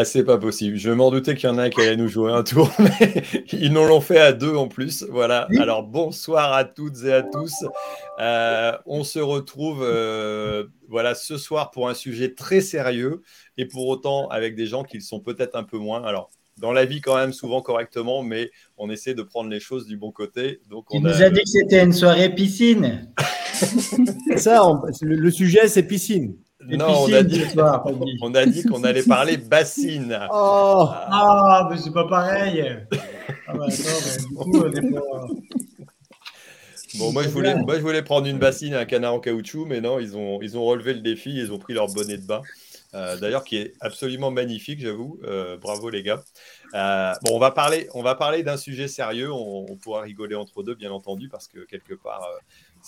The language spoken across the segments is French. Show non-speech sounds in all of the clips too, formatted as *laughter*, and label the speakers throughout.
Speaker 1: Ah, c'est pas possible. Je m'en doutais qu'il y en a un qui allait nous jouer un tour, *laughs* mais ils nous l'ont fait à deux en plus. Voilà. Alors, bonsoir à toutes et à tous. Euh, on se retrouve euh, voilà, ce soir pour un sujet très sérieux et pour autant avec des gens qui le sont peut-être un peu moins. Alors, dans la vie, quand même, souvent correctement, mais on essaie de prendre les choses du bon côté. Donc,
Speaker 2: on nous a dit que c'était une soirée piscine. *laughs*
Speaker 3: ça, le sujet, c'est piscine.
Speaker 1: Non, on a, dit, *laughs* on a dit qu'on allait parler *laughs* bassine.
Speaker 2: Oh, ah, mais c'est pas pareil. Ah bah,
Speaker 1: bon, moi je, voulais, moi je voulais prendre une bassine et un canard en caoutchouc, mais non, ils ont, ils ont relevé le défi, ils ont pris leur bonnet de bain. Euh, d'ailleurs, qui est absolument magnifique, j'avoue. Euh, bravo les gars. Euh, bon, on va parler, on va parler d'un sujet sérieux. On, on, pourra rigoler entre deux, bien entendu, parce que quelque part,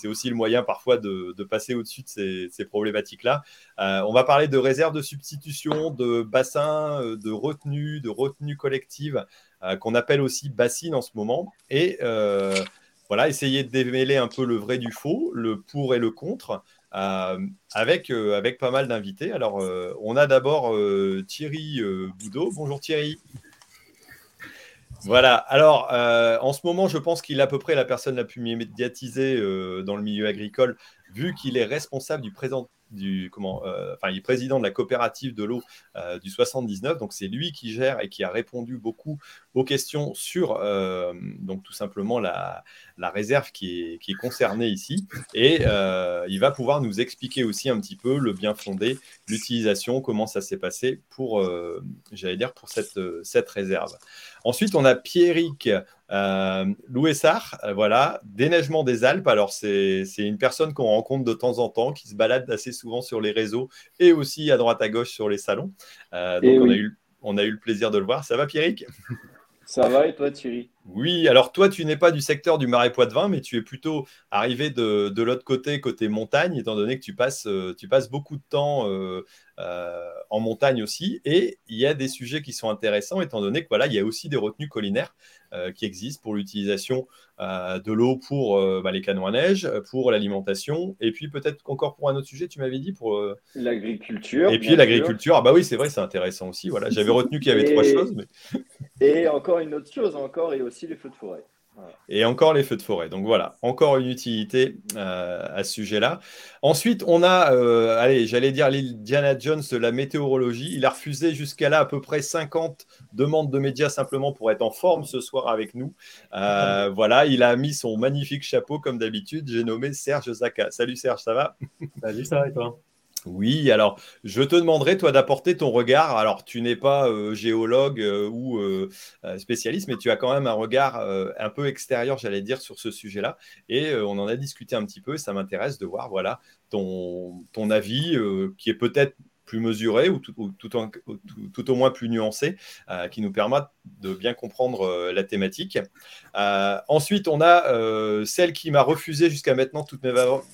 Speaker 1: c'est aussi le moyen parfois de, passer au-dessus de ces, problématiques-là. Euh, on va parler de réserves de substitution, de bassins, euh, de retenue, de retenue collective, euh, qu'on appelle aussi bassines en ce moment. Et voilà, essayer de démêler un peu le vrai du faux, le pour et le contre. avec, avec pas mal d'invités. Alors, on a d'abord Thierry Boudot. Bonjour Thierry. Voilà. Alors, euh, en ce moment, je pense qu'il est à peu près la personne la plus médiatisée euh, dans le milieu agricole, vu qu'il est responsable du présent du comment, euh, enfin, il est président de la coopérative de l'eau du 79. Donc, c'est lui qui gère et qui a répondu beaucoup aux questions sur euh, donc tout simplement la, la réserve qui est, qui est, concernée ici. Et il va pouvoir nous expliquer aussi un petit peu le bien fondé, l'utilisation, comment ça s'est passé pour, j'allais dire, pour cette, cette réserve. Ensuite, on a Pierrick euh, Louessard, euh, voilà, déneigement des Alpes. Alors, c'est une personne qu'on rencontre de temps en temps, qui se balade assez souvent sur les réseaux et aussi à droite à gauche sur les salons. Euh, donc, on, a eu, on, a eu, le plaisir de le voir. Ça va, Pierrick?
Speaker 4: Ça va et toi, Thierry?
Speaker 1: Oui, alors toi, tu n'es pas du secteur du Marais Poitevin, mais tu es plutôt arrivé de, l'autre côté, côté montagne, étant donné que tu passes, tu passes beaucoup de temps en montagne aussi. Et il y a des sujets qui sont intéressants, étant donné que voilà, il y a aussi des retenues collinaires. Euh, qui existent pour l'utilisation euh, de l'eau pour euh, bah, les canons à neige, pour l'alimentation, et puis peut-être encore pour un autre sujet, tu m'avais dit pour
Speaker 4: l'agriculture.
Speaker 1: Et puis l'agriculture, ah bah oui, c'est vrai, c'est intéressant aussi. Voilà, j'avais retenu qu'il y avait trois choses. *laughs*
Speaker 4: Et encore une autre chose, encore et aussi les feux de forêt.
Speaker 1: Et encore les feux de forêt. Donc voilà, encore une utilité euh, à ce sujet-là. Ensuite, on a, euh, allez, j'allais dire l'Indiana Jones de la météorologie. Il a refusé jusqu'à là à peu près 50 demandes de médias simplement pour être en forme ce soir avec nous. Euh, voilà, il a mis son magnifique chapeau comme d'habitude. J'ai nommé Serge Zaka. Salut Serge, ça va?
Speaker 5: Salut, ça va et toi?
Speaker 1: Oui, alors je te demanderai, toi, d'apporter ton regard. Alors, tu n'es pas euh, géologue euh, ou euh, spécialiste, mais tu as quand même un regard un peu extérieur, j'allais dire, sur ce sujet-là. Et on en a discuté un petit peu. Ça m'intéresse de voir, voilà, ton, avis, qui est peut-être plus mesuré ou tout, au moins plus nuancé, qui nous permettent de bien comprendre euh, la thématique. Euh, ensuite, on a celle qui m'a refusé jusqu'à maintenant toutes mes,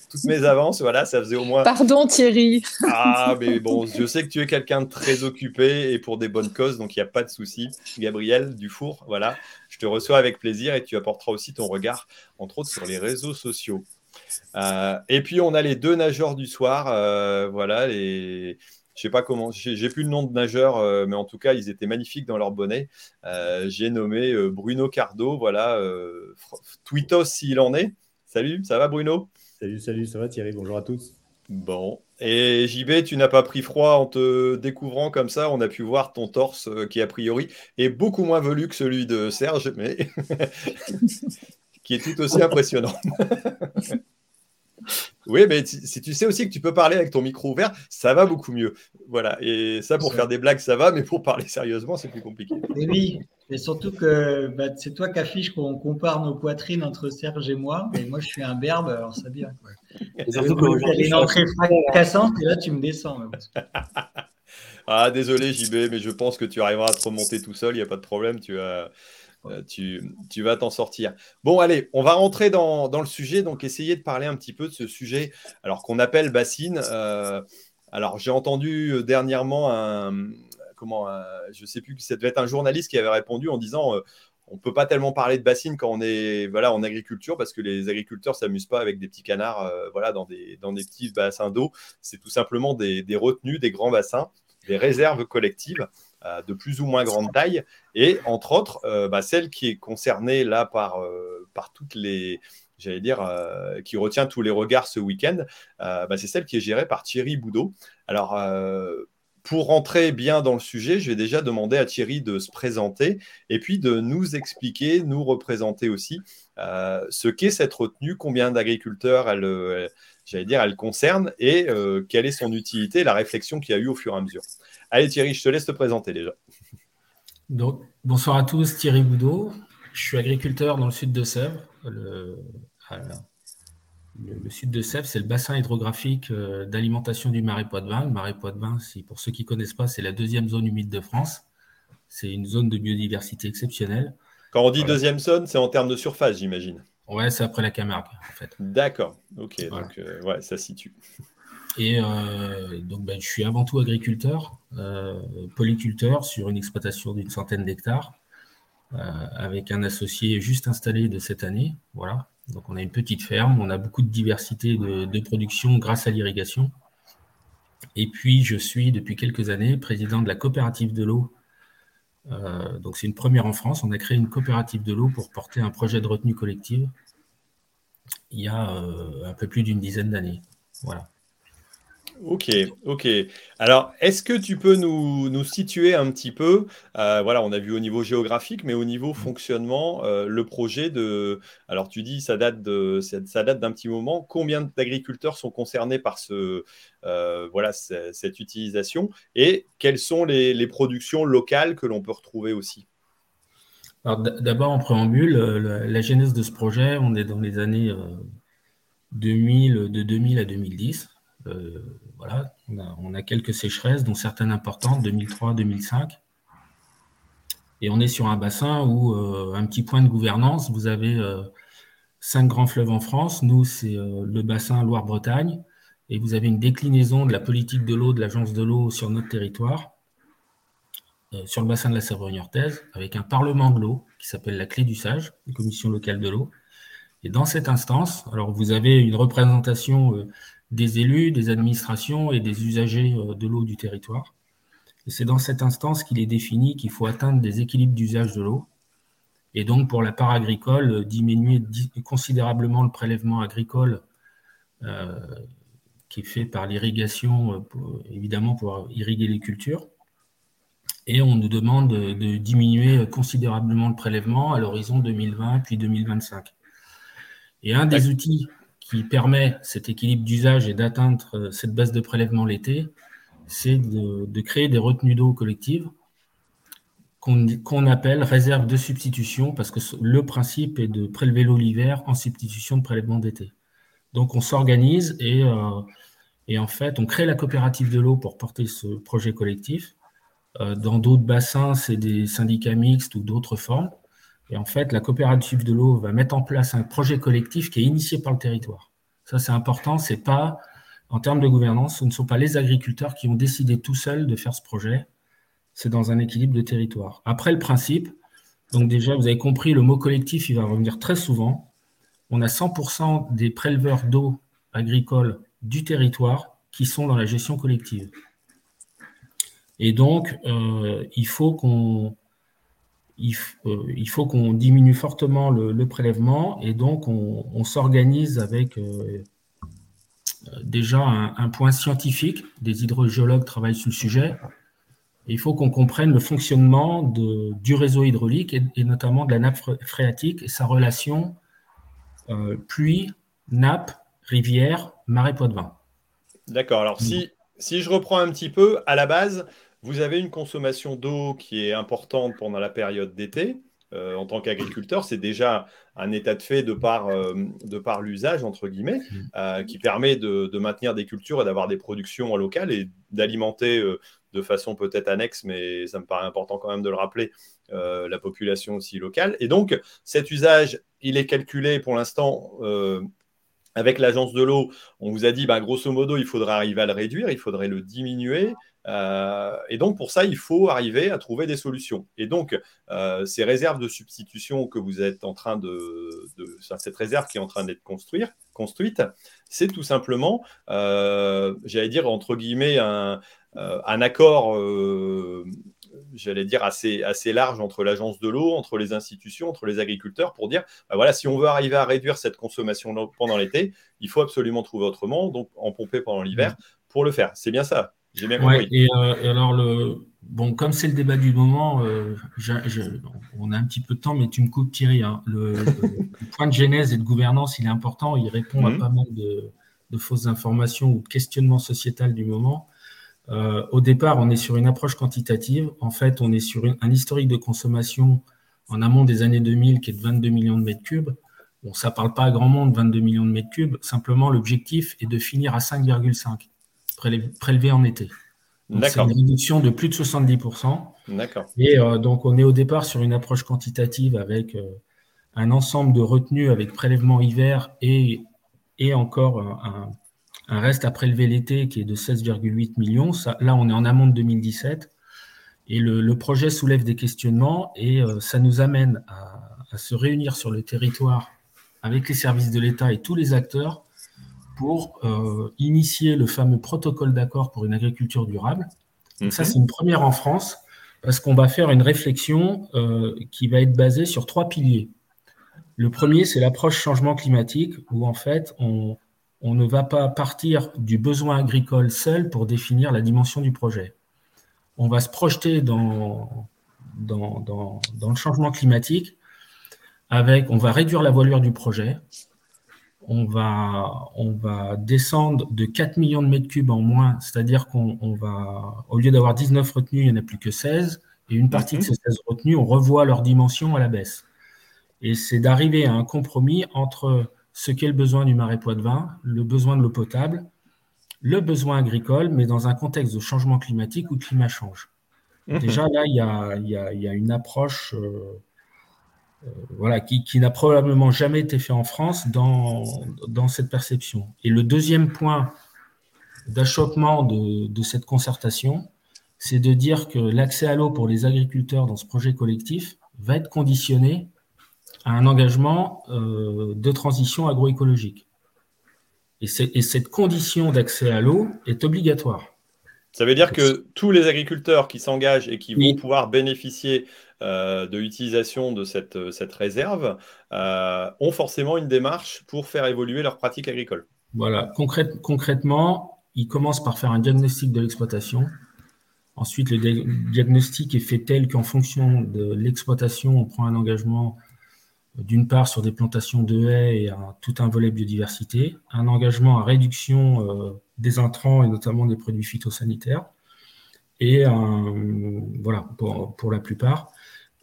Speaker 1: toutes mes avances. Voilà, ça faisait au moins.
Speaker 6: Pardon Thierry.
Speaker 1: Ah, mais bon, je sais que tu es quelqu'un de très occupé et pour des bonnes causes, donc il n'y a pas de souci. Gabriel Dufour, voilà, je te reçois avec plaisir et tu apporteras aussi ton regard, entre autres, sur les réseaux sociaux. et puis on a les deux nageurs du soir, voilà, les, je sais pas comment, j'ai plus le nom de nageur, euh, mais en tout cas, ils étaient magnifiques dans leur bonnet. Euh, j'ai nommé euh, Bruno Cardo, voilà, Twitos s'il en est. Salut, ça va Bruno?
Speaker 5: Salut, salut, ça va Thierry, bonjour à tous.
Speaker 1: Bon, et JB, tu n'as pas pris froid en te découvrant comme ça? On a pu voir ton torse qui, a priori, est beaucoup moins velu que celui de Serge, mais *laughs* qui est tout aussi impressionnant. *laughs* Oui, mais si tu sais aussi que tu peux parler avec ton micro ouvert, ça va beaucoup mieux. Voilà. Et ça, pour faire des blagues, ça va, mais pour parler sérieusement, c'est plus compliqué.
Speaker 2: Et oui, et surtout que bah, c'est toi qui affiche qu'on compare nos poitrines entre Serge et moi. Et moi, je suis un berbe, alors ça vient. Quoi. Et surtout que une entrée fracassante, et là, tu me descends. *laughs*
Speaker 1: ah, désolé, JB, mais je pense que tu arriveras à te remonter tout seul, il n'y a pas de problème. Tu as. Euh, tu, vas t'en sortir. Bon, allez, on va rentrer dans, le sujet. Donc, essayer de parler un petit peu de ce sujet, alors qu'on appelle bassine. Euh, alors, j'ai entendu euh, dernièrement un, comment, je sais plus, ça devait être un journaliste qui avait répondu en disant. on ne peut pas tellement parler de bassine quand on est voilà, en agriculture parce que les agriculteurs s'amusent pas avec des petits canards voilà, dans, des, petits bassins d'eau. C'est tout simplement des retenues, des grands bassins, des réserves collectives. De plus ou moins grande taille, et entre autres, bah, celle qui est concernée là par, par toutes les, j'allais dire, qui retient tous les regards ce week-end, bah, c'est celle qui est gérée par Thierry Boudot. Alors, pour rentrer bien dans le sujet, je vais déjà demander à Thierry de se présenter et puis de nous expliquer, nous représenter aussi euh, ce qu'est cette retenue, combien d'agriculteurs elle, j'allais dire, elle concerne et euh, quelle est son utilité, la réflexion qu'il y a eu au fur et à mesure. Allez Thierry, je te laisse te présenter déjà.
Speaker 6: Donc, bonsoir à tous, Thierry Boudot. Je suis agriculteur dans le sud de Sèvres, le, le, sud de Sèvres, c'est le bassin hydrographique euh, d'alimentation du marais Poitevin. Le marais Poitevin, pour ceux qui ne connaissent pas, c'est la deuxième zone humide de France. C'est une zone de biodiversité exceptionnelle.
Speaker 1: Quand on dit deuxième zone, c'est en termes de surface, j'imagine.
Speaker 6: Ouais, c'est après la Camargue, en fait.
Speaker 1: D'accord, ok, donc euh, ouais, ça situe.
Speaker 6: Et euh, donc, ben, je suis avant tout agriculteur, polyculteur sur une exploitation d'une centaine d'hectares, avec un associé juste installé de cette année. Voilà. Donc on a une petite ferme, on a beaucoup de diversité de, production grâce à l'irrigation. Et puis je suis depuis quelques années président de la coopérative de l'eau. Euh, donc c'est une première en France. On a créé une coopérative de l'eau pour porter un projet de retenue collective il y a euh, un peu plus d'une dizaine d'années. Voilà.
Speaker 1: Ok, ok. Alors, est-ce que tu peux nous, situer un petit peu, euh, voilà, on a vu au niveau géographique, mais au niveau fonctionnement, euh, le projet de, alors tu dis ça date de, ça date d'un petit moment. Combien d'agriculteurs sont concernés par ce, euh, voilà, cette utilisation, et quelles sont les, productions locales que l'on peut retrouver aussi?
Speaker 6: D'abord en préambule, la, genèse de ce projet, on est dans les années 2000, de 2000 à 2010. Euh, voilà, on a, quelques sécheresses, dont certaines importantes, 2003-2005. Et on est sur un bassin où, euh, un petit point de gouvernance, vous avez euh, cinq grands fleuves en France. Nous, c'est le bassin Loire-Bretagne. Et vous avez une déclinaison de la politique de l'eau de l'Agence de l'eau sur notre territoire, sur le bassin de la Sèvre-Niortaise, avec un parlement de l'eau qui s'appelle la Clé du Sage, une commission locale de l'eau. Et dans cette instance, alors vous avez une représentation des élus, des administrations et des usagers euh, de l'eau du territoire. Et c'est dans cette instance qu'il est défini qu'il faut atteindre des équilibres d'usage de l'eau. Et donc, pour la part agricole, euh, diminuer considérablement le prélèvement agricole euh, qui est fait par l'irrigation, évidemment pour irriguer les cultures. Et on nous demande de, diminuer considérablement le prélèvement à l'horizon 2020 puis 2025. Et un des outils qui permet cet équilibre d'usage et d'atteindre euh, cette base de prélèvement l'été, c'est de, créer des retenues d'eau collectives qu'on appelle réserve de substitution, parce que le principe est de prélever l'eau l'hiver en substitution de prélèvement d'été. Donc on s'organise et, euh, en fait on crée la coopérative de l'eau pour porter ce projet collectif. Euh, dans d'autres bassins, c'est des syndicats mixtes ou d'autres formes. Et en fait, la coopérative de l'eau va mettre en place un projet collectif qui est initié par le territoire. Ça, c'est important. C'est pas, en termes de gouvernance, ce ne sont pas les agriculteurs qui ont décidé tout seuls de faire ce projet. C'est dans un équilibre de territoire. Après, le principe, donc déjà, vous avez compris, le mot collectif, il va revenir très souvent. On a 100% des préleveurs d'eau agricole du territoire qui sont dans la gestion collective. Et donc, euh, il faut qu'on euh, il, faut qu'on diminue fortement le, prélèvement et donc on, s'organise avec euh, déjà un, point scientifique. Des hydrogéologues travaillent sur le sujet. il faut qu'on comprenne le fonctionnement du réseau hydraulique et, notamment de la nappe phréatique et sa relation euh, pluie, nappe, rivière, marais Poitevin.
Speaker 1: D'accord. Alors, si, si je reprends un petit peu, à la base, vous avez une consommation d'eau qui est importante pendant la période d'été. Euh, en tant qu'agriculteur, c'est déjà un état de fait de par, euh, de par l'usage, entre guillemets, mmh. euh, qui permet de, maintenir des cultures et d'avoir des productions locales et d'alimenter de façon peut-être annexe, mais ça me paraît important quand même de le rappeler, la population aussi locale. Et donc, cet usage, il est calculé pour l'instant avec l'agence de l'eau, on vous a dit, bah, grosso modo, il faudrait arriver à le réduire, il faudrait le diminuer. Euh, et donc, pour ça, il faut arriver à trouver des solutions. Et donc, euh, ces réserves de substitution que vous êtes en train de, cette réserve qui est en train d'être construite, c'est tout simplement, euh, j'allais dire, entre guillemets, un, accord j'allais dire, assez, assez large entre l'agence de l'eau, entre les institutions, entre les agriculteurs pour dire, bah voilà, si on veut arriver à réduire cette consommation pendant l'été, il faut absolument trouver autrement, donc en pomper pendant l'hiver pour le faire. C'est bien ça. J'ai bien compris.
Speaker 6: et, alors, le, bon, comme c'est le débat du moment, on a un petit peu de temps, mais tu me coupes Thierry. Hein. Le, point de genèse et de gouvernance, il est important. Il répond à mhm. pas mal de, de, fausses informations ou de questionnements sociétal du moment. Euh, au départ, on est sur une approche quantitative. En fait, on est sur un historique de consommation en amont des années 2000 qui est de 22 millions de mètres cubes. Bon, ça ne parle pas à grand monde, 22 millions de mètres cubes. Simplement, l'objectif est de finir à 5,5 prélevé en été. C'est une réduction de plus de 70%.
Speaker 1: D'accord.
Speaker 6: Et euh, donc, on est au départ sur une approche quantitative avec euh, un ensemble de retenues avec prélèvement hiver et, et encore un, un reste à prélever l'été qui est de 16,8 millions. là, on est en amont de 2017. Et le, projet soulève des questionnements et euh, ça nous amène à, se réunir sur le territoire avec les services de l'État et tous les acteurs pour euh, initier le fameux protocole d'accord pour une agriculture durable. Donc ça, mhm. c'est une première en France parce qu'on va faire une réflexion euh, qui va être basée sur trois piliers. Le premier, c'est l'approche changement climatique où en fait, on, on ne va pas partir du besoin agricole seul pour définir la dimension du projet. On va se projeter dans, dans, le changement climatique avec, on va réduire la voilure du projet, on va, on va descendre de 4 millions de mètres cubes en moins, c'est-à-dire qu'on va, au lieu d'avoir 19 retenues, il n'y en a plus que 16, et une partie de mhm. ces 16 retenues, on revoit leur dimension à la baisse. Et c'est d'arriver à un compromis entre ce qu'est le besoin du marais Poitevin, le besoin de l'eau potable, le besoin agricole, mais dans un contexte de changement climatique où le climat change. Mhm. Déjà, là, il y a, une approche euh, voilà, qui, n'a probablement jamais été fait en France dans, dans cette perception. Et le deuxième point d'achoppement de, de cette concertation, c'est de dire que l'accès à l'eau pour les agriculteurs dans ce projet collectif va être conditionné à un engagement euh, de transition agroécologique. Et, et cette condition d'accès à l'eau est obligatoire.
Speaker 1: Ça veut dire que tous les agriculteurs qui s'engagent et qui vont pouvoir bénéficier euh, de l'utilisation de cette, cette réserve euh, ont forcément une démarche pour faire évoluer leurs pratiques agricoles.
Speaker 6: Voilà, concrètement, ils commencent par faire un diagnostic de l'exploitation. Ensuite, le diagnostic est fait tel qu'en fonction de l'exploitation, on prend un engagement d'une part sur des plantations de haies et tout un volet biodiversité, un engagement à réduction euh, des intrants et notamment des produits phytosanitaires, et voilà, pour, la plupart.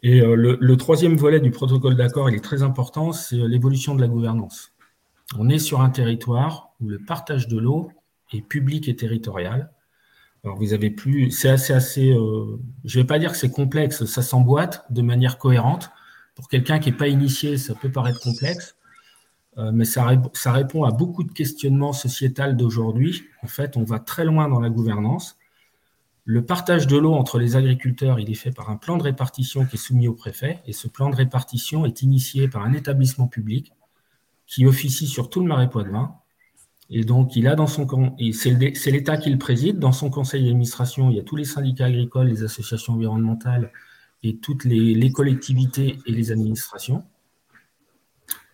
Speaker 6: Et euh, le, troisième volet du protocole d'accord, il est très important, c'est l'évolution de la gouvernance. On est sur un territoire où le partage de l'eau est public et territorial. Alors vous avez plus, c'est assez, assez, euh, vais pas dire que c'est complexe, ça s'emboîte de manière cohérente. Pour quelqu'un qui n'est pas initié, ça peut paraître complexe, euh, mais ça, ça, répond à beaucoup de questionnements sociétals d'aujourd'hui. En fait, on va très loin dans la gouvernance. Le partage de l'eau entre les agriculteurs, il est fait par un plan de répartition qui est soumis au préfet, et ce plan de répartition est initié par un établissement public qui officie sur tout le marais Poitevin. Et donc, il a dans son c'est l'État qui le préside. Dans son conseil d'administration, il y a tous les syndicats agricoles, les associations environnementales, et toutes les, collectivités et les administrations.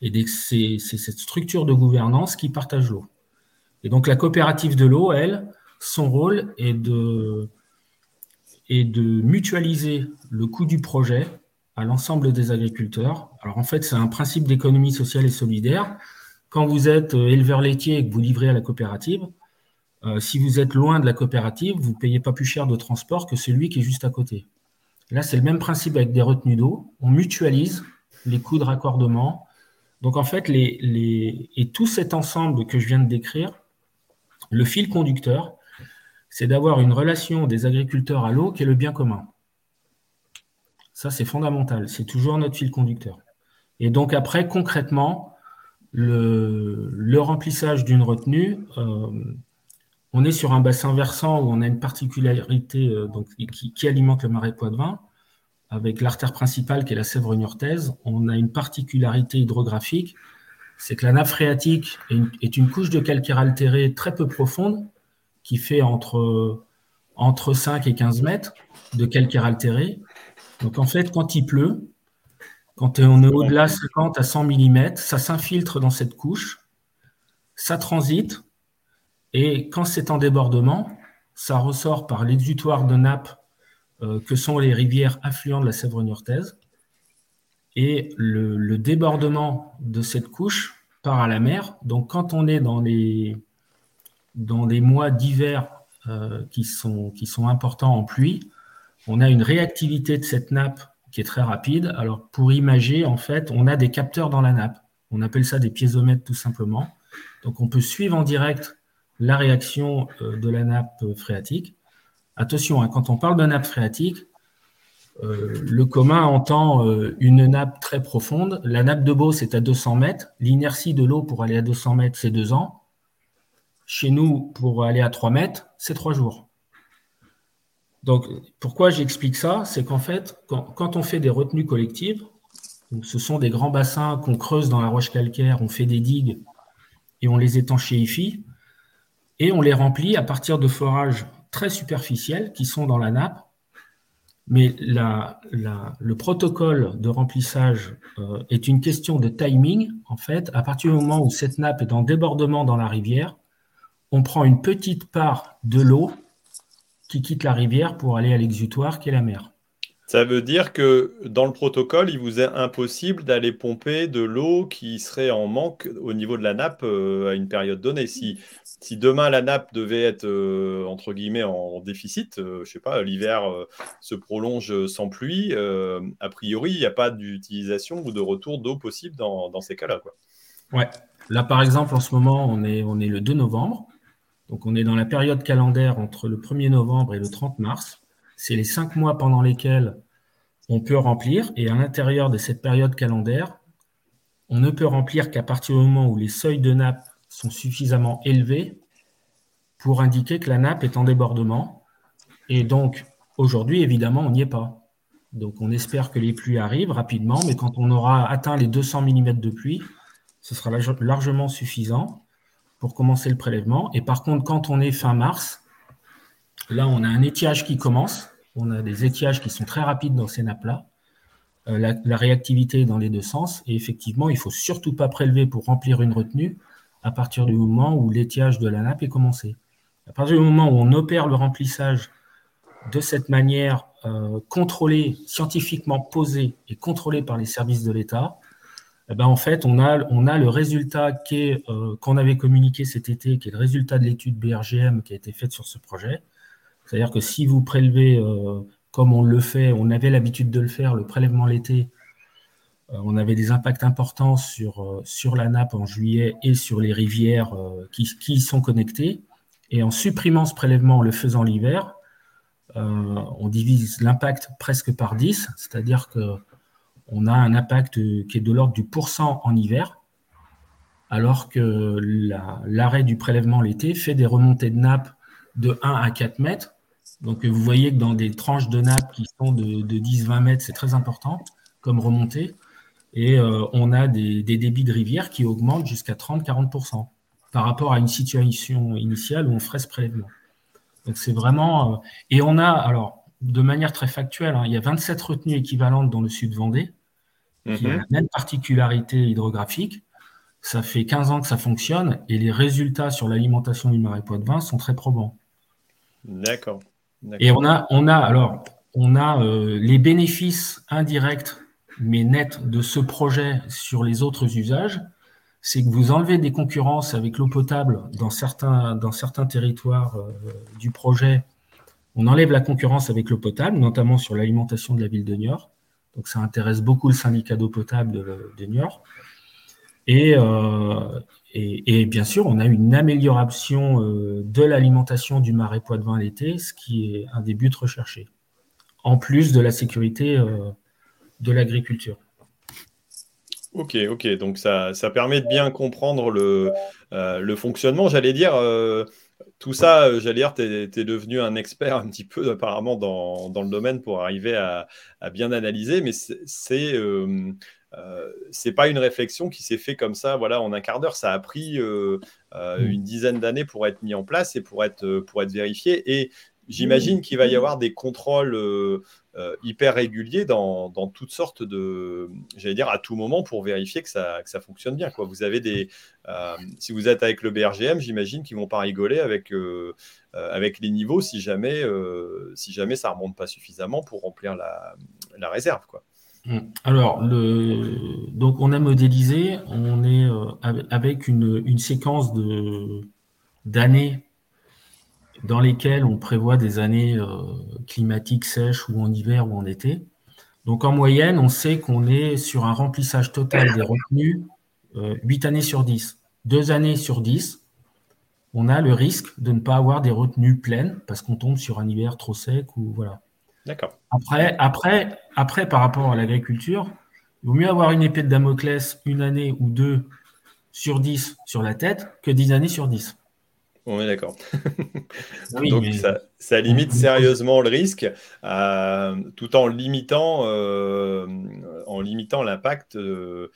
Speaker 6: Et c'est cette structure de gouvernance qui partage l'eau. Et donc la coopérative de l'eau, elle, son rôle est de, est de mutualiser le coût du projet à l'ensemble des agriculteurs. Alors en fait, c'est un principe d'économie sociale et solidaire. Quand vous êtes euh, éleveur laitier et que vous livrez à la coopérative, euh, si vous êtes loin de la coopérative, vous ne payez pas plus cher de transport que celui qui est juste à côté. Là, c'est le même principe avec des retenues d'eau. On mutualise les coûts de raccordement. Donc, en fait, les, et tout cet ensemble que je viens de décrire, le fil conducteur, c'est d'avoir une relation des agriculteurs à l'eau qui est le bien commun. Ça, c'est fondamental. C'est toujours notre fil conducteur. Et donc, après, concrètement, le, remplissage d'une retenue, euh, on est sur un bassin versant où on a une particularité euh, qui, alimente le marais Poitevin. Avec l'artère principale qui est la Sèvre niortaise, on a une particularité hydrographique, c'est que la nappe phréatique est une, couche de calcaire altéré très peu profonde qui fait entre, entre 5 et 15 mètres de calcaire altéré. Donc en fait, quand il pleut, quand on est au-delà de 50 à 100 mm, ça s'infiltre dans cette couche, ça transite, et quand c'est en débordement, ça ressort par l'exutoire de nappe euh, que sont les rivières affluentes de la Sèvre niortaise. Et le, débordement de cette couche part à la mer. Donc quand on est dans les, dans les mois d'hiver euh, qui, sont, qui sont importants en pluie, on a une réactivité de cette nappe qui est très rapide. Alors pour imager, en fait, on a des capteurs dans la nappe. On appelle ça des piézomètres tout simplement. Donc on peut suivre en direct la réaction euh, de la nappe phréatique. Attention, hein, quand on parle de nappe phréatique, euh, le commun entend une nappe très profonde. La nappe de Beauce est à 200 mètres. L'inertie de l'eau pour aller à 200 mètres, c'est deux ans. Chez nous, pour aller à 3 mètres, c'est trois jours. Donc, pourquoi j'explique ça? C'est qu'en fait, quand, on fait des retenues collectives, ce sont des grands bassins qu'on creuse dans la roche calcaire, on fait des digues et on les étanchéifie, et on les remplit à partir de forages très superficiels qui sont dans la nappe. Mais le protocole de remplissage euh, est une question de timing. En fait, à partir du moment où cette nappe est en débordement dans la rivière, on prend une petite part de l'eau qui quitte la rivière pour aller à l'exutoire qui est la mer.
Speaker 1: Ça veut dire que dans le protocole, il vous est impossible d'aller pomper de l'eau qui serait en manque au niveau de la nappe euh, à une période donnée. Si, si demain la nappe devait être euh, entre guillemets en déficit, je euh, je sais pas, l'hiver se prolonge sans pluie, a priori, il n'y a pas d'utilisation ou de retour d'eau possible dans, dans ces cas-là.
Speaker 6: Ouais. Là, par exemple, en ce moment, on est, on est le 2 novembre. Donc, on est dans la période calendaire entre le 1er novembre et le 30 mars c'est les cinq mois pendant lesquels on peut remplir. Et à l'intérieur de cette période calendaire, on ne peut remplir qu'à partir du moment où les seuils de nappe sont suffisamment élevés pour indiquer que la nappe est en débordement. Et donc, aujourd'hui, évidemment, on n'y est pas. Donc, on espère que les pluies arrivent rapidement, mais quand on aura atteint les 200 mm de pluie, ce sera largement suffisant pour commencer le prélèvement. Et par contre, quand on est fin mars, là, on a un étiage qui commence on a des étiages qui sont très rapides dans ces nappes-là. Euh, la, réactivité est dans les deux sens. Et effectivement, il ne faut surtout pas prélever pour remplir une retenue à partir du moment où l'étiage de la nappe est commencé. À partir du moment où on opère le remplissage de cette manière euh, contrôlée, scientifiquement posée et contrôlée par les services de l'État, eh ben en fait, on a, le résultat euh, qu'on avait communiqué cet été, qui est le résultat de l'étude BRGM qui a été faite sur ce projet. C'est-à-dire que si vous prélevez, euh, comme on le fait, on avait l'habitude de le faire, le prélèvement l'été, euh, on avait des impacts importants sur, la nappe en juillet et sur les rivières qui, qui y sont connectées. Et en supprimant ce prélèvement, en le faisant l'hiver, on divise l'impact presque par 10, c'est-à-dire qu'on a un impact qui est de l'ordre du pourcent en hiver, alors que l'arrêt du prélèvement l'été fait des remontées de nappe de 1 à 4 mètres, donc vous voyez que dans des tranches de nappe qui sont de, 10-20 mètres, c'est très important comme remontée. Et euh, on a des, débits de rivière qui augmentent jusqu'à 30-40% par rapport à une situation initiale où on ferait ce prélèvement. C'est vraiment... Euh, et on a, alors, de manière très factuelle, hein, il y a 27 retenues équivalentes dans le sud Vendée, qui ont mhm. la même particularité hydrographique. Ça fait 15 ans que ça fonctionne et les résultats sur l'alimentation du marais Poitevin sont très probants.
Speaker 1: D'accord.
Speaker 6: Et on a, on a alors, on a euh, les bénéfices indirects mais nets de ce projet sur les autres usages. C'est que vous enlevez des concurrences avec l'eau potable dans certains, dans certains territoires euh, du projet. On enlève la concurrence avec l'eau potable, notamment sur l'alimentation de la ville de Niort. Donc ça intéresse beaucoup le syndicat d'eau potable de, de Niort. Et, euh, et, bien sûr, on a une amélioration euh, de l'alimentation du marais Poitevin l'été, ce qui est un des buts recherchés, en plus de la sécurité euh, de l'agriculture.
Speaker 1: Ok, ok, donc ça, permet de bien comprendre le fonctionnement. J'allais dire, tout ça, j'allais dire, tu es, devenu un expert un petit peu apparemment dans, dans le domaine pour arriver à, à bien analyser, mais c'est euh, c'est pas une réflexion qui s'est fait comme ça, voilà, en un quart d'heure. Ça a pris euh, euh, mm. une dizaine d'années pour être mis en place et pour être, pour être vérifié. Et j'imagine qu'il va y avoir des contrôles euh, euh, hyper réguliers dans, toutes sortes de, j'allais dire, à tout moment pour vérifier que ça, que ça fonctionne bien. Quoi. Vous avez des, si vous êtes avec le BRGM, j'imagine qu'ils vont pas rigoler avec, avec les niveaux si jamais, si jamais ça remonte pas suffisamment pour remplir la, la réserve. Quoi.
Speaker 6: Mm. Alors, le... donc on a modélisé, on est euh, avec une, une séquence de d'années dans lesquelles on prévoit des années euh, climatiques sèches ou en hiver ou en été. Donc en moyenne, on sait qu'on est sur un remplissage total des retenues euh, 8 années sur 10. Deux années sur 10, on a le risque de ne pas avoir des retenues pleines parce qu'on tombe sur un hiver trop sec ou voilà.
Speaker 1: D'accord.
Speaker 6: Après, après, après, par rapport à l'agriculture, il vaut mieux avoir une épée de Damoclès une année ou deux sur dix sur la tête que dix années sur dix.
Speaker 1: On est d'accord. *laughs* Donc ça, limite sérieusement le risque, euh, tout en limitant, euh, en limitant l'impact, euh,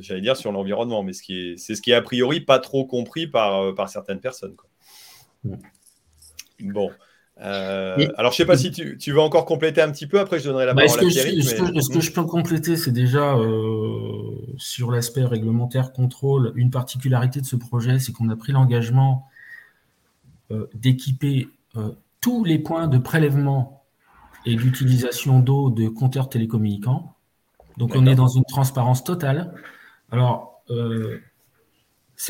Speaker 1: j'allais dire, sur l'environnement. Mais c'est ce qui est a priori pas trop compris par, par certaines personnes. Bon. Euh, alors, je ne sais pas si tu, veux encore compléter un petit peu. Après, je donnerai la bah, parole à Thierry.
Speaker 6: Ce, que, je peux compléter, c'est déjà euh, sur l'aspect réglementaire, contrôle. Une particularité de ce projet, c'est qu'on a pris l'engagement euh, d'équiper tous les points de prélèvement et d'utilisation d'eau de compteurs télécommunicants. Donc, on est dans une transparence totale. Alors,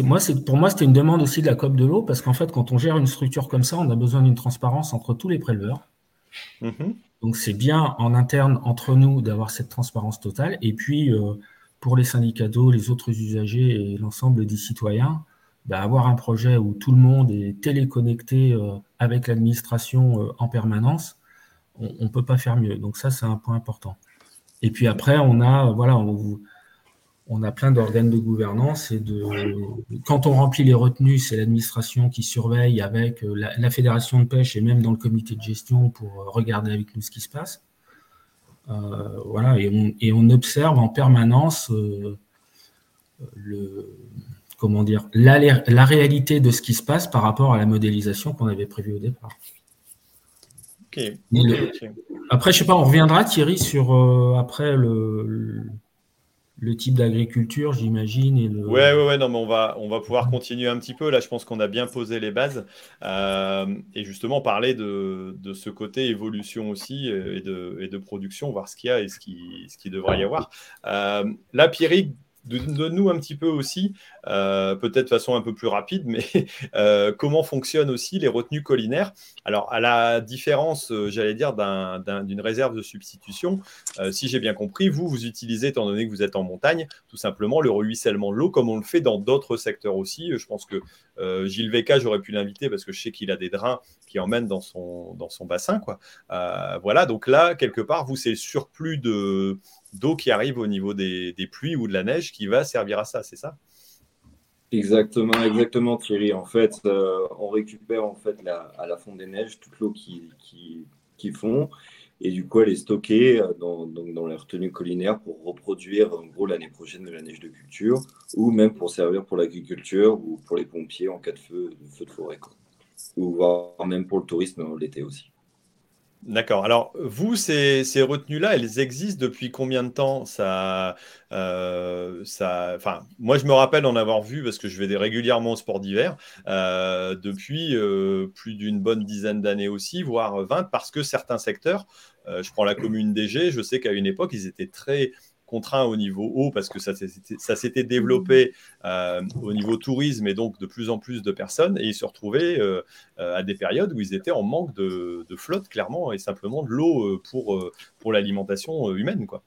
Speaker 6: moi, pour moi, c'était une demande aussi de la COP de l'eau, parce qu'en fait, quand on gère une structure comme ça, on a besoin d'une transparence entre tous les préleveurs. Mm-hmm. Donc, c'est bien en interne, entre nous, d'avoir cette transparence totale. Et puis, euh, pour les syndicats d'eau, les autres usagers et l'ensemble des citoyens, bah, avoir un projet où tout le monde est téléconnecté euh, avec l'administration euh, en permanence, on ne peut pas faire mieux. Donc, ça, c'est un point important. Et puis après, on a, voilà, on, on a plein d'organes de gouvernance et de quand on remplit les retenues, c'est l'administration qui surveille avec euh, la, fédération de pêche et même dans le comité de gestion pour regarder avec nous ce qui se passe. Voilà, et on, observe en permanence le comment dire la, la, réalité de ce qui se passe par rapport à la modélisation qu'on avait prévue au départ. après, je sais pas, on reviendra Thierry sur après le le type d'agriculture, j'imagine. Et le...
Speaker 1: Ouais, ouais, ouais, non, mais on va, on va pouvoir continuer un petit peu. Là, je pense qu'on a bien posé les bases. Euh, et justement, parler de, de, ce côté évolution aussi euh, et de, et de production, voir ce qu'il y a et ce qui, ce qui devrait y avoir. Euh, là, Pierrick, Donne-nous un petit peu aussi, euh, peut-être de façon un peu plus rapide, mais *laughs* euh, comment fonctionnent aussi les retenues collinaires? Alors, à la différence, euh, j'allais dire, d'une réserve de substitution, si j'ai bien compris, vous, vous utilisez, étant donné que vous êtes en montagne, tout simplement le ruissellement de l'eau, comme on le fait dans d'autres secteurs aussi. Je pense que Gilles Véca, j'aurais pu l'inviter parce que je sais qu'il a des drains qui emmènent dans son, dans son bassin. Quoi. voilà, donc là, quelque part, vous, c'est le surplus de d'eau qui arrive au niveau des, pluies ou de la neige qui va servir à ça, c'est ça?
Speaker 7: Exactement, exactement Thierry. En fait, euh, on récupère en fait à la fonte des neiges toute l'eau qui, qui, fond et du coup elle est stockée euh, dans, dans les retenues collinaires pour reproduire en gros l'année prochaine de la neige de culture ou même pour servir pour l'agriculture ou pour les pompiers en cas de feu de, feu de forêt ou voire même pour le tourisme l'été aussi.
Speaker 1: D'accord. Alors, vous, ces, retenues-là, elles existent depuis combien de temps? Ça, euh, ça, enfin, Moi, je me rappelle en avoir vu, parce que je vais régulièrement au sport d'hiver, euh, depuis euh, plus d'une bonne dizaine d'années aussi, voire 20, parce que certains secteurs, je prends la commune d'Égée, je sais qu'à une époque, ils étaient très contraint au niveau haut parce que ça, s'était développé euh, au niveau tourisme et donc de plus en plus de personnes et ils se retrouvaient euh, euh, à des périodes où ils étaient en manque de, flotte clairement et simplement de l'eau pour, pour l'alimentation humaine quoi.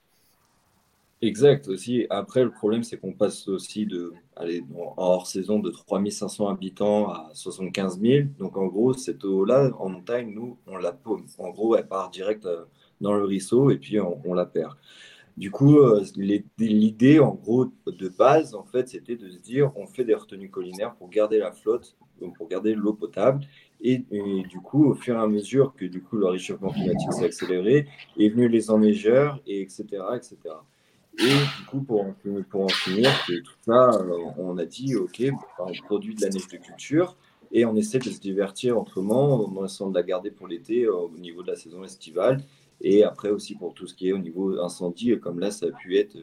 Speaker 7: Exact aussi. Après, le problème, c'est qu'on passe aussi de, allez, hors saison de 3500 habitants à 75 000. Donc, en gros, cette eau-là, en montagne, nous, on la paume. En gros, elle part direct dans le ruisseau et puis on la perd. Du coup, euh, l'idée, en gros, de base, en fait, c'était de se dire, on fait des retenues collinaires pour garder la flotte, pour garder l'eau potable. Et, du coup, au fur et à mesure que du coup le réchauffement climatique s'est accéléré, est venu les enneigeurs, et etc., etc. Et du coup, pour en, pour en finir, tout ça, euh, on a dit, OK, on produit de la neige de culture, Et on essaie de se divertir autrement, en essayant de la garder pour l'été au niveau de la saison estivale. Et après aussi pour tout ce qui est au niveau incendie, comme là, ça a pu être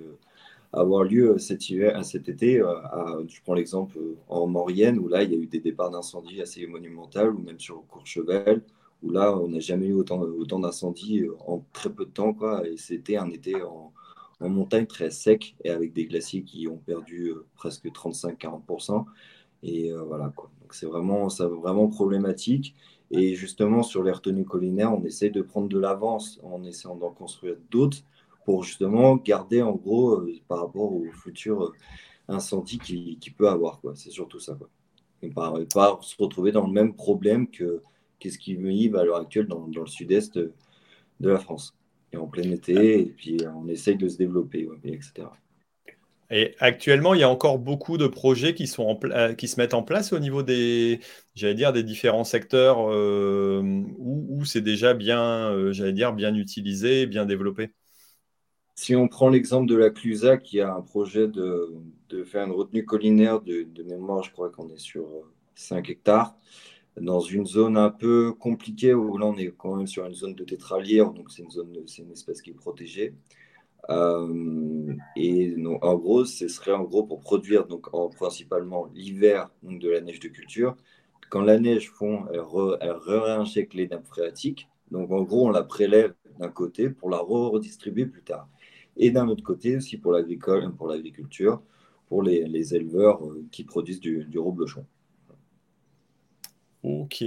Speaker 7: avoir lieu cet, hiver, cet été. je prends l'exemple en Maurienne, où là, il y a eu des départs d'incendie assez monumentaux, ou même sur Courchevel, où là, on n'a jamais eu autant, autant d'incendies en très peu de temps. Quoi, et c'était un été en, montagne très sec, et avec des glaciers qui ont perdu presque 35-40%. Et voilà, quoi. Donc c'est vraiment, vraiment problématique. Et justement, sur les retenues collinaires, on essaie de prendre de l'avance en essayant d'en construire d'autres pour justement garder en gros euh, par rapport au futur euh, incendie qu'il qui peut avoir. C'est surtout ça. Quoi. Et pas, pas, se retrouver dans le même problème que qu'est-ce qui arrive à l'heure actuelle dans, dans le sud-est de la France. Et en plein été, et puis on essaye de se développer, etc.
Speaker 1: Et actuellement, il y a encore beaucoup de projets euh, qui se mettent en place au niveau des, j'allais dire, des différents secteurs où, où c'est déjà bien, j'allais dire, bien utilisé, bien développé.
Speaker 7: Si on prend l'exemple de la Clusa qui a un projet de, faire une retenue collinaire de, mémoire, je crois qu'on est sur 5 euh, hectares, dans une zone un peu compliquée où là on est quand même sur une zone de tétralière, donc c'est une zone, c'est une espèce qui est protégée. Euh, et en gros, ce serait en gros pour produire donc principalement l'hiver de la neige de culture. Quand la neige fond, elle, elle réinjecte les nappes phréatiques. Donc en gros, on la prélève d'un côté pour la redistribuer plus tard et d'un autre côté aussi pour l'agricole, pour l'agriculture, pour les, éleveurs euh, qui produisent du, du reblochon.
Speaker 1: Ok.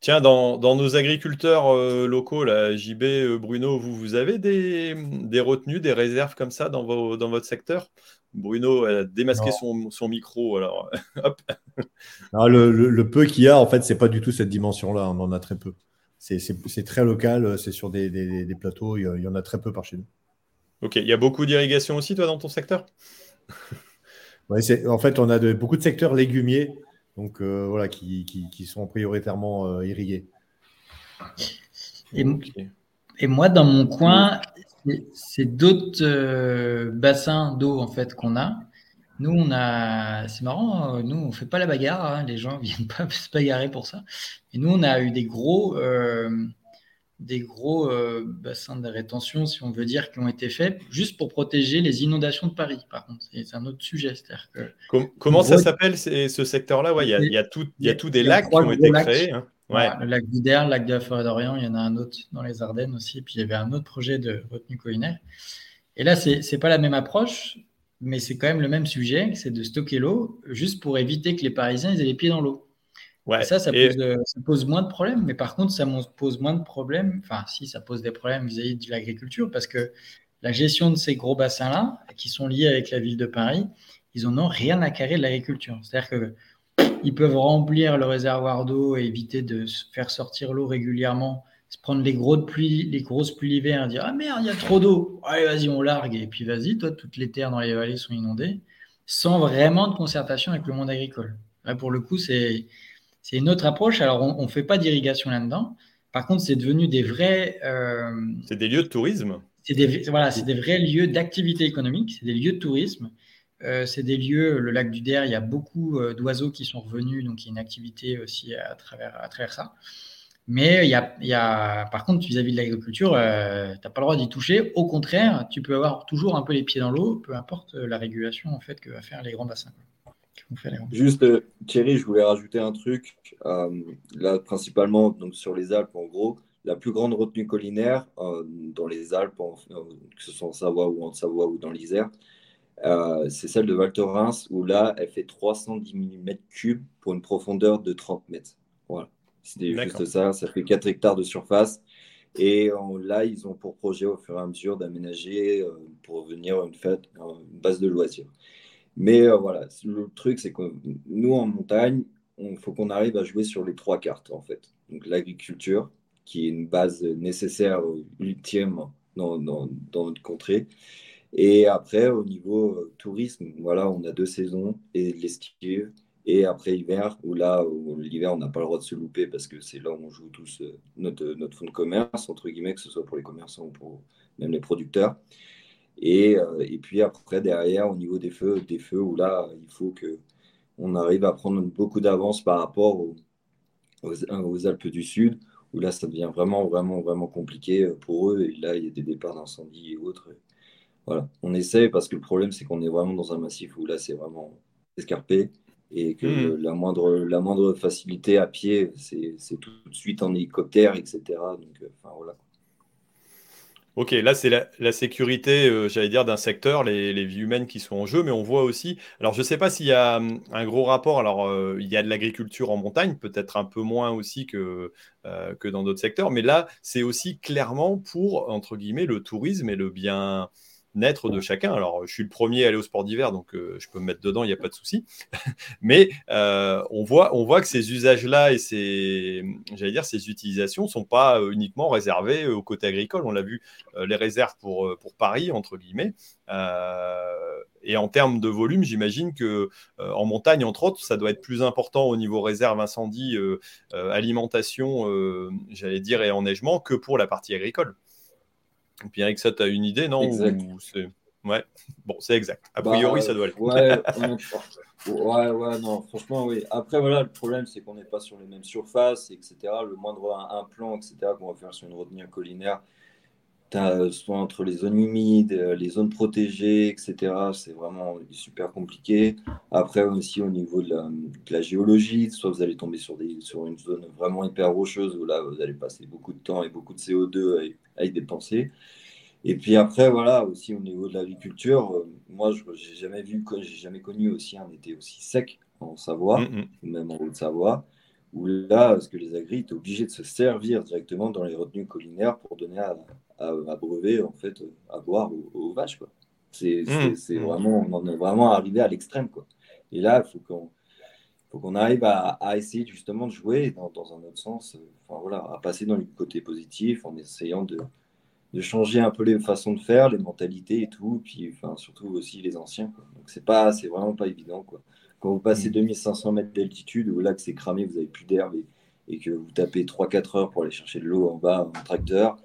Speaker 1: Tiens, dans, nos agriculteurs euh, locaux, là, JB, euh, Bruno, vous, vous avez des, retenues, des réserves comme ça dans, dans votre secteur? Bruno a démasqué son, micro, alors *laughs* hop.
Speaker 3: le, peu qu'il y a, en fait, c'est pas du tout cette dimension-là. On en a très peu. C'est très local, c'est sur des, plateaux, il y en a très peu par chez nous.
Speaker 1: Ok, il y a beaucoup d'irrigation aussi, toi, dans ton secteur?
Speaker 3: En fait, on a de, beaucoup de secteurs légumiers donc, euh, voilà, qui, sont prioritairement euh, irrigués.
Speaker 2: Et, moi, dans mon coin, c'est d'autres euh, bassins d'eau en fait qu'on a. Nous, on a, c'est marrant, nous, on fait pas la bagarre. Hein, les gens *laughs* viennent pas se bagarrer pour ça. Et nous, on a eu des gros, des gros euh, bassins de rétention, si on veut dire, qui ont été faits juste pour protéger les inondations de Paris. Par contre, c'est un autre sujet.
Speaker 1: Que, comment ça s'appelle ce secteur-là? Ouais, Il y, a, tout, y a tout des lacs qui ont été créés. Hein.
Speaker 2: Ouais. le lac d'Ider, le lac de la Forêt d'Orient, il y en a un autre dans les Ardennes aussi. Puis il y avait un autre projet de retenue collinaire. Et là, ce n'est pas la même approche, mais c'est quand même le même sujet, c'est de stocker l'eau, juste pour éviter que les Parisiens aient les pieds dans l'eau ça, ça, pose, moins de problèmes. Mais par contre, ça pose moins de problèmes. Enfin, si, ça pose des problèmes vis-à-vis de l'agriculture parce que la gestion de ces gros bassins-là, qui sont liés avec la ville de Paris, ils n'en ont rien à carrer de l'agriculture. C'est-à-dire que *clears throat* ils peuvent remplir le réservoir d'eau et éviter de faire sortir l'eau régulièrement, se prendre les, gros pluies, les grosses pluies l'hiver et dire Ah merde, il y a trop d'eau. Allez, vas-y, on largue. Et puis vas-y, toi, toutes les terres dans les vallées sont inondées, sans vraiment de concertation avec le monde agricole. Là, pour le coup, c'est c'est une autre approche. Alors, on ne fait pas d'irrigation là-dedans. Par contre, c'est devenu des vrais.
Speaker 1: Euh, c'est des lieux de tourisme.
Speaker 2: C'est des, voilà, c'est des vrais lieux d'activité économique. C'est des lieux de tourisme. Euh, c'est des lieux, le lac du Der, il y a beaucoup euh, d'oiseaux qui sont revenus, donc il y a une activité aussi à travers, à travers ça. Mais il y a, il y a par contre, vis-à-vis de l'agriculture, tu n'as pas le droit d'y toucher. Au contraire, tu peux avoir toujours un peu les pieds dans l'eau, peu importe la régulation en fait que va faire les grands bassins.
Speaker 7: Juste, euh, Thierry, je voulais rajouter un truc. Euh, là, principalement donc, sur les Alpes, en gros, la plus grande retenue collinaire euh, dans les Alpes, que ce soit en Savoie ou en Savoie ou dans l'Isère, c'est celle de Val Thorens, où là, elle fait 310 mm3 pour une profondeur de 30 mètres. Voilà. C'était juste ça. Ça fait 4 hectares de surface. Et là, ils ont pour projet au fur et à mesure d'aménager pour venir une, fête, une base de loisirs. Mais euh, voilà, le truc, c'est que nous, en montagne, il faut qu'on arrive à jouer sur les trois cartes, en fait. Donc, l'agriculture, qui est une base nécessaire, euh, ultime dans, dans, notre contrée. Et après, au niveau euh, tourisme, voilà, on a deux saisons, et l'estive, et après hiver, où là, l'hiver, on n'a pas le droit de se louper parce que c'est là où on joue tous notre, notre fonds de commerce, entre guillemets, que ce soit pour les commerçants ou pour même les producteurs. Euh, et, puis après, derrière, au niveau des feux, des feux où là, il faut que on arrive à prendre beaucoup d'avance par rapport aux, Alpes du Sud, où là, ça devient vraiment, vraiment, vraiment compliqué pour eux. Et là, il y a des départs d'incendie et autres. voilà, on essaie parce que le problème, c'est qu'on est vraiment dans un massif où là, c'est vraiment escarpé et que hmm. la, moindre, la moindre facilité à pied, c'est tout de suite en hélicoptère, etc. Donc, enfin, voilà.
Speaker 1: Ok, là c'est la, sécurité, euh, j'allais dire, d'un secteur, les, vies humaines qui sont en jeu, mais on voit aussi, alors je ne sais pas s'il y a hum, un gros rapport, alors euh, il y a de l'agriculture en montagne, peut-être un peu moins aussi que, euh, que dans d'autres secteurs, mais là c'est aussi clairement pour, entre guillemets, le tourisme et le bien, naître de chacun. Alors, je suis le premier à aller au sport d'hiver, donc euh, je peux me mettre dedans, il n'y a pas de souci. *laughs* Mais euh, on, voit, que ces usages-là et ces, utilisations ne sont pas euh, uniquement réservées au côté agricole. On l'a vu, les réserves pour, pour Paris, entre guillemets. et en termes de volume, j'imagine que en montagne, entre autres, ça doit être plus important au niveau réserve, incendie, alimentation, j'allais dire, et enneigement que pour la partie agricole. Et puis avec ça, tu as une idée, non Ouais, bon, c'est exact. A priori, ça doit aller. *laughs*
Speaker 7: Ouais, ouais, non, franchement, oui. Après, voilà, le problème, c'est qu'on n'est pas sur les mêmes surfaces, etc. Le moindre implant, etc., qu'on va faire sur une retenue collinaire, as, soit entre les zones humides, les zones protégées, etc. C'est vraiment super compliqué. Après, aussi au niveau de la, géologie, soit vous allez tomber sur, des, sur une zone vraiment hyper rocheuse où là, vous allez passer beaucoup de temps et beaucoup de CO2 à, y dépenser. Et puis après, voilà, aussi au niveau de l'agriculture, euh, moi, je n'ai jamais vu, j'ai jamais connu aussi un été aussi sec en Savoie, mm, mm. même en Haute-Savoie où là, ce que les agris étaient obligés de se servir directement dans les retenues collinaires pour donner à, à, brevet, en fait, à boire aux, vaches. Quoi. C'est, mmh. c'est, mmh. vraiment, on en est vraiment arrivé à l'extrême. Quoi. Et là, il faut qu'on, faut qu'on arrive à, à, essayer justement de jouer dans, dans, un autre sens, enfin, voilà, à passer dans le côté positif en essayant de, de changer un peu les façons de faire, les mentalités et tout, puis enfin, surtout aussi les anciens. Quoi. Donc c'est pas, c'est vraiment pas évident. Quoi. Quand vous passez 2500 mmh. mètres d'altitude, où là que c'est cramé, vous avez plus d'herbe et, et, que vous tapez 3-4 heures pour aller chercher de l'eau en bas en tracteur,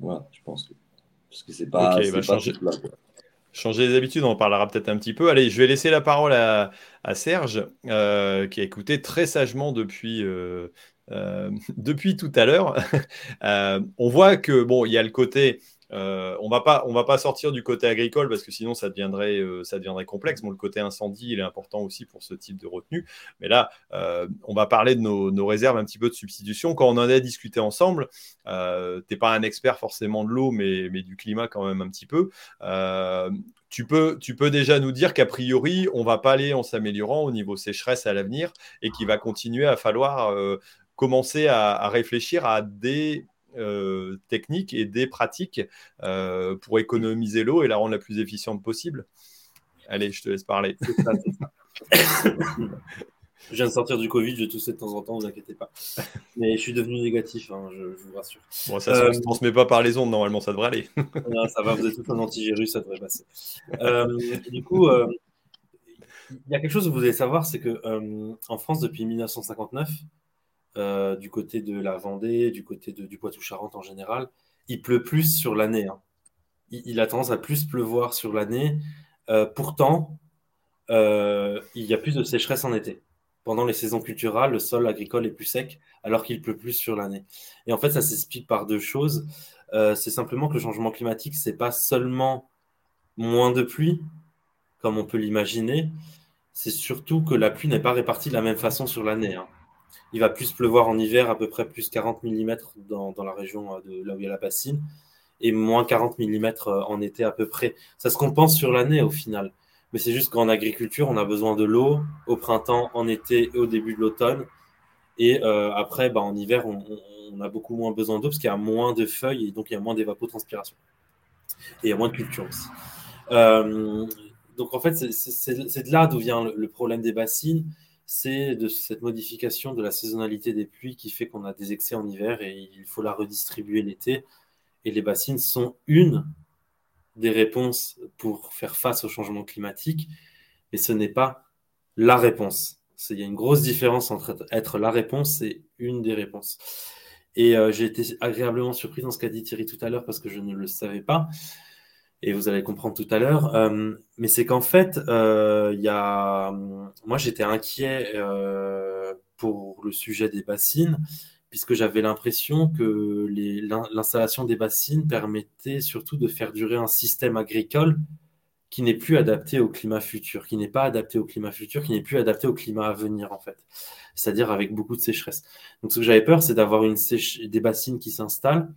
Speaker 7: voilà, je pense que. Parce que c'est pas.
Speaker 1: Okay, bah changer... changer les habitudes, on en parlera peut-être un petit peu. Allez, je vais laisser la parole à, à Serge, euh, qui a écouté très sagement depuis, euh, euh, *laughs* depuis tout à l'heure. *laughs* On voit que, bon, il y a le côté euh, on va pas, on va pas sortir du côté agricole parce que sinon ça deviendrait, euh, ça deviendrait complexe. Bon, le côté incendie, il est important aussi pour ce type de retenue. Mais là, euh, on va parler de nos, réserves, un petit peu de substitution. Quand on en a discuté ensemble, t'es pas un expert forcément de l'eau, mais, du climat quand même un petit peu. tu peux, tu peux déjà nous dire qu'a priori, on va pas aller en s'améliorant au niveau sécheresse à l'avenir et qu'il va continuer à falloir commencer à réfléchir à des euh, techniques et des pratiques euh, pour économiser l'eau et la rendre la plus efficiente possible. Allez, je te laisse parler.
Speaker 8: Je viens de sortir du Covid, je tousse de temps en temps, ne vous inquiétez pas. Mais je suis devenu négatif, hein, je, vous rassure.
Speaker 1: Bon, ça ne se euh, transmet pas par les ondes, normalement, ça devrait aller. *laughs*
Speaker 8: ça va, vous êtes tout un antivirus, ça devrait passer. du coup, il y a quelque chose que vous devez savoir, c'est que en France, depuis 1959, euh, du côté de la Vendée, du côté du Poitou-Charentes en général, il pleut plus sur l'année. Hein. Il, a tendance à plus pleuvoir sur l'année. Euh, pourtant, euh, il y a plus de sécheresse en été. Pendant les saisons culturelles, le sol agricole est plus sec alors qu'il pleut plus sur l'année. Et en fait, ça s'explique par deux choses. c'est simplement que le changement climatique, c'est pas seulement moins de pluie, comme on peut l'imaginer, c'est surtout que la pluie n'est pas répartie de la même façon sur l'année. Hein. Il va plus pleuvoir en hiver, à peu près plus 40 mm dans, la région euh, de là où il y a la bassine, et moins 40 mm euh, en été à peu près. Ça se compense sur l'année au final. Mais c'est juste qu'en agriculture, on a besoin de l'eau au printemps, en été et au début de l'automne. Et euh, après, bah, en hiver, on, a beaucoup moins besoin d'eau parce qu'il y a moins de feuilles et donc il y a moins d'évapotranspiration. Et il y a moins de culture aussi. donc en fait, c'est de là d'où vient le, problème des bassines c'est de cette modification de la saisonnalité des pluies qui fait qu'on a des excès en hiver et il faut la redistribuer l'été. Et les bassines sont une des réponses pour faire face au changement climatique, mais ce n'est pas la réponse. Il y a une grosse différence entre être la réponse et une des réponses. Et euh, j'ai été agréablement surpris dans ce qu'a dit Thierry tout à l'heure parce que je ne le savais pas et vous allez comprendre tout à l'heure. Euh, mais c'est qu'en fait, euh, il y a... moi j'étais inquiet euh, pour le sujet des bassines, puisque j'avais l'impression que l'installation des bassines permettait surtout de faire durer un système agricole qui n'est plus adapté au climat futur, qui n'est pas adapté au climat futur, qui n'est plus adapté au climat à venir, en fait. C'est-à-dire avec beaucoup de sécheresse. Donc, ce que j'avais peur, c'est d'avoir des bassines qui s'installent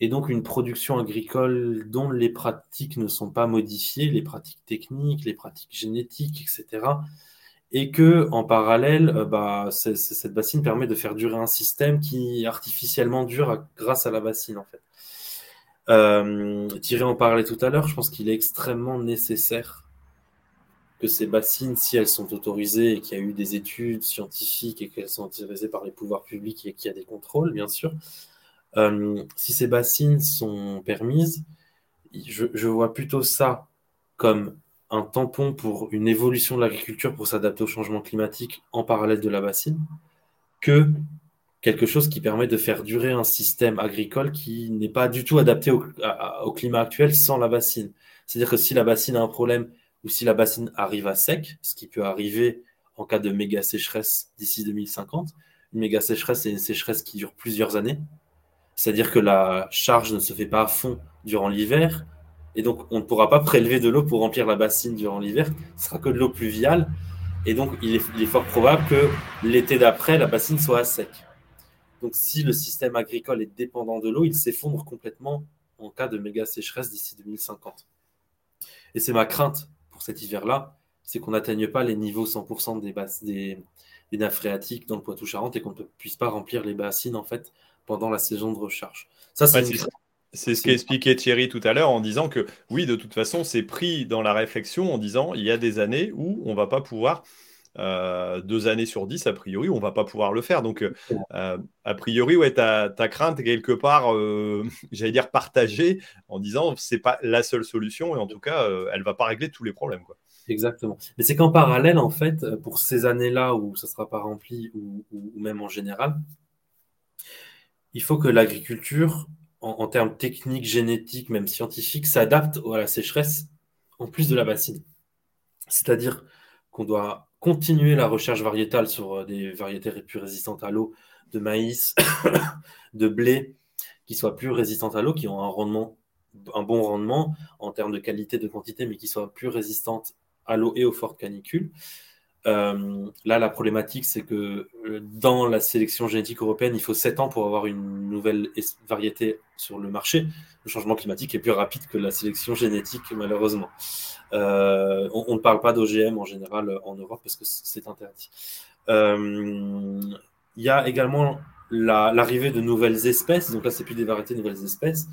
Speaker 8: et donc une production agricole dont les pratiques ne sont pas modifiées, les pratiques techniques, les pratiques génétiques, etc. Et que en parallèle, euh, bah, cette bassine permet de faire durer un système qui artificiellement dure grâce à la bassine en fait. Euh, Thierry en parlait tout à l'heure, je pense qu'il est extrêmement nécessaire que ces bassines, si elles sont autorisées et qu'il y a eu des études scientifiques et qu'elles sont autorisées par les pouvoirs publics et qu'il y a des contrôles, bien sûr, euh, si ces bassines sont permises, je, vois plutôt ça comme un tampon pour une évolution de l'agriculture pour s'adapter au changement climatique en parallèle de la bassine, que quelque chose qui permet de faire durer un système agricole qui n'est pas du tout adapté au, au climat actuel sans la bassine. C'est-à-dire que si la bassine a un problème ou si la bassine arrive à sec, ce qui peut arriver en cas de méga sécheresse d'ici 2050, une méga sécheresse, c'est une sécheresse qui dure plusieurs années, c'est-à-dire que la charge ne se fait pas à fond durant l'hiver, et donc on ne pourra pas prélever de l'eau pour remplir la bassine durant l'hiver, ce sera que de l'eau pluviale, et donc il est, fort probable que l'été d'après, la bassine soit à sec. Donc si le système agricole est dépendant de l'eau, il s'effondre complètement en cas de méga sécheresse d'ici 2050. Et c'est ma crainte pour cet hiver-là, c'est qu'on n'atteigne pas les niveaux 100% des, des, des nappes phréatiques dans le Poitou-Charentes et qu'on ne puisse pas remplir les bassines en fait pendant la saison de recharge. Ça,
Speaker 1: c'est ce qu'expliquait Thierry tout à l'heure en disant que oui, de toute façon, c'est pris dans la réflexion en disant il y a des années où on va pas pouvoir, euh, deux années sur dix, a priori, on va pas pouvoir le faire. Donc, euh, a priori, ouais, ta, ta crainte est quelque part, euh, *laughs* j'allais dire, partagée en disant c'est pas la seule solution et en tout cas, elle va pas régler tous les problèmes. Quoi.
Speaker 8: Exactement. Mais c'est qu'en parallèle, en fait, pour ces années-là où ça ne sera pas rempli ou, ou, même en général, il faut que l'agriculture, en, termes techniques, génétiques, même scientifiques, s'adapte à la sécheresse en plus de la bassine. C'est-à-dire qu'on doit continuer la recherche variétale sur euh, des variétés plus résistantes à l'eau, de maïs, *coughs* de blé, qui soient plus résistantes à l'eau, qui ont un bon rendement en termes de qualité, de quantité, mais qui soient plus résistantes à l'eau et aux fortes canicules. Euh, là, la problématique, c'est que euh, dans la sélection génétique européenne, il faut 7 ans pour avoir une nouvelle variété sur le marché. Le changement climatique est plus rapide que la sélection génétique, malheureusement. Euh, on, ne parle pas d'OGM en général en Europe parce que c'est interdit. Il y a également l'arrivée de nouvelles espèces. Donc là, c'est plus des variétés de nouvelles espèces.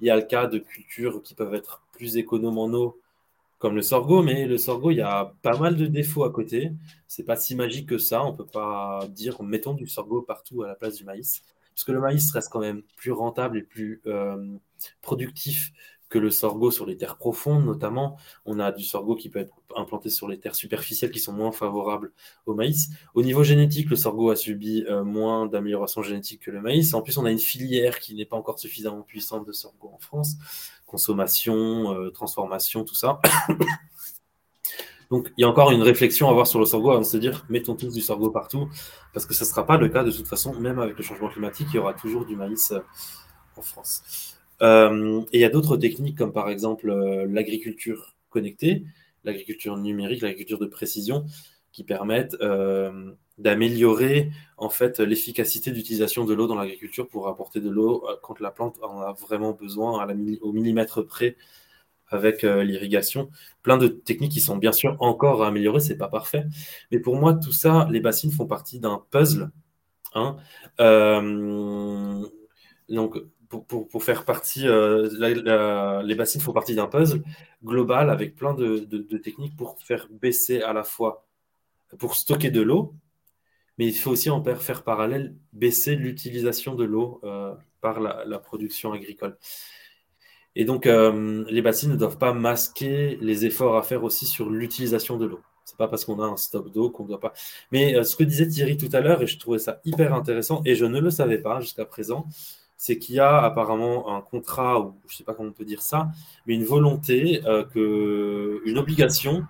Speaker 8: Il y a le cas de cultures qui peuvent être plus économes en eau comme le sorgho, mais le sorgho, il y a pas mal de défauts à côté. C'est pas si magique que ça. On peut pas dire mettons du sorgho partout à la place du maïs, parce que le maïs reste quand même plus rentable et plus euh, productif que le sorgho sur les terres profondes, notamment. On a du sorgho qui peut être implanté sur les terres superficielles qui sont moins favorables au maïs. Au niveau génétique, le sorgho a subi euh, moins d'amélioration génétique que le maïs. En plus, on a une filière qui n'est pas encore suffisamment puissante de sorgho en France. Consommation, euh, transformation, tout ça. Donc, il y a encore une réflexion à avoir sur le sorgho avant se dire mettons tous du sorgho partout, parce que ce ne sera pas le cas de toute façon, même avec le changement climatique, il y aura toujours du maïs euh, en France. Euh, et il y a d'autres techniques comme par exemple l'agriculture connectée, l'agriculture numérique, l'agriculture de précision, qui permettent d'améliorer en fait l'efficacité d'utilisation de l'eau dans l'agriculture pour apporter de l'eau quand la plante en a vraiment besoin au millimètre près avec l'irrigation. Plein de techniques qui sont bien sûr encore à améliorer, c'est pas parfait. Mais pour moi, tout ça, les bassines font partie d'un puzzle. Hein. donc, pour, faire partie, euh, les bassines font partie d'un puzzle global avec plein de, techniques pour faire baisser à la fois, pour stocker de l'eau, mais il faut aussi en faire parallèle baisser l'utilisation de l'eau euh, par la, production agricole. Et donc, euh, les bassines ne doivent pas masquer les efforts à faire aussi sur l'utilisation de l'eau. C'est pas parce qu'on a un stock d'eau qu'on ne doit pas. Mais ce que disait Thierry tout à l'heure, et je trouvais ça hyper intéressant, et je ne le savais pas jusqu'à présent, c'est qu'il y a apparemment un contrat, ou je ne sais pas comment on peut dire ça, mais une volonté, euh, que, une obligation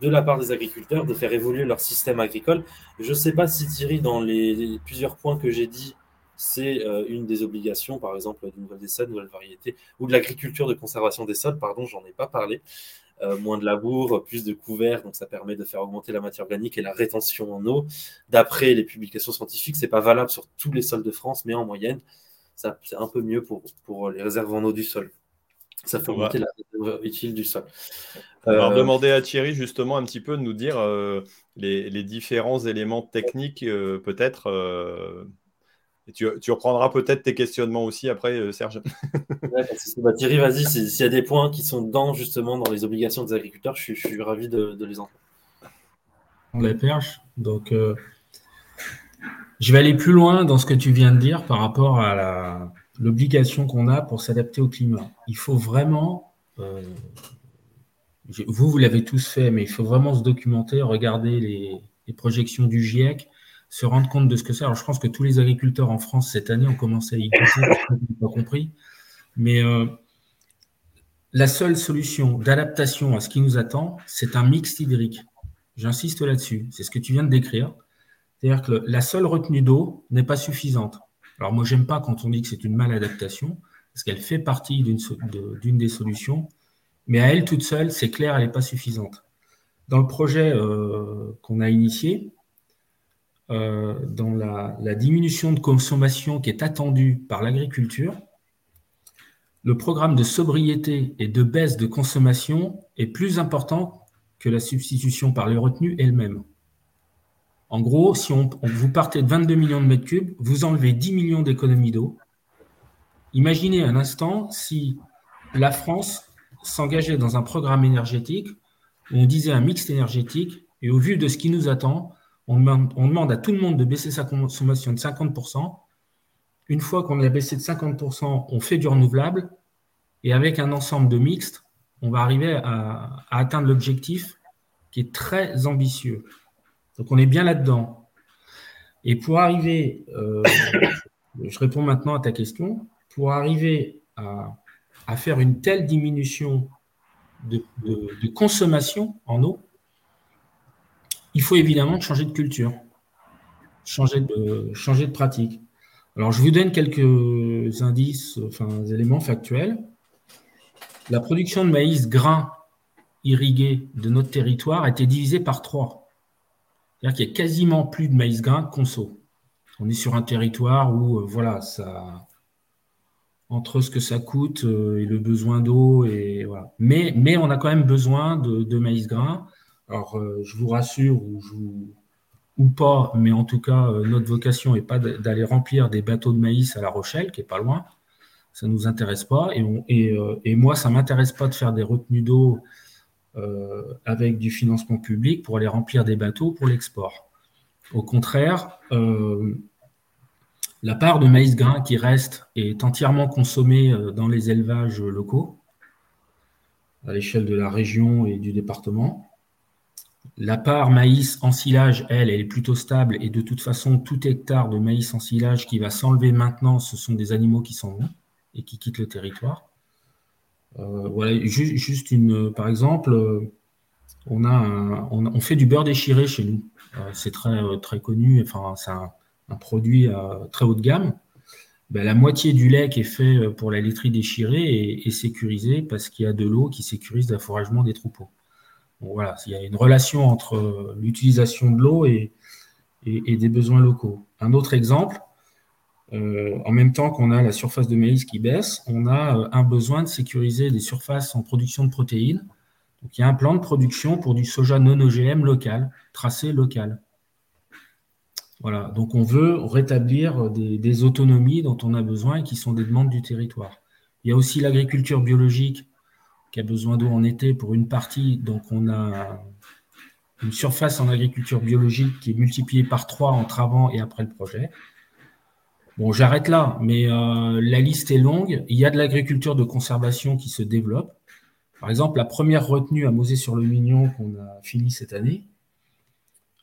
Speaker 8: de la part des agriculteurs de faire évoluer leur système agricole. Je ne sais pas si Thierry, dans les, plusieurs points que j'ai dit, c'est euh, une des obligations, par exemple, de nouvelles essais, de nouvelles variétés, ou de l'agriculture de conservation des sols, pardon, j'en ai pas parlé. Euh, moins de labour, plus de couverts, donc ça permet de faire augmenter la matière organique et la rétention en eau. D'après les publications scientifiques, c'est pas valable sur tous les sols de France, mais en moyenne, c'est un peu mieux pour les réserves en eau du sol. Ça fait augmenter la réserve utile du sol.
Speaker 1: On va euh, demander à Thierry justement un petit peu de nous dire euh, les, différents éléments techniques peut-être. Et tu, reprendras peut-être tes questionnements aussi après, Serge. *laughs*
Speaker 8: Bah, Thierry, vas-y, s'il y a des points qui sont dans justement dans les obligations des agriculteurs, je suis, ravi de, les entendre.
Speaker 6: On les perche. Donc, je vais aller plus loin dans ce que tu viens de dire par rapport à l'obligation qu'on a pour s'adapter au climat. Il faut vraiment, euh, vous, vous l'avez tous fait, mais il faut vraiment se documenter, regarder les, projections du GIEC, se rendre compte de ce que c'est. Alors, je pense que tous les agriculteurs en France cette année ont commencé à y penser, pas compris. Mais euh, la seule solution d'adaptation à ce qui nous attend, c'est un mix hydrique. J'insiste là-dessus. C'est ce que tu viens de décrire. C'est-à-dire que la seule retenue d'eau n'est pas suffisante. Alors moi, j'aime pas quand on dit que c'est une maladaptation, parce qu'elle fait partie d'une des solutions, mais à elle toute seule, c'est clair, elle n'est pas suffisante. Dans le projet euh, qu'on a initié, euh, dans la, la, diminution de consommation qui est attendue par l'agriculture, le programme de sobriété et de baisse de consommation est plus important que la substitution par les retenues elles-mêmes. En gros, si on, vous partez de 22 millions de mètres cubes, vous enlevez 10 millions d'économies d'eau. Imaginez un instant si la France s'engageait dans un programme énergétique où on disait un mix énergétique et au vu de ce qui nous attend, on demande, à tout le monde de baisser sa consommation de 50%. Une fois qu'on a baissé de 50%, on fait du renouvelable et avec un ensemble de mixtes, on va arriver à atteindre l'objectif qui est très ambitieux. Donc on est bien là-dedans. Et pour arriver, euh, *coughs* je réponds maintenant à ta question, pour arriver à, faire une telle diminution de, consommation en eau, il faut évidemment changer de culture, changer de, pratique. Alors je vous donne quelques indices, enfin éléments factuels. La production de maïs grain irrigué de notre territoire a été divisée par trois. C'est-à-dire qu'il n'y a quasiment plus de maïs grain conso. On est sur un territoire où, euh, voilà, ça, entre ce que ça coûte euh, et le besoin d'eau, et. Mais, mais on a quand même besoin de, maïs grain. Alors, euh, je vous rassure, ou, ou pas, mais en tout cas, notre vocation n'est pas d'aller remplir des bateaux de maïs à La Rochelle, qui est pas loin. Ça ne nous intéresse pas. Et, et, et moi, ça ne m'intéresse pas de faire des retenues d'eau avec du financement public pour aller remplir des bateaux pour l'export. Au contraire, euh, la part de maïs grain qui reste est entièrement consommée euh, dans les élevages locaux, à l'échelle de la région et du département. La part maïs en silage, elle, elle est plutôt stable et de toute façon, tout hectare de maïs en silage qui va s'enlever maintenant, ce sont des animaux qui s'en vont et qui quittent le territoire. Euh, juste, une, par exemple, euh, on, fait du beurre déchiré chez nous. Euh, c'est très, connu, enfin, c'est un, produit très haut de gamme. Ben, la moitié du lait qui est fait pour la laiterie déchirée est, sécurisé parce qu'il y a de l'eau qui sécurise l'affouragement des troupeaux. voilà, il y a une relation entre l'utilisation de l'eau et, des besoins locaux. Un autre exemple, euh, en même temps qu'on a la surface de maïs qui baisse, on a euh, un besoin de sécuriser des surfaces en production de protéines. Donc il y a un plan de production pour du soja non OGM local, tracé local. Voilà, donc on veut rétablir des, autonomies dont on a besoin et qui sont des demandes du territoire. Il y a aussi l'agriculture biologique qui a besoin d'eau en été pour une partie, donc on a une surface en agriculture biologique qui est multipliée par trois entre avant et après le projet. Bon, j'arrête là, mais euh, la liste est longue. Il y a de l'agriculture de conservation qui se développe. Par exemple, la première retenue à Mosée-sur-le-Mignon qu'on a fini cette année,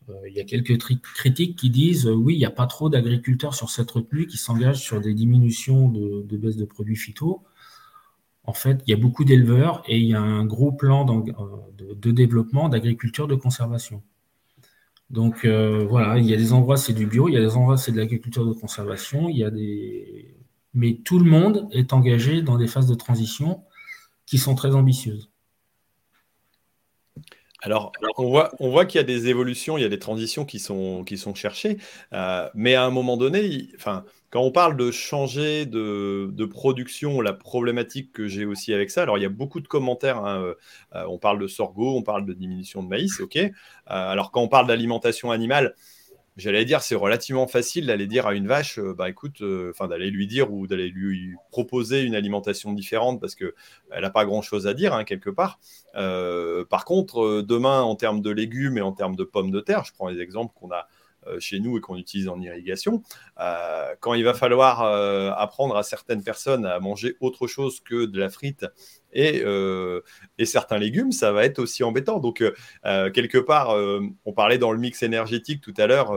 Speaker 6: euh, il y a quelques critiques qui disent euh, oui, il n'y a pas trop d'agriculteurs sur cette retenue qui s'engagent sur des diminutions de, baisse de produits phyto. en fait, il y a beaucoup d'éleveurs et il y a un gros plan de, développement d'agriculture de conservation. Donc voilà, il y a des endroits c'est du bio, il y a des endroits c'est de l'agriculture de conservation, il y a des mais tout le monde est engagé dans des phases de transition qui sont très ambitieuses.
Speaker 1: Alors, on voit, qu'il y a des évolutions, il y a des transitions qui sont, qui sont cherchées, euh, mais à un moment donné, enfin, quand on parle de changer de, production, la problématique que j'ai aussi avec ça, alors il y a beaucoup de commentaires, hein, euh, euh, on parle de sorgho, on parle de diminution de maïs, ok. alors quand on parle d'alimentation animale, J'allais dire, c'est relativement facile d'aller dire à une vache, euh, bah écoute, euh, enfin d'aller lui dire ou d'aller lui proposer une alimentation différente parce que elle n'a pas grand chose à dire hein, quelque part. Euh, par contre, demain en termes de légumes et en termes de pommes de terre, je prends les exemples qu'on a chez nous et qu'on utilise en irrigation, quand il va falloir apprendre à certaines personnes à manger autre chose que de la frite euh, et, certains légumes, ça va être aussi embêtant. Donc, euh, euh, quelque part, on parlait dans le mix énergétique tout à l'heure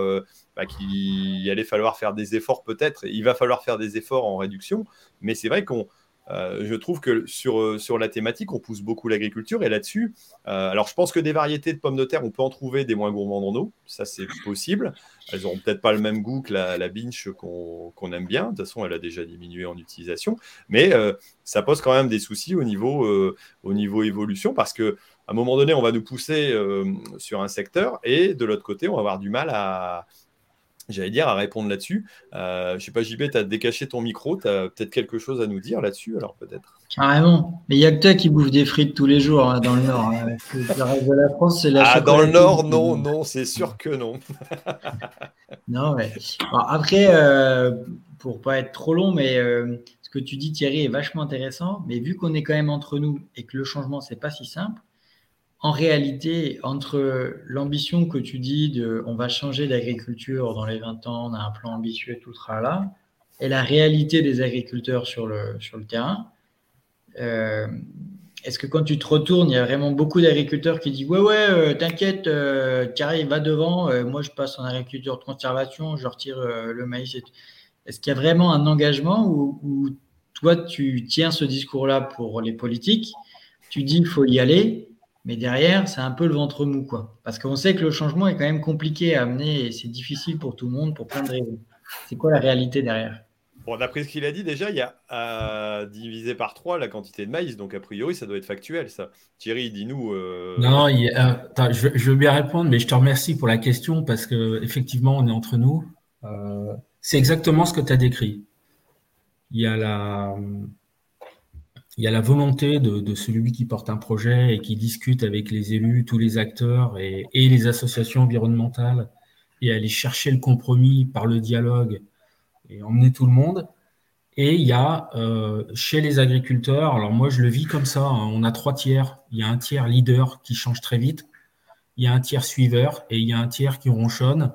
Speaker 1: bah, qu'il allait falloir faire des efforts peut-être. Il va falloir faire des efforts en réduction, mais c'est vrai qu'on euh, je trouve que sur, euh, sur la thématique, on pousse beaucoup l'agriculture et là-dessus, euh, alors je pense que des variétés de pommes de terre, on peut en trouver des moins gourmandes en eau, ça c'est possible. Elles n'auront peut-être pas le même goût que la, la binge qu'on aime bien, de toute façon elle a déjà diminué en utilisation, mais ça pose quand même des soucis au niveau, au niveau évolution parce que à un moment donné, on va nous pousser sur un secteur et de l'autre côté, on va avoir du mal à, j'allais dire, à répondre là-dessus. Euh, je ne sais pas, JB, tu as décaché ton micro, tu as peut-être quelque chose à nous dire là-dessus, alors peut-être?
Speaker 2: Carrément. Mais il n'y a que toi qui bouffe des frites tous les jours hein, dans le Nord. Hein. *laughs* Le reste de la France, c'est la
Speaker 1: Ah, dans le Nord, non, non, c'est sûr que non. *laughs*
Speaker 2: non, mais après, euh, pour pas être trop long, mais euh, ce que tu dis, Thierry, est vachement intéressant. Mais vu qu'on est quand même entre nous et que le changement, c'est pas si simple, en réalité, entre l'ambition que tu dis de on va changer d'agriculture dans les 20 ans, on a un plan ambitieux, tout sera là, et la réalité des agriculteurs sur le, sur le terrain, euh, est-ce que quand tu te retournes, il y a vraiment beaucoup d'agriculteurs qui disent Ouais, ouais, euh, t'inquiète, euh, Thierry va devant, moi je passe en agriculture de conservation, je retire le maïs. Est-ce qu'il y a vraiment un engagement où toi tu tiens ce discours-là pour les politiques, tu dis il faut y aller, mais derrière, c'est un peu le ventre mou, quoi. Parce qu'on sait que le changement est quand même compliqué à amener et c'est difficile pour tout le monde pour plein de raisons. C'est quoi la réalité derrière?
Speaker 1: Bon, d'après ce qu'il a dit, déjà, il y a à diviser par 3 la quantité de maïs. Donc, a priori, ça doit être factuel, ça. Thierry, dis-nous. Euh,
Speaker 6: non, euh, je, veux bien répondre, mais je te remercie pour la question parce qu'effectivement, on est entre nous. Euh, c'est exactement ce que tu as décrit. Il y a la, il y a la volonté de, celui qui porte un projet et qui discute avec les élus, tous les acteurs et, les associations environnementales et aller chercher le compromis par le dialogue et emmener tout le monde. Et il y a euh, chez les agriculteurs, alors moi je le vis comme ça, hein, on a trois tiers. Il y a un tiers leader qui change très vite, il y a un tiers suiveur et il y a un tiers qui ronchonne.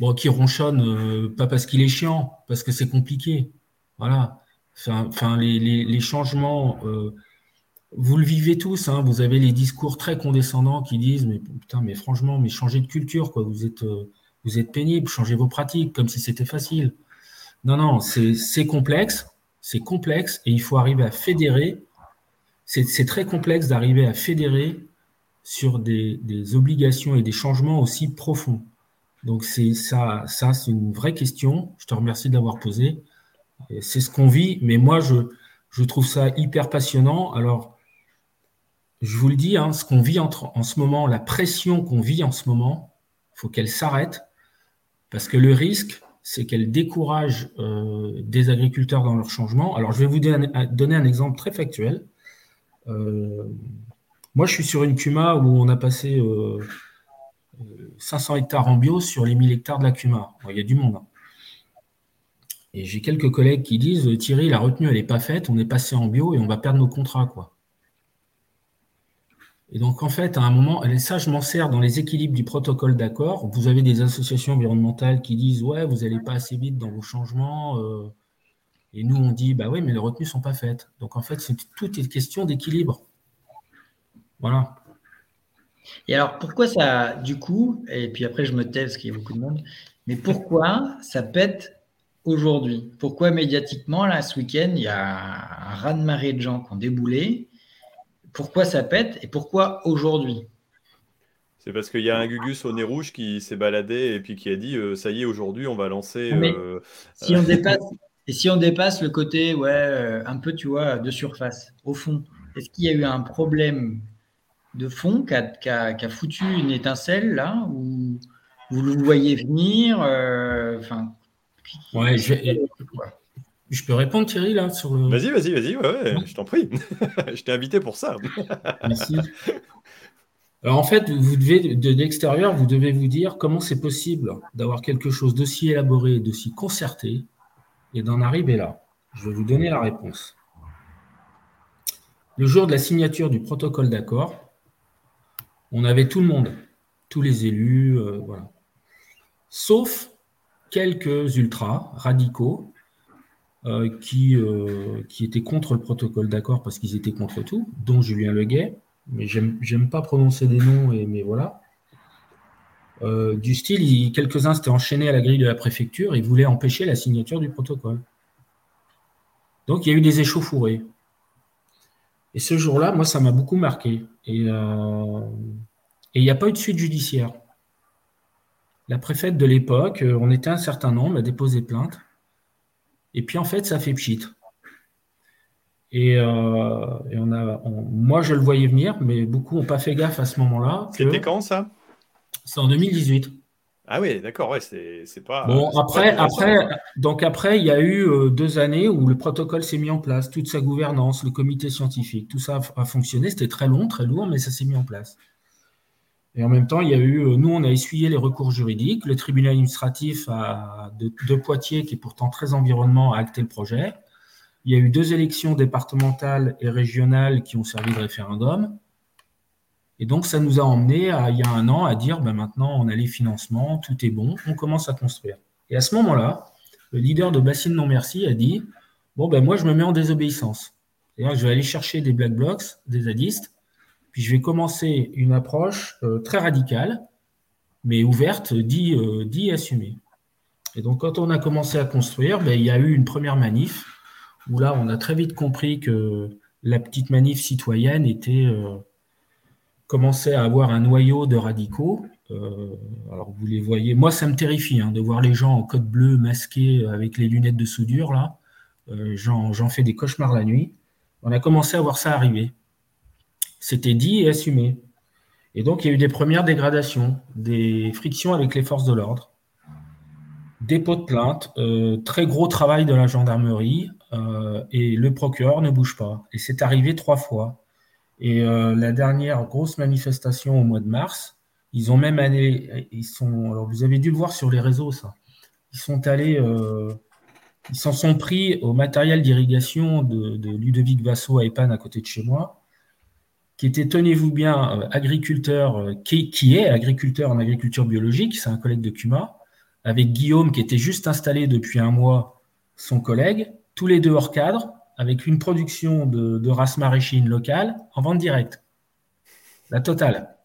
Speaker 6: Bon, qui ronchonne euh, pas parce qu'il est chiant, parce que c'est compliqué. Voilà. Enfin, les, changements, euh, vous le vivez tous. Hein, vous avez les discours très condescendants qui disent mais putain, mais franchement, mais changez de culture, quoi. Vous êtes, euh, pénible, changez vos pratiques, comme si c'était facile. Non, non, c'est complexe, c'est complexe, et il faut arriver à fédérer. C'est très complexe d'arriver à fédérer sur des, des, obligations et des changements aussi profonds. Donc c'est ça, ça c'est une vraie question. Je te remercie de l'avoir posée. C'est ce qu'on vit, mais moi, je, trouve ça hyper passionnant. Alors, je vous le dis, hein, ce qu'on vit en ce moment, la pression qu'on vit en ce moment, il faut qu'elle s'arrête, parce que le risque, c'est qu'elle décourage euh, des agriculteurs dans leur changement. Alors, je vais vous donner un exemple très factuel. Euh, moi, je suis sur une CUMA où on a passé 500 euh, hectares en bio sur les 1000 hectares de la CUMA. il y a du monde. Hein. Et j'ai quelques collègues qui disent Thierry, la retenue, elle n'est pas faite, on est passé en bio et on va perdre nos contrats. Quoi. Et donc, en fait, à un moment, ça, je m'en sers dans les équilibres du protocole d'accord. Vous avez des associations environnementales qui disent Ouais, vous n'allez pas assez vite dans vos changements. Euh. et nous, on dit Bah oui, mais les retenues ne sont pas faites. Donc, en fait, c'est tout est question d'équilibre. Voilà.
Speaker 2: Et alors, pourquoi ça, du coup, et puis après, je me tais parce qu'il y a beaucoup de monde, mais pourquoi ça pète aujourd'hui Pourquoi médiatiquement, là, ce week-end, il y a un raz-de-marée de gens qui ont déboulé? Pourquoi ça pète et pourquoi aujourd'hui?
Speaker 1: C'est parce qu'il y a un Gugus au nez rouge qui s'est baladé et puis qui a dit euh, ça y est, aujourd'hui, on va lancer.
Speaker 2: Mais
Speaker 1: euh,
Speaker 2: Si on dépasse, *laughs* et si on dépasse le côté, ouais, euh, un peu, tu vois, de surface, au fond, est-ce qu'il y a eu un problème de fond qui a, foutu une étincelle là ou vous le voyez venir euh, Enfin,
Speaker 6: Ouais, je, vais- je peux répondre, Thierry, là, sur le.
Speaker 1: Vas-y, vas-y, vas-y, ouais, ouais, je t'en prie. *laughs* je t'ai invité pour ça.
Speaker 6: Merci. Alors en fait, vous devez, de l'extérieur, vous devez vous dire comment c'est possible d'avoir quelque chose d'aussi élaboré, d'aussi concerté, et d'en arriver là. Je vais vous donner la réponse. Le jour de la signature du protocole d'accord, on avait tout le monde, tous les élus, euh, voilà. Sauf quelques ultras radicaux euh, qui, euh, qui étaient contre le protocole d'accord parce qu'ils étaient contre tout, dont Julien Leguet, mais j'aime pas prononcer des noms, et, mais voilà. Euh, du style, quelques-uns s'étaient enchaînés à la grille de la préfecture et voulaient empêcher la signature du protocole. Donc il y a eu des échauffourées. Et ce jour-là, moi, ça m'a beaucoup marqué. Et il n'y a pas eu de suite judiciaire. La préfète de l'époque, euh, on était un certain nombre à déposer plainte. Et puis en fait, ça fait pchit. Et, euh, et on a, on- moi, je le voyais venir, mais beaucoup n'ont pas fait gaffe à ce moment-là.
Speaker 1: C'était quand ça?
Speaker 6: C'est en 2018.
Speaker 1: Ah oui, d'accord, ouais, c'est pas.
Speaker 6: Bon,
Speaker 1: pas
Speaker 6: après, après, donc après, il y a eu euh, deux années où le protocole s'est mis en place, toute sa gouvernance, le comité scientifique, tout ça a, a fonctionné. C'était très long, très lourd, mais ça s'est mis en place. Et en même temps, il y a eu, euh, nous, on a essuyé les recours juridiques. Le tribunal administratif à- de, Poitiers, qui est pourtant très environnement, a acté le projet. Il y a eu deux élections départementales et régionales qui ont servi de référendum. Et donc, ça nous a emmené, il y a un an, à dire ben, maintenant, on a les financements, tout est bon, on commence à construire. Et à ce moment-là, le leader de Bassine Non Merci a dit Bon, ben moi, je me mets en désobéissance. Je vais aller chercher des black blocs, des zadistes, puis je vais commencer une approche euh, très radicale, mais ouverte, dit, euh, dit assumée. Et donc, quand on a commencé à construire, ben, il y a eu une première manif où là, on a très vite compris que la petite manif citoyenne était. euh, commençait à avoir un noyau de radicaux. Alors vous les voyez, moi ça me terrifie hein, de voir les gens en code bleu masqués avec les lunettes de soudure là. J'en fais des cauchemars la nuit. On a commencé à voir ça arriver. C'était dit et assumé. Et donc il y a eu des premières dégradations, des frictions avec les forces de l'ordre, dépôt de plainte, euh, très gros travail de la gendarmerie euh, et le procureur ne bouge pas. Et c'est arrivé trois fois. Et euh, la dernière grosse manifestation au mois de mars, ils ont même allé, ils sont, alors vous avez dû le voir sur les réseaux, ça. Ils sont allés, ils s'en sont pris au matériel d'irrigation de, Ludovic Vasso à Epan à côté de chez moi, qui était, tenez-vous bien, euh, agriculteur, euh, qui, est agriculteur en agriculture biologique, c'est un collègue de Cuma, avec Guillaume qui était juste installé depuis un mois, son collègue, tous les deux hors cadre, avec une production de, de race maraîchine locale en vente directe. La totale.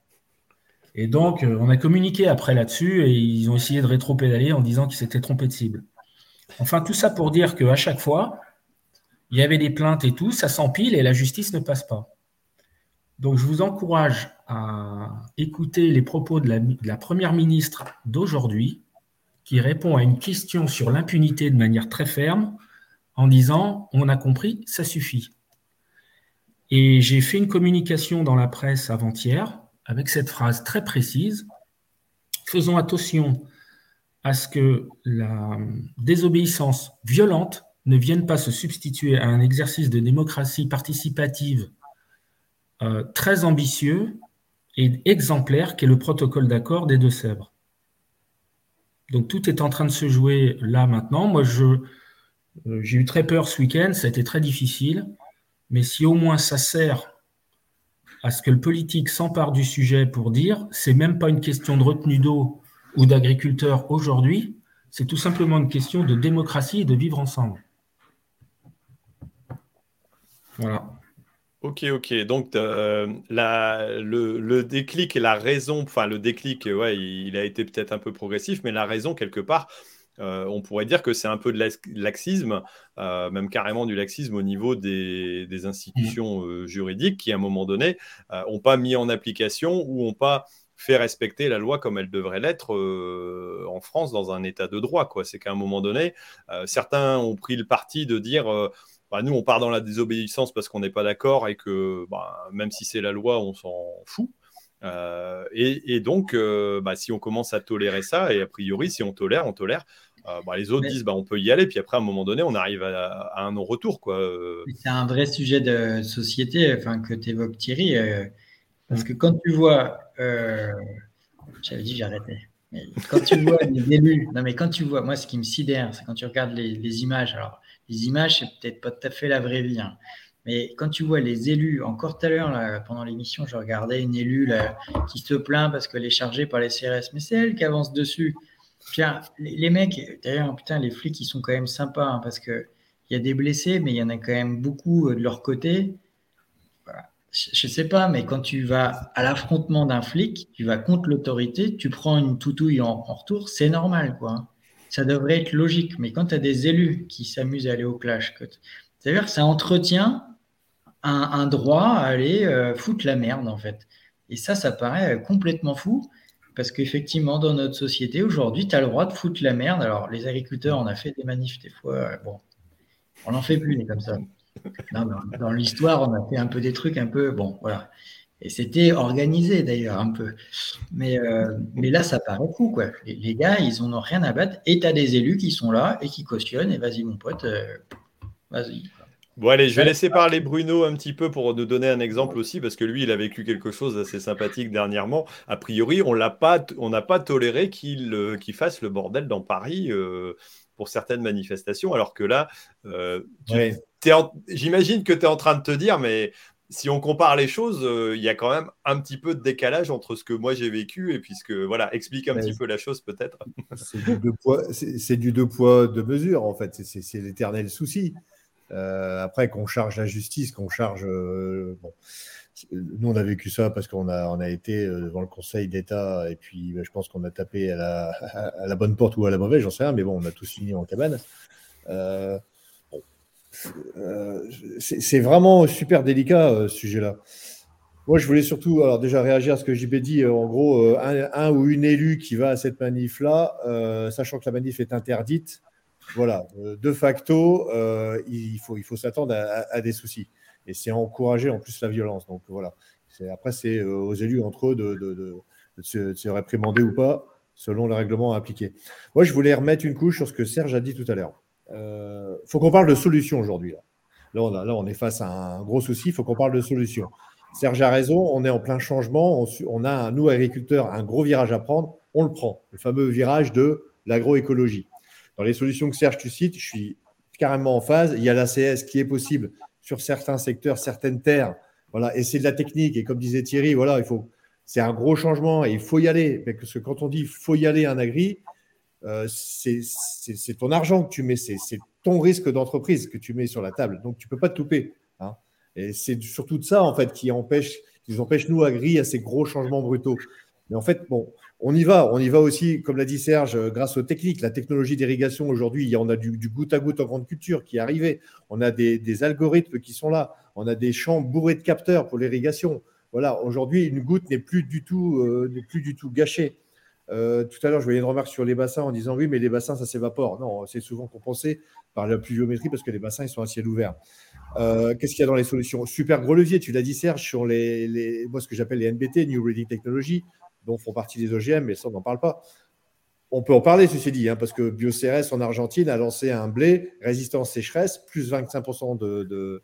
Speaker 6: Et donc, euh, on a communiqué après là-dessus et ils ont essayé de rétro-pédaler en disant qu'ils s'étaient trompés de cible. Enfin, tout ça pour dire qu'à chaque fois, il y avait des plaintes et tout, ça s'empile et la justice ne passe pas. Donc, je vous encourage à écouter les propos de la, première ministre d'aujourd'hui, qui répond à une question sur l'impunité de manière très ferme, en disant on a compris, ça suffit. Et j'ai fait une communication dans la presse avant-hier avec cette phrase très précise faisons attention à ce que la désobéissance violente ne vienne pas se substituer à un exercice de démocratie participative euh, très ambitieux et exemplaire qu'est le protocole d'accord des Deux-Sèvres. Donc tout est en train de se jouer là maintenant. Moi, euh, j'ai eu très peur ce week-end, ça a été très difficile, mais si au moins ça sert à ce que le politique s'empare du sujet pour dire c'est même pas une question de retenue d'eau ou d'agriculteurs aujourd'hui, c'est tout simplement une question de démocratie et de vivre ensemble. Voilà.
Speaker 1: Ok, ok. Donc, euh, la, le, le déclic et la raison, enfin, le déclic, ouais, il a été peut-être un peu progressif, mais la raison, quelque part, on pourrait dire que c'est un peu de laxisme, même carrément du laxisme au niveau des, institutions juridiques qui, à un moment donné, n'ont pas mis en application ou n'ont pas fait respecter la loi comme elle devrait l'être en France dans un état de droit. C'est qu'à un moment donné, certains ont pris le parti de dire bah, nous, on part dans la désobéissance parce qu'on n'est pas d'accord et que bah, même si c'est la loi, on s'en fout. Euh, et, donc, euh, bah, si on commence à tolérer ça, et a priori, si on tolère, on tolère, euh, les autres disent on peut y aller, puis après, à un moment donné, on arrive à, un non-retour.
Speaker 2: C'est un vrai sujet de société enfin, que tu évoques, Thierry, parce que quand tu vois. J'avais dit j'arrêtais. Mais quand tu vois les élus, non mais quand tu vois, moi ce qui me sidère, c'est quand tu regardes les, images. Alors les images, c'est peut-être pas tout à fait la vraie vie. Hein. Mais quand tu vois les élus, encore tout à l'heure, pendant l'émission, je regardais une élue qui se plaint parce qu'elle est chargée par les CRS, mais c'est elle qui avance dessus. Tiens, les, mecs, d'ailleurs, putain, les flics, ils sont quand même sympas hein, parce qu'il y a des blessés, mais il y en a quand même beaucoup euh, de leur côté. Je sais pas, mais quand tu vas à l'affrontement d'un flic, tu vas contre l'autorité, tu prends une toutouille en, retour, c'est normal, quoi. Ça devrait être logique. Mais quand tu as des élus qui s'amusent à aller au clash, c'est-à-dire que ça entretient un, droit à aller euh, foutre la merde, en fait. Et ça, ça paraît complètement fou. Parce qu'effectivement, dans notre société, aujourd'hui, tu as le droit de foutre la merde. Alors, les agriculteurs, on a fait des manifs des fois. Euh, bon, on n'en fait plus, mais comme ça. Dans l'histoire, on a fait un peu des trucs un peu. Bon, voilà. Et c'était organisé d'ailleurs un peu. Mais, euh, là, ça paraît fou, quoi. Les, gars, ils n'en ont rien à battre. Et tu as des élus qui sont là et qui cautionnent. Et vas-y, mon pote, euh, vas-y.
Speaker 1: Bon, allez, je vais laisser parler Bruno un petit peu pour nous donner un exemple aussi, parce que lui, il a vécu quelque chose d'assez sympathique dernièrement. A priori, on n'a pas, pas toléré qu'il euh, fasse le bordel dans Paris pour certaines manifestations, alors que là, j'imagine que tu es en train de te dire, mais si on compare les choses, euh, il y a quand même un petit peu de décalage entre ce que moi j'ai vécu et puis ce que voilà, explique un petit peu la chose peut-être. *laughs*
Speaker 3: C'est du deux poids, du deux poids deux mesures en fait. C'est l'éternel souci. Euh, après qu'on charge la justice, qu'on charge euh, bon. Nous, on a vécu ça parce qu'on a, a été devant le Conseil d'État et puis ben, je pense qu'on a tapé *laughs* à la, bonne porte ou à la mauvaise, j'en sais rien, mais bon, on a tous fini en cabane. Euh, c'est vraiment super délicat euh, ce sujet-là. Moi, je voulais surtout, alors déjà réagir à ce que JB dit. Euh, en gros, un, ou une élue qui va à cette manif-là, sachant que la manif est interdite, voilà, de facto, il faut s'attendre à, des soucis. Et c'est encourager en plus la violence. Donc voilà. Après, c'est aux élus entre eux de, se, réprimander ou pas, selon le règlement appliqué. Moi, je voulais remettre une couche sur ce que Serge a dit tout à l'heure. Il euh, faut qu'on parle de solutions aujourd'hui. Là. On est face à un gros souci, il faut qu'on parle de solutions. Serge a raison, on est en plein changement, on, a, nous, agriculteurs, un gros virage à prendre, on le prend, le fameux virage de l'agroécologie. Dans les solutions que Serge, tu cites, je suis carrément en phase. Il y a l'ACS qui est possible sur certains secteurs, certaines terres. Voilà, et c'est de la technique. Et comme disait Thierry, voilà, il faut, c'est un gros changement et il faut y aller. Parce que quand on dit faut y aller un agri, euh, c'est ton argent que tu mets, c'est ton risque d'entreprise que tu mets sur la table. Donc, tu peux pas te touper. Hein. Et c'est surtout de ça, en fait, qui empêche, qui nous empêche, nous, agri, à ces gros changements brutaux. Mais en fait, bon, on y va. On y va aussi, comme l'a dit Serge, grâce aux techniques. La technologie d'irrigation, aujourd'hui, on a du, goutte à goutte en grande culture qui est arrivé. On a des, algorithmes qui sont là. On a des champs bourrés de capteurs pour l'irrigation. Voilà, aujourd'hui, une goutte n'est plus du tout, euh, n'est plus du tout gâchée. Euh, tout à l'heure, je voyais une remarque sur les bassins en disant oui, mais les bassins, ça s'évapore. Non, c'est souvent compensé par la pluviométrie parce que les bassins, ils sont à ciel ouvert. Euh, qu'est-ce qu'il y a dans les solutions? Super gros levier, tu l'as dit Serge, sur les, ce que j'appelle les NBT, New Breeding Technology, dont font partie les OGM, mais ça, on n'en parle pas. On peut en parler, ceci dit, hein, parce que BioCRS en Argentine a lancé un blé résistant sécheresse, plus 25% de, de,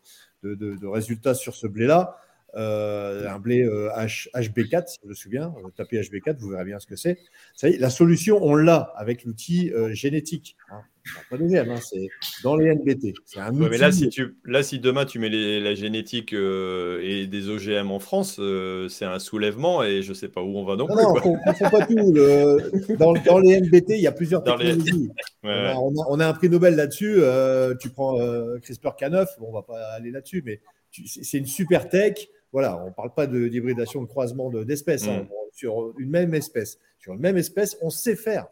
Speaker 3: de résultats sur ce blé-là. Euh, un blé HB4, euh, si je me souviens. Euh, tapez HB4, vous verrez bien ce que c'est. La solution, on l'a avec l'outil génétique. Hein. Pas hein, c'est dans les NBT. Un
Speaker 1: mais là si, tu, là, si demain tu mets la génétique et des OGM en France, c'est un soulèvement et je ne sais pas où on va non, plus.
Speaker 3: Non, on ne pas tout. dans, dans, les NBT, il y a plusieurs technologies. *laughs* On, a, un prix Nobel là-dessus. tu prends CRISPR-Cas9, bon, on ne va pas aller là-dessus, mais c'est une super tech. Voilà, on ne parle pas d'hybridation, de, de, croisement d'espèces. Hein. Mm. Sur une même espèce, sur une même espèce, on sait faire.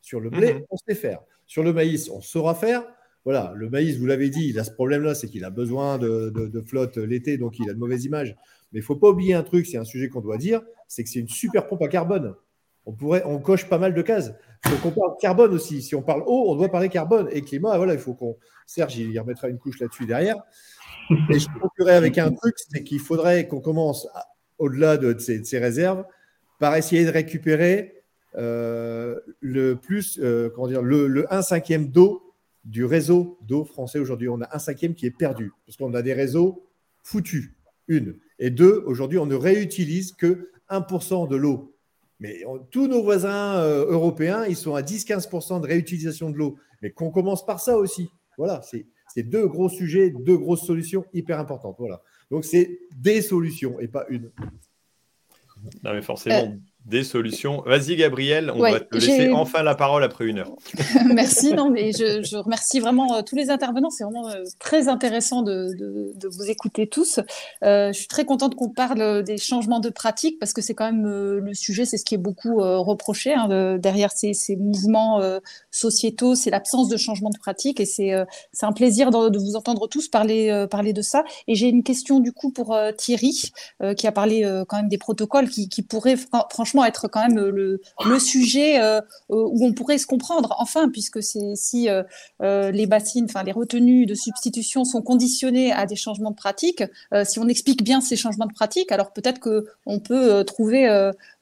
Speaker 3: Sur le blé, mm-hmm. on sait faire. Sur le maïs, on saura faire. Voilà, le maïs, vous l'avez dit, il a ce problème-là, c'est qu'il a besoin de, flotte l'été, donc il a de mauvaises images. Mais il ne faut pas oublier un truc, c'est un sujet qu'on doit dire, c'est que c'est une super pompe à carbone. On pourrait, on coche pas mal de cases. Donc on parle carbone aussi. Si on parle eau, on doit parler carbone et climat. Voilà, il faut qu'on. Serge, il y remettra une couche là-dessus derrière. Et je conclurai avec un truc, c'est qu'il faudrait qu'on commence, au-delà de, ces, réserves, par essayer de récupérer le plus, euh, comment dire, le, le 1 cinquième d'eau du réseau d'eau français aujourd'hui. On a un cinquième qui est perdu, parce qu'on a des réseaux foutus, une. Et deux, aujourd'hui, on ne réutilise que 1% de l'eau. Mais tous nos voisins euh, européens, ils sont à 10-15% de réutilisation de l'eau. Mais qu'on commence par ça aussi. Voilà, c'est deux gros sujets, deux grosses solutions hyper importantes. Voilà. Donc, c'est des solutions et pas une.
Speaker 1: Non, mais forcément, euh, des solutions. Vas-y, Gabriel, on va te laisser enfin la parole après une heure. *laughs*
Speaker 9: Merci, non, mais je, remercie vraiment euh, tous les intervenants. C'est vraiment euh, très intéressant de, vous écouter tous. Euh, je suis très contente qu'on parle des changements de pratique parce que c'est quand même le sujet, c'est ce qui est beaucoup reproché hein, derrière ces, mouvements sociétaux, c'est l'absence de changement de pratique et c'est un plaisir de, vous entendre tous parler, parler de ça. Et j'ai une question du coup pour Thierry qui a parlé quand même des protocoles qui, qui pourraient franchement être quand même le, le sujet euh, où on pourrait se comprendre, enfin, puisque si euh, euh, les bassines, enfin les retenues de substitution sont conditionnées à des changements de pratique, si on explique bien ces changements de pratique, alors peut-être qu'on peut trouver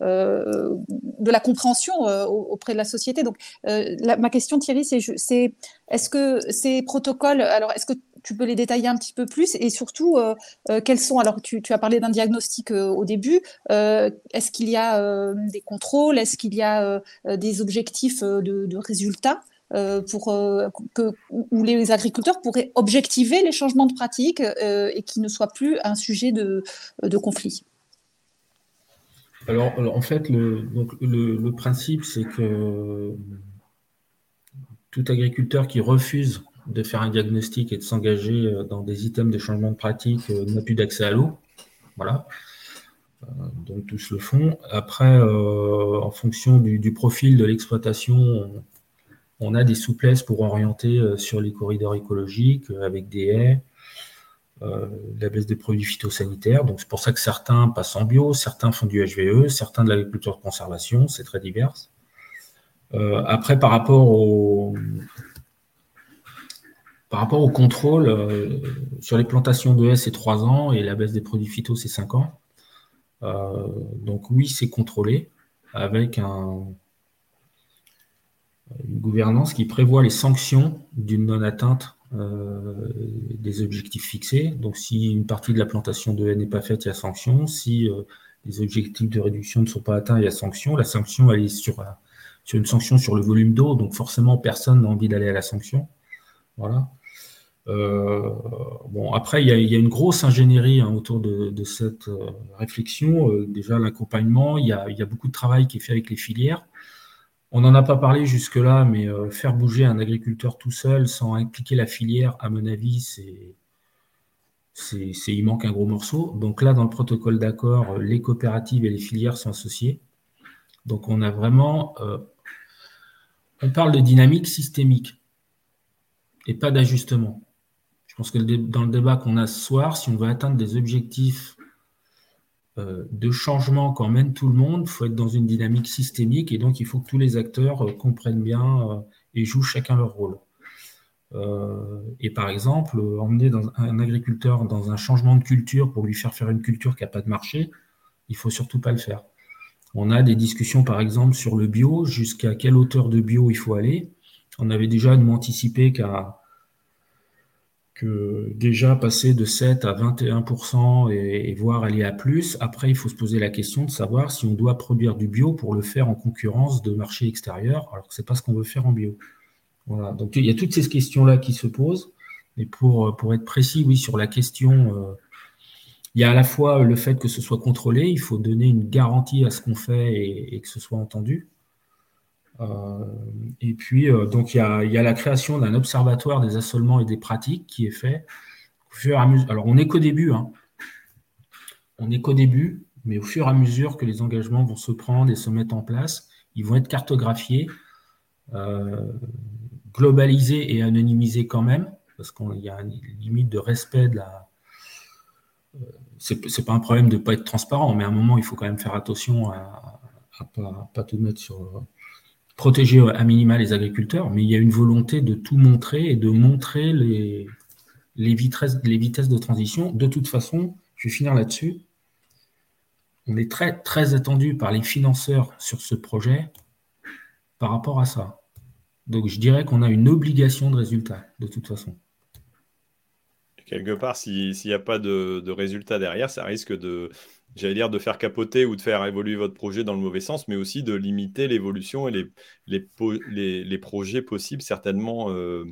Speaker 9: de la compréhension auprès de la société. Donc, ma question, Thierry, c'est est-ce que ces protocoles, alors est-ce que tu peux les détailler un petit peu plus et surtout euh, euh, quels sont alors tu, as parlé d'un diagnostic euh, au début est-ce qu'il y a des contrôles est-ce qu'il y a des objectifs de, résultats pour que où les agriculteurs pourraient objectiver les changements de pratique et qui ne soient plus un sujet de, conflit?
Speaker 6: Alors, en fait le principe c'est que tout agriculteur qui refuse de faire un diagnostic et de s'engager euh, dans des items de changement de pratique euh, n'a plus d'accès à l'eau. Voilà. Euh, donc tous le font. Après, en fonction du, profil de l'exploitation, on, a des souplesses pour orienter sur les corridors écologiques avec des haies, la baisse des produits phytosanitaires. Donc c'est pour ça que certains passent en bio, certains font du HVE, certains de l'agriculture de conservation, c'est très divers. après, par rapport au, par rapport au contrôle, euh, sur les plantations de haies, c'est 3 ans et la baisse des produits phyto, c'est 5 ans. Euh, donc oui, c'est contrôlé avec une gouvernance qui prévoit les sanctions d'une non-atteinte euh, des objectifs fixés. Donc si une partie de la plantation de haies n'est pas faite, il y a sanction. Si les objectifs de réduction ne sont pas atteints, il y a sanction. La sanction, elle est sur, sur une sanction sur le volume d'eau, donc forcément, personne n'a envie d'aller à la sanction. Voilà. Euh, bon, après, il y, a, une grosse ingénierie hein, autour de, cette euh, réflexion. Euh, déjà, l'accompagnement, il, y a, beaucoup de travail qui est fait avec les filières. On n'en a pas parlé jusque-là, mais faire bouger un agriculteur tout seul sans impliquer la filière, à mon avis, c'est, il manque un gros morceau. Donc là, dans le protocole d'accord, les coopératives et les filières sont associées. Donc on a vraiment, on parle de dynamique systémique et pas d'ajustement. Je pense que dans le débat qu'on a ce soir, si on veut atteindre des objectifs euh, de changement quand mène tout le monde, il faut être dans une dynamique systémique et donc il faut que tous les acteurs euh, comprennent bien euh, et jouent chacun leur rôle. et par exemple, emmener un agriculteur dans un changement de culture pour lui faire faire une culture qui n'a pas de marché, il faut surtout pas le faire. On a des discussions par exemple sur le bio, jusqu'à quelle hauteur de bio il faut aller. On avait déjà nous anticipé qu'à déjà passer de 7 à 21% et, et, voire aller à plus, après il faut se poser la question de savoir si on doit produire du bio pour le faire en concurrence de marché extérieur, alors que ce n'est pas ce qu'on veut faire en bio. Voilà, donc il y a toutes ces questions-là qui se posent. Et pour, pour être précis, oui, sur la question, euh, il y a à la fois le fait que ce soit contrôlé, il faut donner une garantie à ce qu'on fait et que ce soit entendu. Euh, et puis, euh, donc, il y, a, la création d'un observatoire des assolements et des pratiques qui est fait. Alors, on n'est qu'au début, hein. on n'est qu'au début, mais au fur et à mesure que les engagements vont se prendre et se mettre en place, ils vont être cartographiés euh, globaliser et anonymiser quand même, parce qu'il y a une limite de respect de la. Pas un problème de ne pas être transparent, mais à un moment, il faut quand même faire attention à ne pas, pas, tout mettre sur. Protéger à minima les agriculteurs, mais il y a une volonté de tout montrer et de montrer les, vitesses, de transition. De toute façon, je vais finir là-dessus. On est très, attendu par les financeurs sur ce projet par rapport à ça. Donc je dirais qu'on a une obligation de résultat, de toute façon.
Speaker 1: Quelque part, s'il n'y a pas de, résultat derrière, ça risque de, j'allais dire, de faire capoter ou de faire évoluer votre projet dans le mauvais sens, mais aussi de limiter l'évolution et les, les, projets possibles, certainement euh,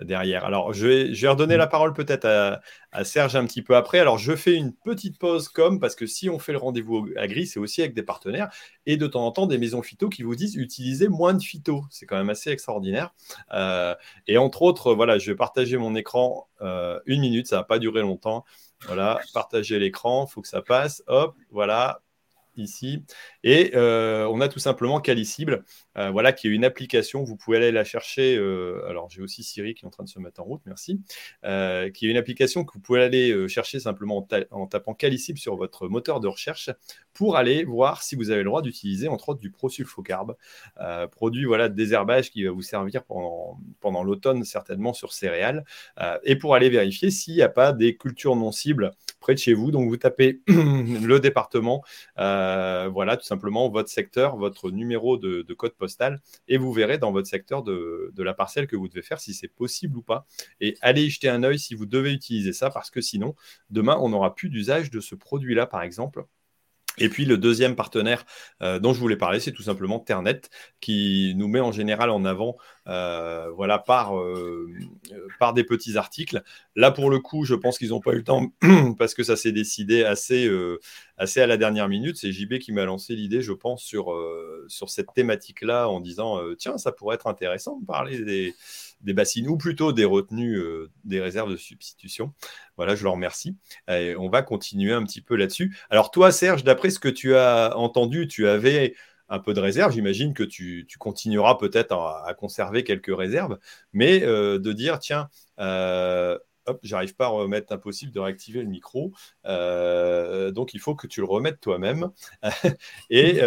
Speaker 1: derrière. Alors, je vais, redonner la parole peut-être à, à, Serge un petit peu après. Alors, je fais une petite pause comme, parce que si on fait le rendez-vous à gris, c'est aussi avec des partenaires et de temps en temps des maisons phyto qui vous disent utilisez moins de phyto. C'est quand même assez extraordinaire. Euh, et entre autres, voilà, je vais partager mon écran euh, une minute, ça va pas durer longtemps. Voilà, partager l'écran, faut que ça passe. Hop, voilà, ici. Et euh, on a tout simplement Calicible, euh, voilà, qui est une application. Vous pouvez aller la chercher. Euh, alors, j'ai aussi Siri qui est en train de se mettre en route, merci. qui est une application que vous pouvez aller chercher simplement en, tapant Calicible sur votre moteur de recherche pour aller voir si vous avez le droit d'utiliser, entre autres, du prosulfocarbe, produit voilà, de désherbage qui va vous servir pendant, pendant l'automne, certainement sur céréales, et pour aller vérifier s'il n'y a pas des cultures non cibles près de chez vous. Donc, vous tapez *clears throat* le département, voilà, tout votre secteur, votre numéro de, code postal, et vous verrez dans votre secteur de, la parcelle que vous devez faire si c'est possible ou pas. Et allez y jeter un œil si vous devez utiliser ça, parce que sinon, demain, on n'aura plus d'usage de ce produit-là, par exemple. Et puis le deuxième partenaire euh, dont je voulais parler, c'est tout simplement Ternet, qui nous met en général en avant euh, voilà, par, euh, par des petits articles. Là, pour le coup, je pense qu'ils n'ont pas eu le temps *clears throat* parce que ça s'est décidé assez, assez à la dernière minute. C'est JB qui m'a lancé l'idée, je pense, sur, sur cette thématique-là en disant, tiens, ça pourrait être intéressant de parler des des bassines ou plutôt des retenues, euh, des réserves de substitution. Voilà, je leur remercie. On va continuer un petit peu là-dessus. Alors toi, Serge, d'après ce que tu as entendu, tu avais un peu de réserve. J'imagine que tu, continueras peut-être à, conserver quelques réserves, mais euh, de dire, tiens, euh, hop, j'arrive pas à remettre impossible de réactiver le micro. donc, il faut que tu le remettes toi-même. *laughs* et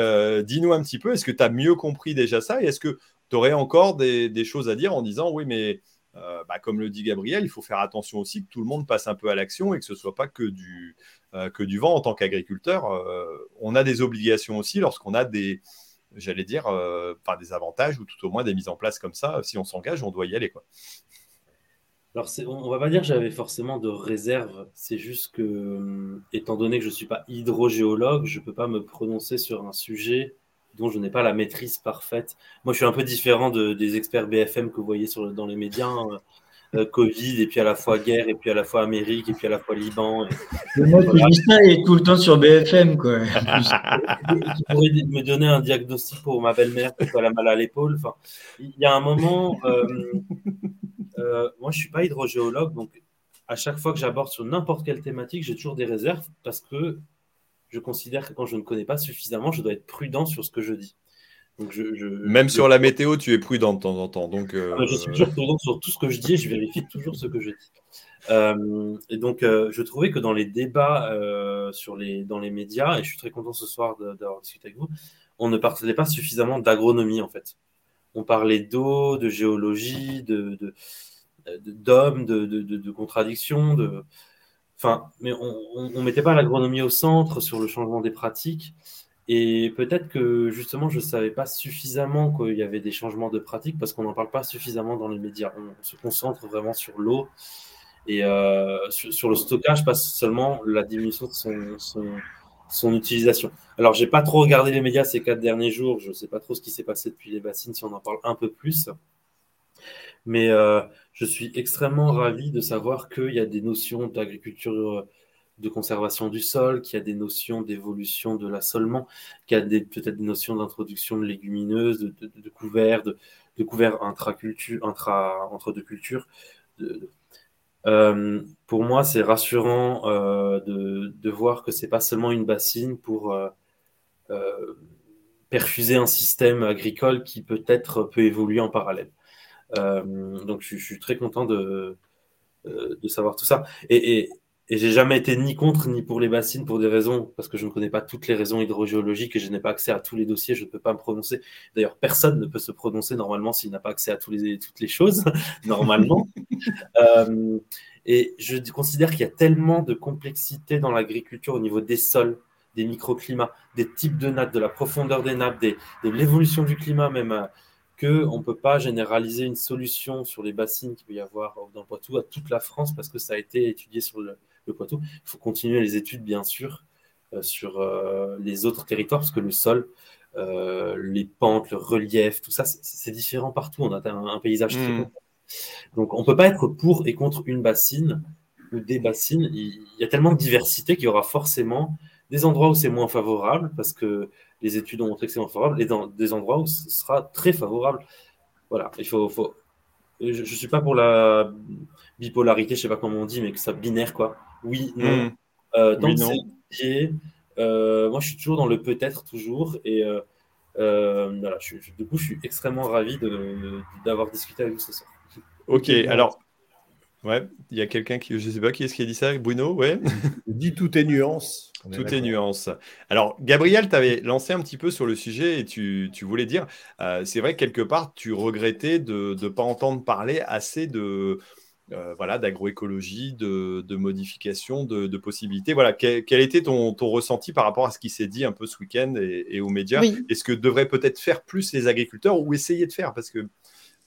Speaker 1: dis-nous un petit peu, est-ce que tu as mieux compris déjà ça? Et est-ce que tu aurais encore des, choses à dire en disant oui, mais euh, bah, comme le dit Gabriel, il faut faire attention aussi que tout le monde passe un peu à l'action et que ce ne soit pas que du, euh, que du vent en tant qu'agriculteur. Euh, on a des obligations aussi lorsqu'on a des, j'allais dire, des avantages ou tout au moins des mises en place comme ça. Si on s'engage, on doit y aller. Quoi.
Speaker 8: Alors, on ne va pas dire que j'avais forcément de réserve. C'est juste que, étant donné que je ne suis pas hydrogéologue, je ne peux pas me prononcer sur un sujet dont je n'ai pas la maîtrise parfaite. Moi, je suis un peu différent de, des experts BFM que vous voyez sur, dans les médias. Hein. Euh, Covid, et puis à la fois guerre, et puis à la fois Amérique, et puis à la fois Liban.
Speaker 2: Et... Dis ça, et tout le temps sur BFM, quoi. *laughs* *laughs*
Speaker 8: tu pourrais me donner un diagnostic pour ma belle-mère qui a la mal à l'épaule. Enfin, il y a un moment, euh, euh, moi, je suis pas hydrogéologue, donc à chaque fois que j'aborde sur n'importe quelle thématique, j'ai toujours des réserves parce que je considère que quand je ne connais pas suffisamment, je dois être prudent sur ce que je dis.
Speaker 1: Donc je, Même sur la météo, tu es prudent de temps en temps. Donc,
Speaker 8: euh, ah, Je suis toujours prudent sur tout ce que je dis et je vérifie toujours ce que je dis. Euh, et donc, euh, je trouvais que dans les débats sur les, dans les médias, et je suis très content ce soir d'avoir discuté avec vous, on ne parlait pas suffisamment d'agronomie en fait. On parlait d'eau, de géologie, de, d'hommes, de, de, de, de contradictions, de, Enfin, mais on ne mettait pas l'agronomie au centre sur le changement des pratiques. Et peut-être que justement, je ne savais pas suffisamment qu'il y avait des changements de pratiques parce qu'on n'en parle pas suffisamment dans les médias. On se concentre vraiment sur l'eau et euh, sur, le stockage, pas seulement la diminution de son, utilisation. Alors, j'ai pas trop regardé les médias ces quatre derniers jours. Je ne sais pas trop ce qui s'est passé depuis les bassines, si on en parle un peu plus. Mais euh, je suis extrêmement ravi de savoir qu'il y a des notions d'agriculture euh, de conservation du sol, qu'il y a des notions d'évolution de l'assolement, qu'il y a peut-être des notions d'introduction de légumineuses, de, couverts, de, couverts intra, entre deux cultures. Euh, pour moi, c'est rassurant euh, de, voir que c'est pas seulement une bassine pour perfuser un système agricole qui peut-être peut évoluer en parallèle. Donc je, suis très content de, de savoir tout ça. Et, et j'ai jamais été ni contre ni pour les bassines pour des raisons, parce que je ne connais pas toutes les raisons hydrogéologiques et je n'ai pas accès à tous les dossiers, je ne peux pas me prononcer. D'ailleurs, personne ne peut se prononcer normalement s'il n'a pas accès à tous les, toutes les choses, *laughs* normalement. *laughs* euh, et je considère qu'il y a tellement de complexité dans l'agriculture au niveau des sols, des microclimats, des types de nappes, de la profondeur des nappes, des, de l'évolution du climat même. Qu'on ne peut pas généraliser une solution sur les bassines qu'il peut y avoir dans le Poitou à toute la France parce que ça a été étudié sur le, le Poitou. Il faut continuer les études, bien sûr, euh, sur euh, les autres territoires, parce que le sol, euh, les pentes, le relief, tout ça, c'est différent partout. On a un, paysage très mmh. Donc, on ne peut pas être pour et contre une bassine ou des bassines. Il, y a tellement de diversité qu'il y aura forcément des endroits où c'est moins favorable, parce que les études ont montré que c'est moins favorable, et dans des endroits où ce sera très favorable. Voilà, il faut, faut... je ne suis pas pour la bipolarité, je ne sais pas comment on dit, mais que ça binaire, quoi. Oui, non. Hmm. Euh, oui, non. Euh, moi, je suis toujours dans le peut-être, toujours. Et euh, voilà, du coup, je suis extrêmement ravi d'avoir discuté avec vous ce soir.
Speaker 1: Ok, alors. Ouais, il y a quelqu'un qui, je sais pas qui est-ce qui a dit ça, Bruno, ouais. *laughs*
Speaker 3: Dit tout est nuance.
Speaker 1: tout est nuance. Alors, Gabriel, tu avais lancé un petit peu sur le sujet et tu, tu voulais dire, c'est vrai que quelque part, tu regrettais de ne pas entendre parler assez de, euh, voilà, d'agroécologie, de, de, modification, de, possibilités. Voilà, quel, était ton, ton, ressenti par rapport à ce qui s'est dit un peu ce week-end et, aux médias? Est-ce que devraient peut-être faire plus les agriculteurs ou essayer de faire? Parce que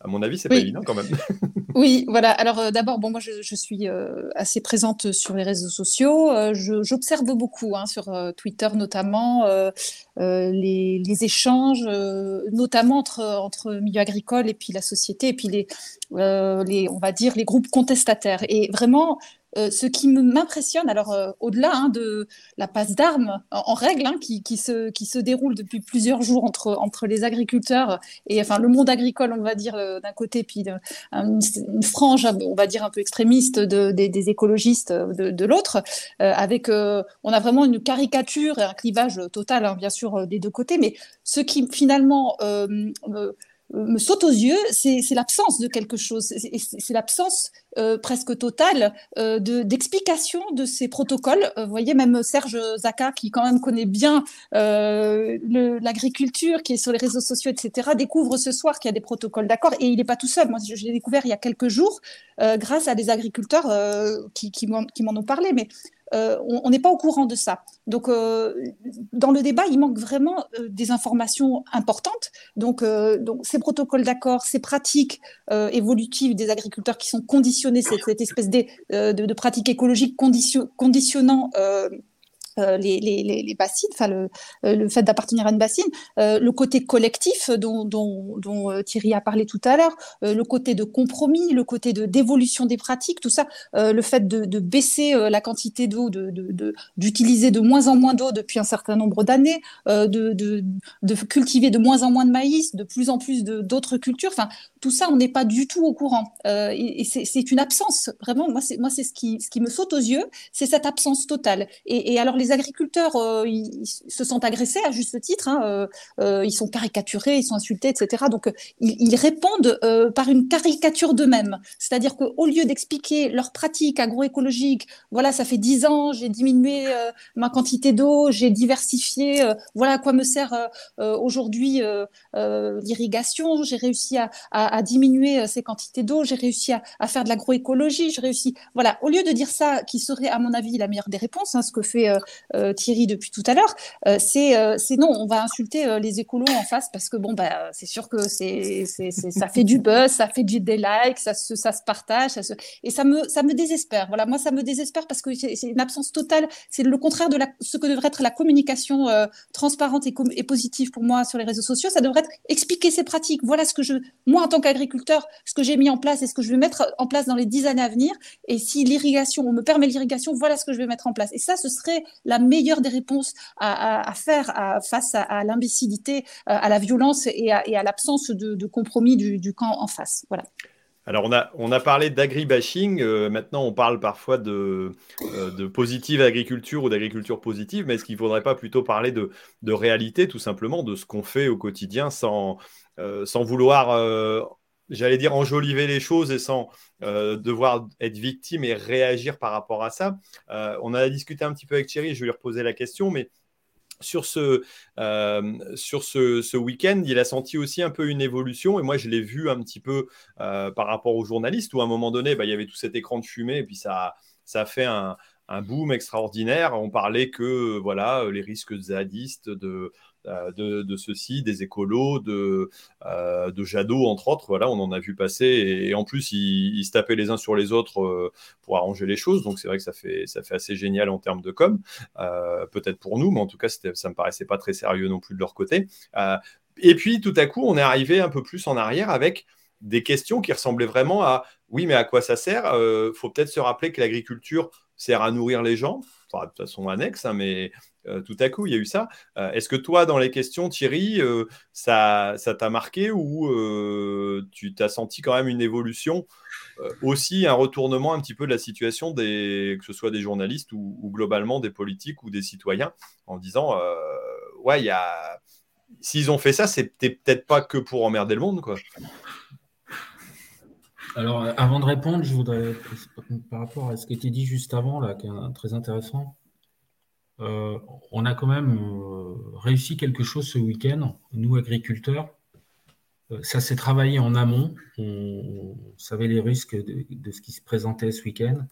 Speaker 1: à mon avis, c'est pas évident quand même. *laughs*
Speaker 9: oui, voilà. Alors euh, d'abord, bon, moi, je, suis euh, assez présente sur les réseaux sociaux. Euh, j'observe beaucoup hein, sur Twitter notamment les, les, échanges, notamment entre entre milieu agricole et puis la société et puis les, les on va dire les groupes contestataires. Et vraiment, euh, ce qui m'impressionne, alors euh, au-delà hein, de la passe d'armes en, règle hein, qui, se, qui se déroule depuis plusieurs jours entre, entre les agriculteurs et enfin le monde agricole, on va dire euh, d'un côté, puis une, frange, on va dire un peu extrémiste de, des, écologistes de, l'autre, avec on a vraiment une caricature et un clivage total, hein, bien sûr, des deux côtés, mais ce qui finalement me saute aux yeux, c'est l'absence de quelque chose, c'est l'absence euh, presque totale euh, d'explication de, ces protocoles. Euh, vous voyez, même Serge Zaka, qui quand même connaît bien l'agriculture, qui est sur les réseaux sociaux, etc., découvre ce soir qu'il y a des protocoles d'accord, et il n'est pas tout seul. Moi, je, l'ai découvert il y a quelques jours grâce à des agriculteurs qui, qui m'en ont parlé, mais euh, on n'est pas au courant de ça. Donc, euh, dans le débat, il manque vraiment euh, des informations importantes. Donc, ces protocoles d'accord, ces pratiques évolutives des agriculteurs qui sont conditionnés, cette, cette espèce de, de, pratiques écologiques conditionnant les, les, bassines, enfin le, euh, le, fait d'appartenir à une bassine, euh, le côté collectif dont, Thierry a parlé tout à l'heure, le côté de compromis, le côté de d'évolution des pratiques, tout ça, le fait de, de baisser la quantité d'eau, d'utiliser de, de, moins en moins d'eau depuis un certain nombre d'années, de, de, cultiver de moins en moins de maïs, de plus en plus d'autres cultures, enfin tout ça, on n'est pas du tout au courant. et, c'est une absence, vraiment, moi c'est ce qui, ce qui me saute aux yeux, c'est cette absence totale. Et alors les les agriculteurs, euh, se sentent agressés à juste titre. Hein, euh, euh, ils sont caricaturés, ils sont insultés, etc. Donc, ils, répondent par une caricature d'eux-mêmes. C'est-à-dire qu'au lieu d'expliquer leur pratique agroécologique, voilà, ça fait dix ans, j'ai diminué ma quantité d'eau, j'ai diversifié, voilà à quoi me sert aujourd'hui l'irrigation, j'ai réussi à, diminuer ces quantités d'eau, j'ai réussi à, faire de l'agroécologie, j'ai réussi. Voilà, au lieu de dire ça, qui serait à mon avis la meilleure des réponses, hein, ce que fait Thierry depuis tout à l'heure, euh, euh, c'est non, on va insulter les écolos en face parce que bon, bah, c'est sûr que c'est ça fait du buzz, ça fait du, des likes, ça se, ça se partage, ça et ça me, ça me désespère. Voilà, moi, ça me désespère parce que c'est une absence totale. C'est le contraire de ce que devrait être la communication transparente et, et, positive pour moi sur les réseaux sociaux. Ça devrait être expliquer ses pratiques. Voilà ce que je, moi, en tant qu'agriculteur, ce que j'ai mis en place et ce que je vais mettre en place dans les dix années à venir. Et si l'irrigation, on me permet l'irrigation, voilà ce que je vais mettre en place. Et ça, ce serait la meilleure des réponses à, faire face à, l'imbécilité, euh, à la violence et à, l'absence de, compromis du, camp en face. Voilà.
Speaker 1: Alors, on a, on a parlé d'agribashing. Euh, maintenant, on parle parfois de, euh, de positive agriculture ou d'agriculture positive. Mais est-ce qu'il ne faudrait pas plutôt parler de, réalité, tout simplement, de ce qu'on fait au quotidien sans, sans vouloir j'allais dire, enjoliver les choses et sans devoir être victime et réagir par rapport à ça. on a discuté un petit peu avec Thierry, je vais lui reposer la question, mais sur ce, sur ce, ce week-end, il a senti aussi un peu une évolution. Et moi, je l'ai vu un petit peu par rapport aux journalistes, où à un moment donné, bah, il y avait tout cet écran de fumée, et puis ça, ça a fait un, un boom extraordinaire. On parlait que voilà les risques zadistes de, euh, de, ceci, des écolos, de, euh, de Jadot, entre autres. Voilà, on en a vu passer. Et, en plus, ils, se tapaient les uns sur les autres euh, pour arranger les choses. Donc, c'est vrai que ça fait, ça fait assez génial en termes de com. Peut-être pour nous, mais en tout cas, ça me paraissait pas très sérieux non plus de leur côté. et puis, tout à coup, on est arrivé un peu plus en arrière avec des questions qui ressemblaient vraiment à oui, mais à quoi ça sert Il faut peut-être se rappeler que l'agriculture sert à nourrir les gens, enfin, de façon annexe, hein, mais tout à coup, il y a eu ça. Euh, est-ce que toi, dans les questions, Thierry, euh, ça, t'a marqué ou tu t'as senti quand même une évolution aussi un retournement un petit peu de la situation des, que ce soit des journalistes ou, globalement des politiques ou des citoyens en disant ouais il y a s'ils ont fait ça c'était peut-être pas que pour emmerder le monde quoi
Speaker 6: alors avant de répondre je voudrais par rapport à ce qui était dit juste avant là qui est très intéressant euh, on a quand même euh, réussi quelque chose ce week-end, nous agriculteurs. Euh, ça s'est travaillé en amont. On, savait les risques de, ce qui se présentait ce week-end.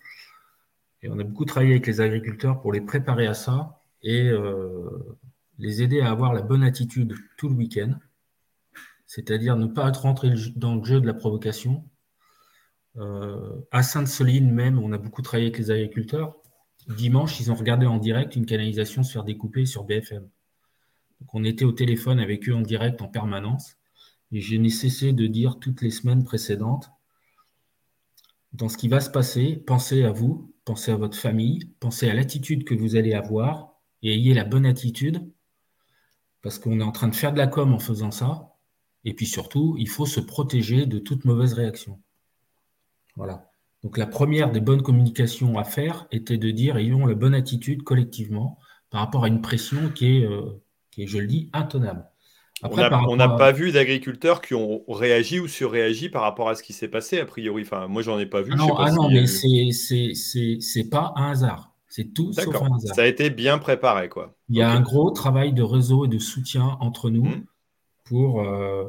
Speaker 6: Et on a beaucoup travaillé avec les agriculteurs pour les préparer à ça et les aider à avoir la bonne attitude tout le week-end. C'est-à-dire ne pas être rentré dans le jeu de la provocation. à Sainte-Soline même, on a beaucoup travaillé avec les agriculteurs dimanche, ils ont regardé en direct une canalisation se faire découper sur BFM. Donc on était au téléphone avec eux en direct en permanence. Et je n'ai cessé de dire toutes les semaines précédentes, dans ce qui va se passer, pensez à vous, pensez à votre famille, pensez à l'attitude que vous allez avoir et ayez la bonne attitude, parce qu'on est en train de faire de la com en faisant ça. Et puis surtout, il faut se protéger de toute mauvaise réaction. Voilà. Donc la première des bonnes communications à faire était de dire ayons la bonne attitude collectivement par rapport à une pression qui est, euh, qui je le dis, intenable.
Speaker 1: on n'a pas vu d'agriculteurs qui ont réagi ou surréagi par rapport à ce qui s'est passé, a priori. Enfin, moi, j'en ai pas vu.
Speaker 6: Ah non, ah non mais c'est pas un hasard. C'est tout sauf un hasard.
Speaker 1: Ça a été bien préparé, quoi.
Speaker 6: Il y a un gros travail de réseau et de soutien entre nous mmh. pour euh,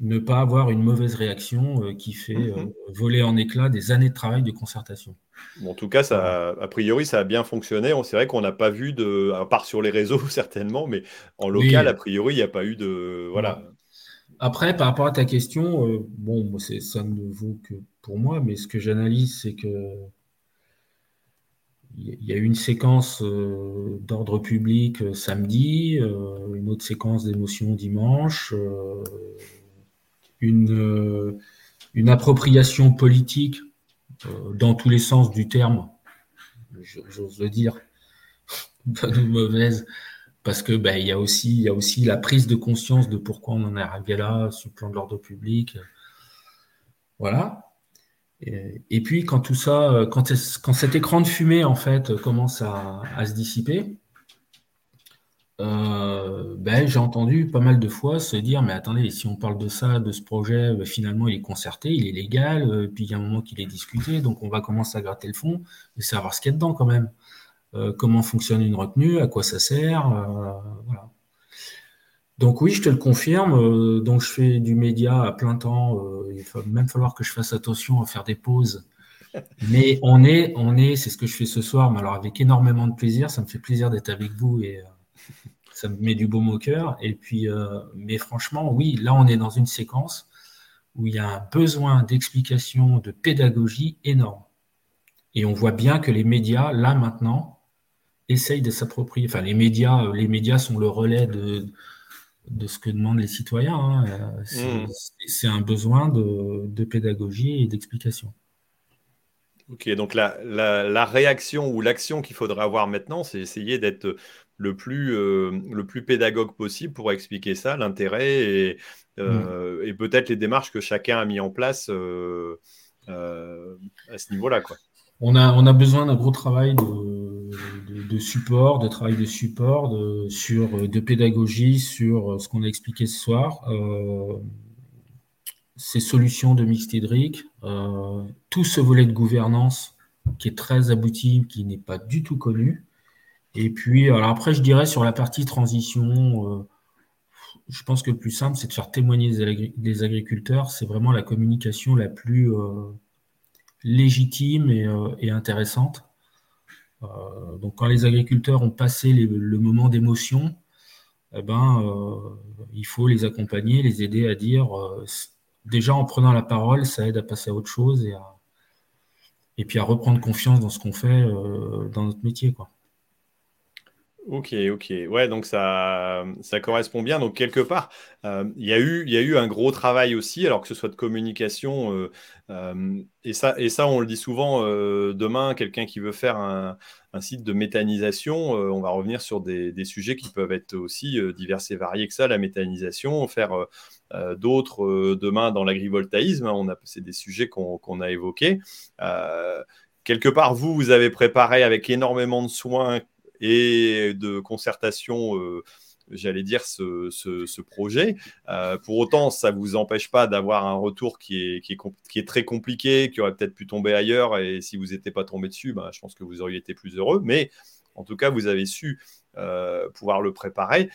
Speaker 6: ne pas avoir une mauvaise réaction euh, qui fait euh, mhm. voler en éclats des années de travail de concertation.
Speaker 1: en tout cas, ça, a priori, ça a bien fonctionné. C'est vrai qu'on n'a pas vu de, à part sur les réseaux *laughs* certainement, mais en local, a priori, il n'y a pas eu de, voilà.
Speaker 6: Après, par rapport à ta question, euh, bon, ça ne vaut que pour moi, mais ce que j'analyse, c'est que il y a eu une séquence d'ordre public samedi, une autre séquence d'émotion dimanche une, euh, appropriation politique euh, dans tous les sens du terme, j'ose dire, *laughs* bonne ou mauvaise, parce que ben, il y a aussi y a aussi la prise de conscience de pourquoi on en est arrivé là sur le plan de l'ordre public. Voilà. Et, puis quand tout ça quand, quand cet écran de fumée en fait commence à se dissiper euh, ben, j'ai entendu pas mal de fois se dire, mais attendez, si on parle de ça, de ce projet, ben, finalement, il est concerté, il est légal, euh, puis il y a un moment qu'il est discuté, donc on va commencer à gratter le fond et savoir ce qu'il y a dedans quand même. Euh, comment fonctionne une retenue, à quoi ça sert, voilà. Donc oui, je te le confirme. donc je fais du média à plein temps. il va même falloir que je fasse attention à faire des pauses. *laughs* Mais on est, on est, c'est ce que je fais ce soir. Mais alors avec énormément de plaisir, ça me fait plaisir d'être avec vous et ça me met du baume au cœur. Et puis, euh, mais franchement, oui, là, on est dans une séquence où il y a un besoin d'explication, de pédagogie énorme. Et on voit bien que les médias, là maintenant, essayent de s'approprier. Enfin, les médias, euh, les médias sont le relais de, de ce que demandent les citoyens. Hein. Euh, mmh. C'est un besoin de, de pédagogie et d'explication.
Speaker 1: Ok, donc la, la, la réaction ou l'action qu'il faudrait avoir maintenant, c'est essayer d'être le plus, euh, le plus pédagogue possible pour expliquer ça, l'intérêt et, euh, et peut-être les démarches que chacun a mis en place euh, à ce niveau-là.
Speaker 6: On a, on a besoin d'un gros travail de, support, de travail de support, de, sur, de pédagogie sur ce qu'on a expliqué ce soir. ces solutions de hydrique, tout ce volet de gouvernance qui est très abouti, qui n'est pas du tout connu. Et puis, alors après, je dirais sur la partie transition, je pense que le plus simple, c'est de faire témoigner des agriculteurs. C'est vraiment la communication la plus légitime et intéressante. Euh, donc quand les agriculteurs ont passé le moment d'émotion, eh ben, euh, il faut les accompagner, les aider à dire, euh, déjà en prenant la parole, ça aide à passer à autre chose et, et puis à reprendre confiance dans ce qu'on fait dans notre métier. Quoi.
Speaker 1: Ok, ok. Ouais, donc ça, ça correspond bien. Donc, quelque part, euh, il y a eu, y a eu un gros travail aussi, alors que ce soit de communication. Euh, euh, et, ça, et ça, on le dit souvent, demain, quelqu'un qui veut faire un, site de méthanisation, on va revenir sur des, sujets qui peuvent être aussi divers et variés que ça, la méthanisation, faire d'autres demain dans l'agrivoltaïsme. C'est des sujets qu'on, qu'on a évoqués. quelque part, vous, vous avez préparé avec énormément de soins et de concertation euh, j'allais dire, ce, projet. Euh, pour autant, ça ne vous empêche pas d'avoir un retour qui est, qui, est, très compliqué, qui aurait peut-être pu tomber ailleurs, et si vous n'étiez pas tombé dessus, bah, je pense que vous auriez été plus heureux. Mais en tout cas, vous avez su euh, pouvoir le préparer.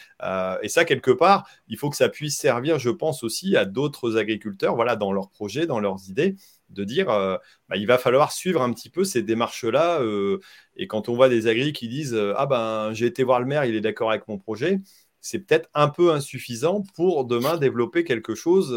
Speaker 1: et ça, quelque part, il faut que ça puisse servir, je pense, aussi à d'autres agriculteurs, voilà, dans leurs projets, dans leurs idées, de dire euh, bah, il va falloir suivre un petit peu ces démarches-là. Euh, et quand on voit des agris qui disent euh, Ah ben j'ai été voir le maire, il est d'accord avec mon projet, c'est peut-être un peu insuffisant pour demain développer quelque chose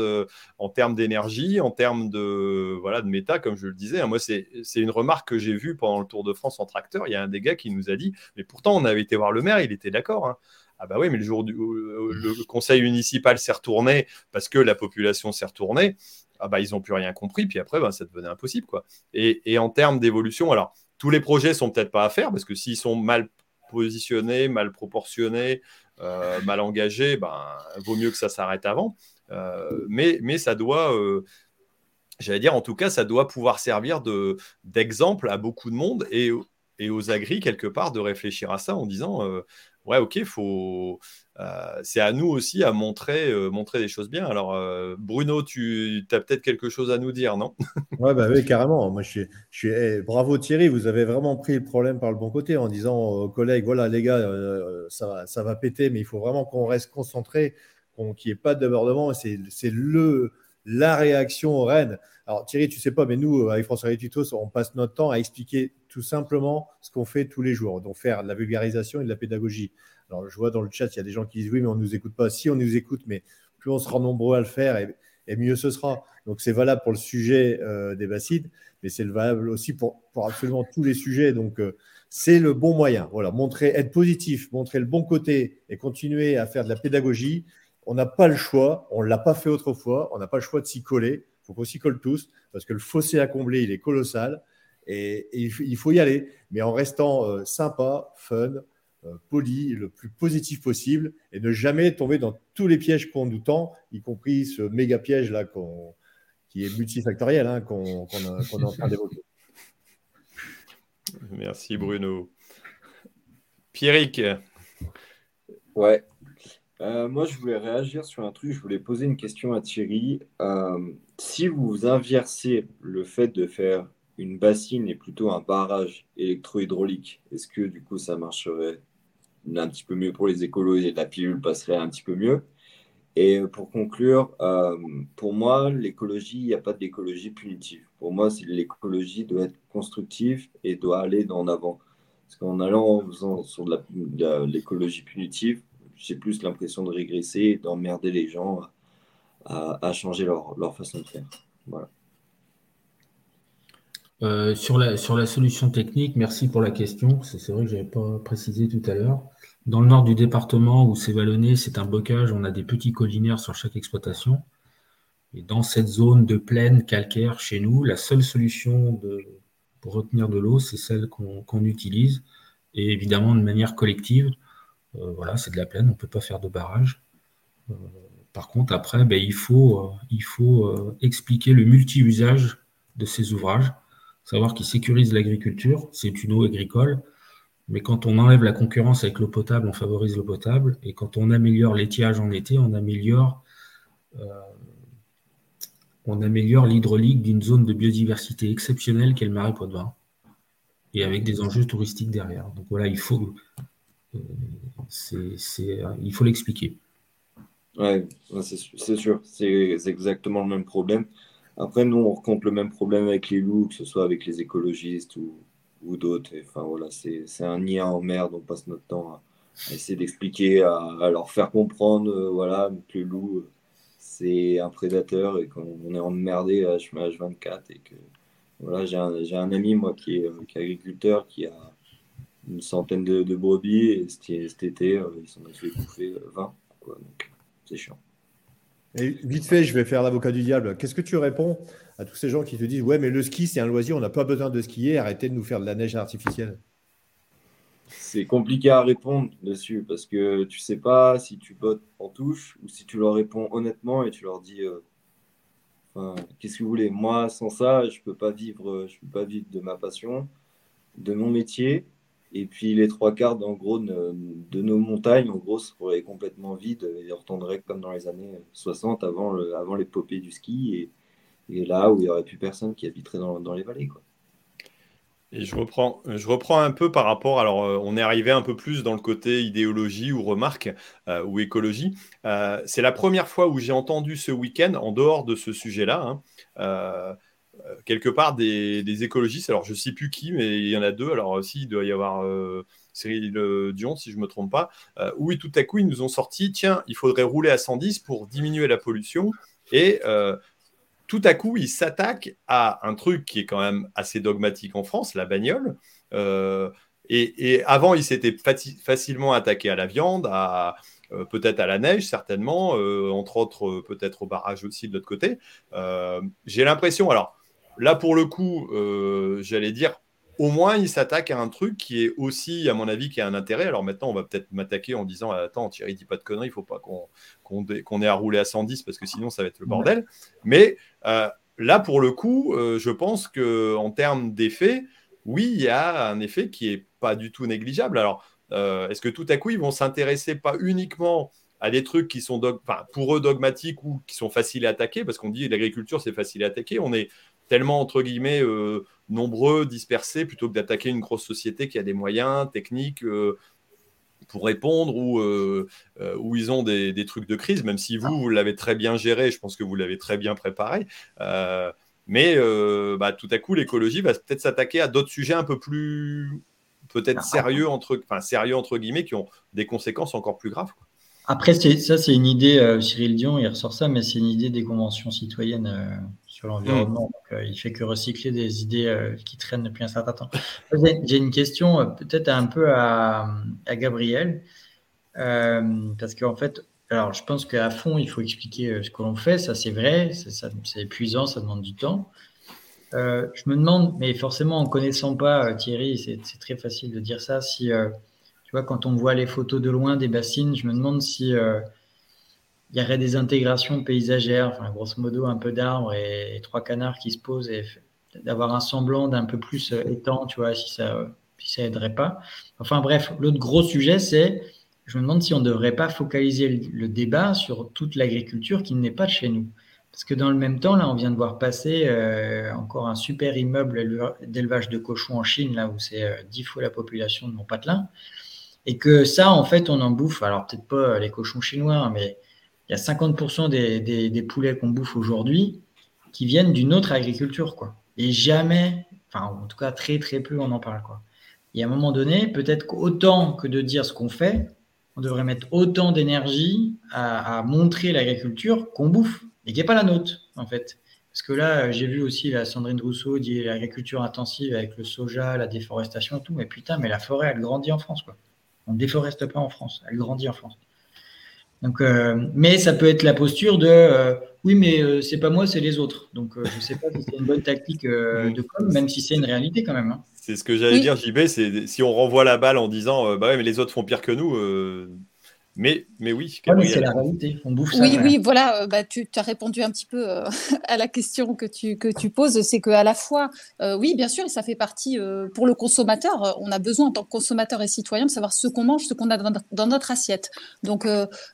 Speaker 1: en termes d'énergie, en termes de, voilà, de méta, comme je le disais. Moi, c'est une remarque que j'ai vue pendant le Tour de France en tracteur. Il y a un des gars qui nous a dit Mais pourtant, on avait été voir le maire, il était d'accord. Hein. Ah bah oui, mais le jour où le conseil municipal s'est retourné parce que la population s'est retournée, ah bah, ils n'ont plus rien compris, puis après, bah, ça devenait impossible. Quoi. Et, en termes d'évolution, alors, tous les projets sont peut-être pas à faire, parce que s'ils sont mal positionnés, mal proportionnés, euh, mal engagés, ben, vaut mieux que ça s'arrête avant. Euh, mais, mais ça doit, euh, j'allais dire, en tout cas, ça doit pouvoir servir d'exemple à beaucoup de monde et, et aux agris, quelque part, de réfléchir à ça en disant, ouais, ok, faut euh, c'est à nous aussi à montrer, euh, montrer des choses bien. Alors, euh, Bruno, tu as peut-être quelque chose à nous dire, non?
Speaker 3: Ouais, bah Oui, carrément. Moi, je suis, eh, bravo Thierry, vous avez vraiment pris le problème par le bon côté en disant aux collègues voilà, les gars, ça, ça va péter, mais il faut vraiment qu'on reste concentré, qu'il n'y ait pas de débordement. C'est la réaction Rennes. Alors, Thierry, tu sais pas, mais nous, avec François Rétitos, on passe notre temps à expliquer tout simplement ce qu'on fait tous les jours, donc faire de la vulgarisation et de la pédagogie. Alors, je vois dans le chat, il y a des gens qui disent oui, mais on ne nous écoute pas. Si on nous écoute, mais plus on sera nombreux à le faire, et, mieux ce sera. Donc, c'est valable pour le sujet euh, des bacides, mais c'est valable aussi pour, pour, absolument tous les sujets. Donc, euh, c'est le bon moyen. Voilà, montrer, être positif, montrer le bon côté et continuer à faire de la pédagogie. On n'a pas le choix, on ne l'a pas fait autrefois, on n'a pas le choix de s'y coller. Il faut qu'on s'y colle tous parce que le fossé à combler, il est colossal et, il, faut y aller, mais en restant euh, sympa, fun, euh, poli, le plus positif possible et ne jamais tomber dans tous les pièges qu'on nous tend, y compris ce méga piège là qui est multifactoriel hein, qu'on est en train d'évoquer.
Speaker 1: Merci Bruno. Pierrick.
Speaker 7: Ouais. Euh, moi, je voulais réagir sur un truc. Je voulais poser une question à Thierry. Euh, si vous inversez le fait de faire une bassine et plutôt un barrage électro-hydraulique, est-ce que du coup ça marcherait un petit peu mieux pour les écolos et la pilule passerait un petit peu mieux? Et pour conclure, euh, pour moi, l'écologie, il n'y a pas d'écologie punitive. Pour moi, l'écologie doit être constructive et doit aller en avant. Parce qu'en allant en faisant sur de l'écologie punitive, j'ai plus l'impression de régresser d'emmerder les gens à, changer leur, leur, façon de faire. Voilà.
Speaker 6: Euh, sur, la, sur la solution technique, merci pour la question. C'est vrai que je n'avais pas précisé tout à l'heure. Dans le nord du département où c'est vallonné, c'est un bocage, on a des petits collinaires sur chaque exploitation. Et dans cette zone de plaine calcaire chez nous, la seule solution de, pour retenir de l'eau, c'est celle qu'on utilise, et évidemment de manière collective. Euh, voilà, c'est de la plaine, on ne peut pas faire de barrage. Euh, par contre, après, ben, il faut, faut expliquer le multi-usage de ces ouvrages savoir qu'ils sécurisent l'agriculture, c'est une eau agricole, mais quand on enlève la concurrence avec l'eau potable, on favorise l'eau potable, et quand on améliore l'étiage en été, on améliore euh, l'hydraulique d'une zone de biodiversité exceptionnelle qu'est le marais Poitevin, et avec des enjeux touristiques derrière. Donc voilà, il faut, euh, il faut l'expliquer.
Speaker 7: Ouais, c'est sûr, c'est exactement le même problème. Après, nous, on rencontre le même problème avec les loups, que ce soit avec les écologistes ou, ou d'autres. Enfin, voilà, c'est un nid en mer, on passe notre temps à, essayer d'expliquer, à, leur faire comprendre euh, voilà, que le loup, c'est un prédateur et qu'on est emmerdé à H24 et que voilà, j'ai un, un, ami, moi, qui est, agriculteur, qui a une centaine de, de brebis et cet, été, euh, ils s'en ont fait bouffer 20. Euh, quoi, donc, c'est chiant.
Speaker 3: Et vite fait, je vais faire l'avocat du diable. Qu'est-ce que tu réponds à tous ces gens qui te disent Ouais, mais le ski, c'est un loisir, on n'a pas besoin de skier, arrêtez de nous faire de la neige artificielle
Speaker 7: C'est compliqué à répondre dessus parce que tu sais pas si tu bottes en touche ou si tu leur réponds honnêtement et tu leur dis euh, Qu'est-ce que vous voulez? Moi, sans ça, je peux pas vivre, je peux pas vivre de ma passion, de mon métier. Et puis les trois quarts en gros de nos montagnes, en gros, seraient complètement vides et retourneraient comme dans les années 60 avant, le, avant l'épopée du ski et, là où il n'y aurait plus personne qui habiterait dans, les vallées. Quoi.
Speaker 1: Et je reprends, je reprends un peu par rapport. Alors, euh, on est arrivé un peu plus dans le côté idéologie ou remarque euh, ou écologie. Euh, c'est la première fois où j'ai entendu ce week-end, en dehors de ce sujet-là, hein, quelque part des, écologistes, alors je ne sais plus qui, mais il y en a deux, alors aussi il doit y avoir euh, Cyril euh, Dion, si je ne me trompe pas, où tout à coup ils nous ont sorti, tiens, il faudrait rouler à 110 pour diminuer la pollution, et tout à coup ils s'attaquent à un truc qui est quand même assez dogmatique en France, la bagnole, et, avant ils s'étaient facilement attaqués à la viande, à... peut-être à la neige, certainement, entre autres, peut-être au barrage aussi de l'autre côté. J'ai l'impression, alors, Là, pour le coup, euh, j'allais dire, au moins, il s'attaque à un truc qui est aussi, à mon avis, qui a un intérêt. Alors maintenant, on va peut-être m'attaquer en disant Attends, Thierry, dis pas de conneries, il faut pas qu'on ait à rouler à 110 parce que sinon, ça va être le bordel. Mais euh, là, pour le coup, euh, je pense qu'en termes d'effet, oui, il y a un effet qui est pas du tout négligeable. Alors, est-ce que tout à coup, ils vont s'intéresser pas uniquement à des trucs qui sont pour eux dogmatiques ou qui sont faciles à attaquer, parce qu'on dit l'agriculture c'est facile à attaquer, on est tellement entre guillemets euh, nombreux, dispersés, plutôt que d'attaquer une grosse société qui a des moyens techniques euh, pour répondre ou euh, où ils ont des, trucs de crise, même si vous, vous l'avez très bien géré, je pense que vous l'avez très bien préparé. mais bah, tout à coup, l'écologie va peut-être s'attaquer à d'autres sujets un peu plus peut-être sérieux entre, enfin, sérieux entre guillemets, qui ont des conséquences encore plus graves.
Speaker 2: Après, ça, c'est une idée, euh, Cyril Dion, il ressort ça, mais c'est une idée des conventions citoyennes euh, sur l'environnement. Mm. Euh, il fait que recycler des idées qui traînent depuis un certain temps. J'ai une question peut-être un peu à, Gabriel, parce qu'en fait, alors je pense qu'à fond, il faut expliquer ce que l'on fait, ça c'est vrai, c'est épuisant, ça demande du temps. je me demande, mais forcément en connaissant pas Thierry, c'est très facile de dire ça, si tu vois, quand on voit les photos de loin des bassines, je me demande si euh, il y aurait des intégrations paysagères, enfin, grosso modo un peu d'arbres et, trois canards qui se posent et d'avoir un semblant d'un peu plus euh, étang, tu vois, si ça, si ça aiderait pas. Enfin bref, l'autre gros sujet, c'est, je me demande si on ne devrait pas focaliser le, débat sur toute l'agriculture qui n'est pas de chez nous. Parce que dans le même temps, là, on vient de voir passer euh, encore un super immeuble d'élevage de cochons en Chine, là où c'est dix fois la population de mon patelin. Et que ça, en fait, on en bouffe. Alors, peut-être pas les cochons chinois, hein, mais il y a 50% des, des, poulets qu'on bouffe aujourd'hui qui viennent d'une autre agriculture, quoi. Et jamais, enfin, en tout cas, très, très peu, on en parle, quoi. Et à un moment donné, peut-être qu'autant que de dire ce qu'on fait, on devrait mettre autant d'énergie à, montrer l'agriculture qu'on bouffe et qui n'est pas la nôtre, en fait. Parce que là, j'ai vu aussi la Sandrine Rousseau dire l'agriculture intensive avec le soja, la déforestation, tout. Mais putain, mais la forêt, elle grandit en France, quoi. On ne déforeste pas en France, elle grandit en France. Donc, euh, mais ça peut être la posture de euh, oui, mais euh, c'est pas moi, c'est les autres. Donc, je ne sais pas si c'est une bonne tactique de com, même si c'est une réalité quand même. Hein.
Speaker 1: C'est ce que j'allais dire, JB. C'est si on renvoie la balle en disant bah ouais, mais les autres font pire que nous. Mais, mais oui,
Speaker 2: c'est la réalité. On bouffe ça.
Speaker 9: Oui, oui, voilà. Euh, bah, tu as répondu un petit peu euh, *laughs* à la question que tu, que tu poses. C'est qu'à la fois, euh, oui, bien sûr, ça fait partie pour le consommateur. On a besoin, en tant que consommateur et citoyen, de savoir ce qu'on mange, ce qu'on a dans, notre assiette. Donc,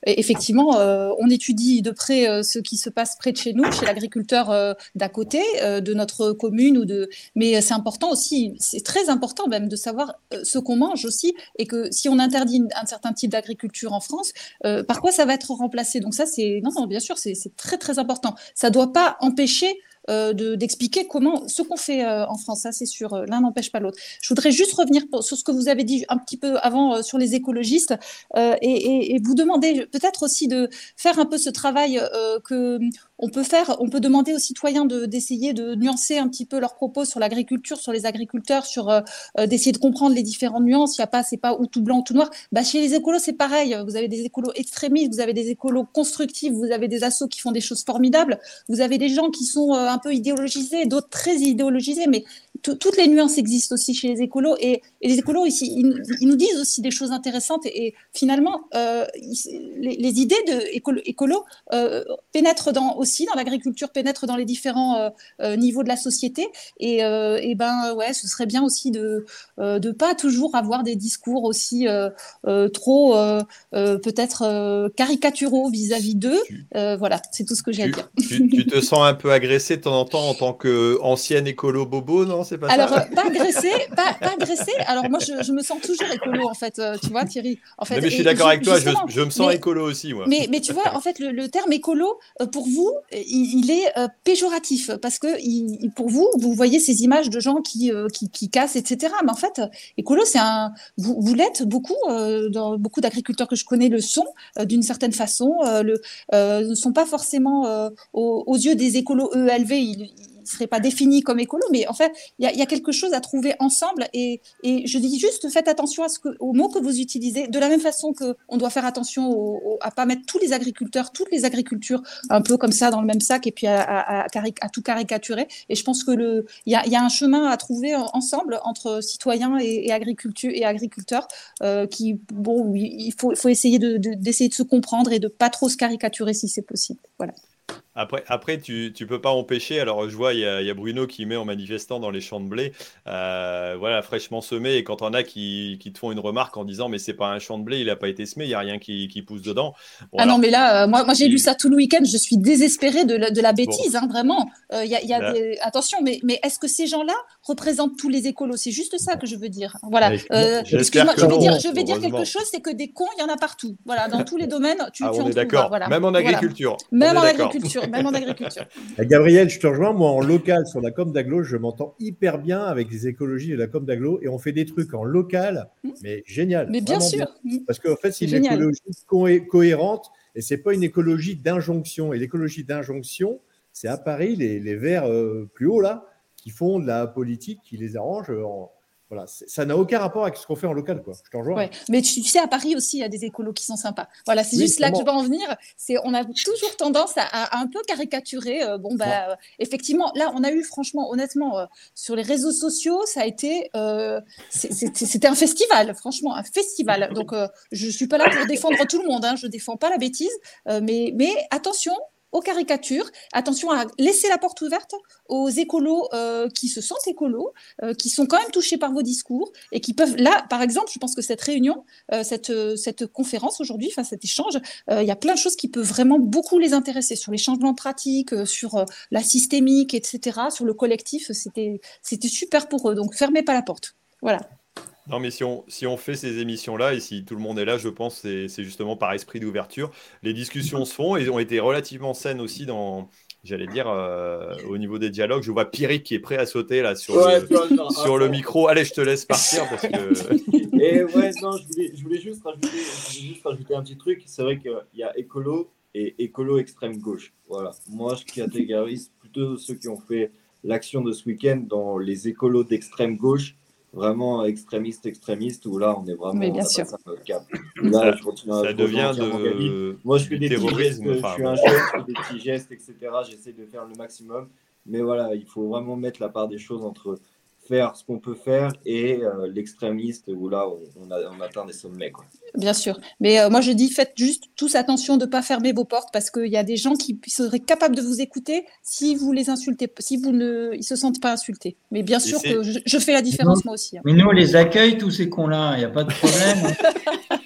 Speaker 9: effectivement, on étudie de près ce qui se passe près de chez nous, chez l'agriculteur d'à côté, de notre commune. Ou de... Mais c'est important aussi, c'est très important même de savoir ce qu'on mange aussi. Et que si on interdit un certain type d'agriculture en France, euh, par quoi ça va être remplacé? Donc ça, c'est non, non, bien sûr, c'est très très important. Ça ne doit pas empêcher euh, d'expliquer comment ce qu'on fait euh, en France, ça c'est sûr, l'un n'empêche pas l'autre. Je voudrais juste revenir sur ce que vous avez dit un petit peu avant sur les écologistes et, vous demander peut-être aussi de faire un peu ce travail que on peut faire, on peut demander aux citoyens d'essayer de, nuancer un petit peu leurs propos sur l'agriculture, sur les agriculteurs, sur euh, euh, d'essayer de comprendre les différentes nuances. Il y a pas, c'est pas ou tout blanc ou tout noir. Bah, chez les écolos, c'est pareil. Vous avez des écolos extrémistes, vous avez des écolos constructifs, vous avez des assos qui font des choses formidables. Vous avez des gens qui sont euh, un peu idéologisés, d'autres très idéologisés, mais toutes les nuances existent aussi chez les écolos. Et, les écolos, ici, ils, nous disent aussi des choses intéressantes. Et, finalement, les, idées de écolo, écolo, pénètrent dans, aussi dans l'agriculture, pénètre dans les différents euh, euh, niveaux de la société. Et, euh, et, ben ouais, ce serait bien aussi de ne pas toujours avoir des discours aussi trop peut-être caricaturaux vis-à-vis d'eux. voilà, c'est tout ce que j'ai à dire.
Speaker 1: Tu, te sens un peu agressé de temps en temps en tant qu'ancienne écolo bobo, non? C'est pas
Speaker 9: Alors, ça pas *laughs* agressé, pas, pas agressé. Alors moi, je, je, me sens toujours écolo en fait, tu vois, Thierry. En fait,
Speaker 1: mais je suis d'accord avec toi, je, je, me sens écolo aussi, moi.
Speaker 9: Mais, mais tu vois, en fait, le, le terme écolo, pour vous, il, est euh, péjoratif parce que il, pour vous, vous voyez ces images de gens qui, euh, qui, qui, cassent, etc. Mais en fait, écolo, c'est un, vous, vous l'êtes beaucoup, euh, dans beaucoup d'agriculteurs que je connais le sont d'une certaine façon, le, ne sont pas forcément aux, aux, yeux des écolos ELV, ils, serait pas défini comme écolo, mais en fait, il y, a quelque chose à trouver ensemble. Et, je dis juste, faites attention à ce que, aux mots que vous utilisez, de la même façon qu'on doit faire attention à à pas mettre tous les agriculteurs, toutes les agricultures un peu comme ça dans le même sac et puis à, tout caricaturer. Et je pense que le, il y a, un chemin à trouver ensemble entre citoyens et, agriculture et agriculteurs euh, qui, bon, il faut, essayer de, de se comprendre et de pas trop se caricaturer si c'est possible. Voilà.
Speaker 1: Après, après tu ne peux pas empêcher. Alors, je vois, il y, a Bruno qui met en manifestant dans les champs de blé, euh, voilà, fraîchement semé. Et quand on a qui, qui, te font une remarque en disant, mais c'est pas un champ de blé, il n'a pas été semé, il n'y a rien qui, qui pousse dedans.
Speaker 9: ah non, mais là, euh, moi, moi j'ai lu ça tout le week-end. Je suis désespéré de la, de la bêtise, hein, vraiment. Euh, y a, y a des... Attention, mais, mais est-ce que ces gens-là représentent tous les écolos? C'est juste ça que je veux dire. Voilà. Excuse-moi, je vais, dire, je vais dire quelque chose c'est que des cons, il y en a partout. Voilà, dans tous les *laughs* domaines, tu,
Speaker 1: ah,
Speaker 9: tu
Speaker 1: on est d'accord. Voilà. Même en agriculture.
Speaker 9: Même en agriculture même en agriculture. *laughs*
Speaker 3: Gabriel, je te rejoins. Moi, en local, sur la com d'aglo, je m'entends hyper bien avec les écologies de la com d'aglo et on fait des trucs en local, mmh. mais génial.
Speaker 9: Mais bien sûr.
Speaker 3: Parce qu'en fait, c'est une écologie cohérente et c'est pas une écologie d'injonction. Et l'écologie d'injonction, c'est à Paris, les, les verts euh, plus haut là, qui font de la politique qui les arrange en voilà, ça n'a aucun rapport avec ce qu'on fait en local, quoi. Je t'en rejoins.
Speaker 9: Mais tu, sais, à Paris aussi, il y a des écolos qui sont sympas. Voilà, c'est juste là que je veux en venir. C'est, on a toujours tendance à, un peu caricaturer. Euh, bon, bah, euh, effectivement, là, on a eu, franchement, honnêtement, euh, sur les réseaux sociaux, ça a été, c'était un festival, franchement, un festival. *laughs* Donc, je suis pas là pour défendre tout le monde. Hein, je défends pas la bêtise, mais, mais attention, aux caricatures. Attention à laisser la porte ouverte aux écolos euh, qui se sentent écolos, euh, qui sont quand même touchés par vos discours et qui peuvent, là, par exemple, je pense que cette réunion, euh, cette, cette conférence aujourd'hui, enfin cet échange, il y a plein de choses qui peuvent vraiment beaucoup les intéresser sur les changements pratiques, sur la systémique, etc., sur le collectif. C'était super pour eux. Donc, fermez pas la porte. Voilà.
Speaker 1: Non, mais si on, si on fait ces émissions-là, et si tout le monde est là, je pense que c'est justement par esprit d'ouverture. Les discussions se font et ont été relativement saines aussi dans, j'allais dire, euh, au niveau des dialogues. Je vois Pierrick qui est prêt à sauter là sur, le, sur le micro. Allez, je te laisse partir parce que. *laughs*
Speaker 7: et ouais, non, je voulais, je voulais, juste, rajouter, juste rajouter un petit truc. C'est vrai qu'il y a écolo et écolo extrême gauche. Voilà. Moi, je catégorise plutôt ceux qui ont fait l'action de ce week-end dans les écolos d'extrême gauche vraiment extrémiste, extrémiste, où là, on est vraiment.
Speaker 9: Mais bien sûr.
Speaker 1: Là, je continue ça devient de.
Speaker 7: Moi, je fais des petits gestes, je suis un jeune, je fais des petits gestes, etc. J'essaie de faire le maximum. Mais voilà, il faut vraiment mettre la part des choses entre faire ce qu'on peut faire et euh, l'extrémiste où là on, a, on, atteint des sommets. Quoi.
Speaker 9: Bien sûr. Mais euh, moi je dis faites juste tous attention de ne pas fermer vos portes parce qu'il y a des gens qui seraient capables de vous écouter si vous les insultez, si vous ne ils se sentent pas insultés. Mais bien sûr que je, fais la différence moi aussi. Hein.
Speaker 2: Mais nous on les accueille tous ces cons-là, il n'y a pas de problème. *laughs*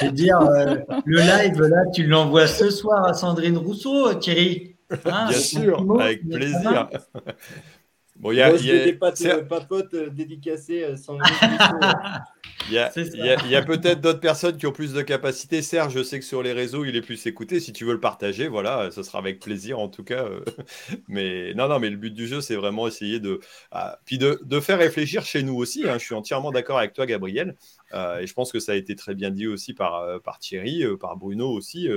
Speaker 2: Je veux dire, euh, le live là, tu l'envoies ce soir à Sandrine Rousseau, Thierry.
Speaker 1: Hein, bien sûr, avec plaisir.
Speaker 7: Bon, il y a, y a des papotes euh, dédicacées euh, sans
Speaker 1: Il y a, y a peut-être d'autres personnes qui ont plus de capacité. Serge, je sais que sur les réseaux, il est plus écouté. Si tu veux le partager, voilà, ce sera avec plaisir en tout cas. Euh. *laughs* Mais non, non, mais le but du jeu, c'est vraiment essayer de, ah, puis de, de, faire réfléchir chez nous aussi. Hein. Je suis entièrement d'accord avec toi, Gabriel. et je pense que ça a été très bien dit aussi par, par Thierry, par Bruno aussi.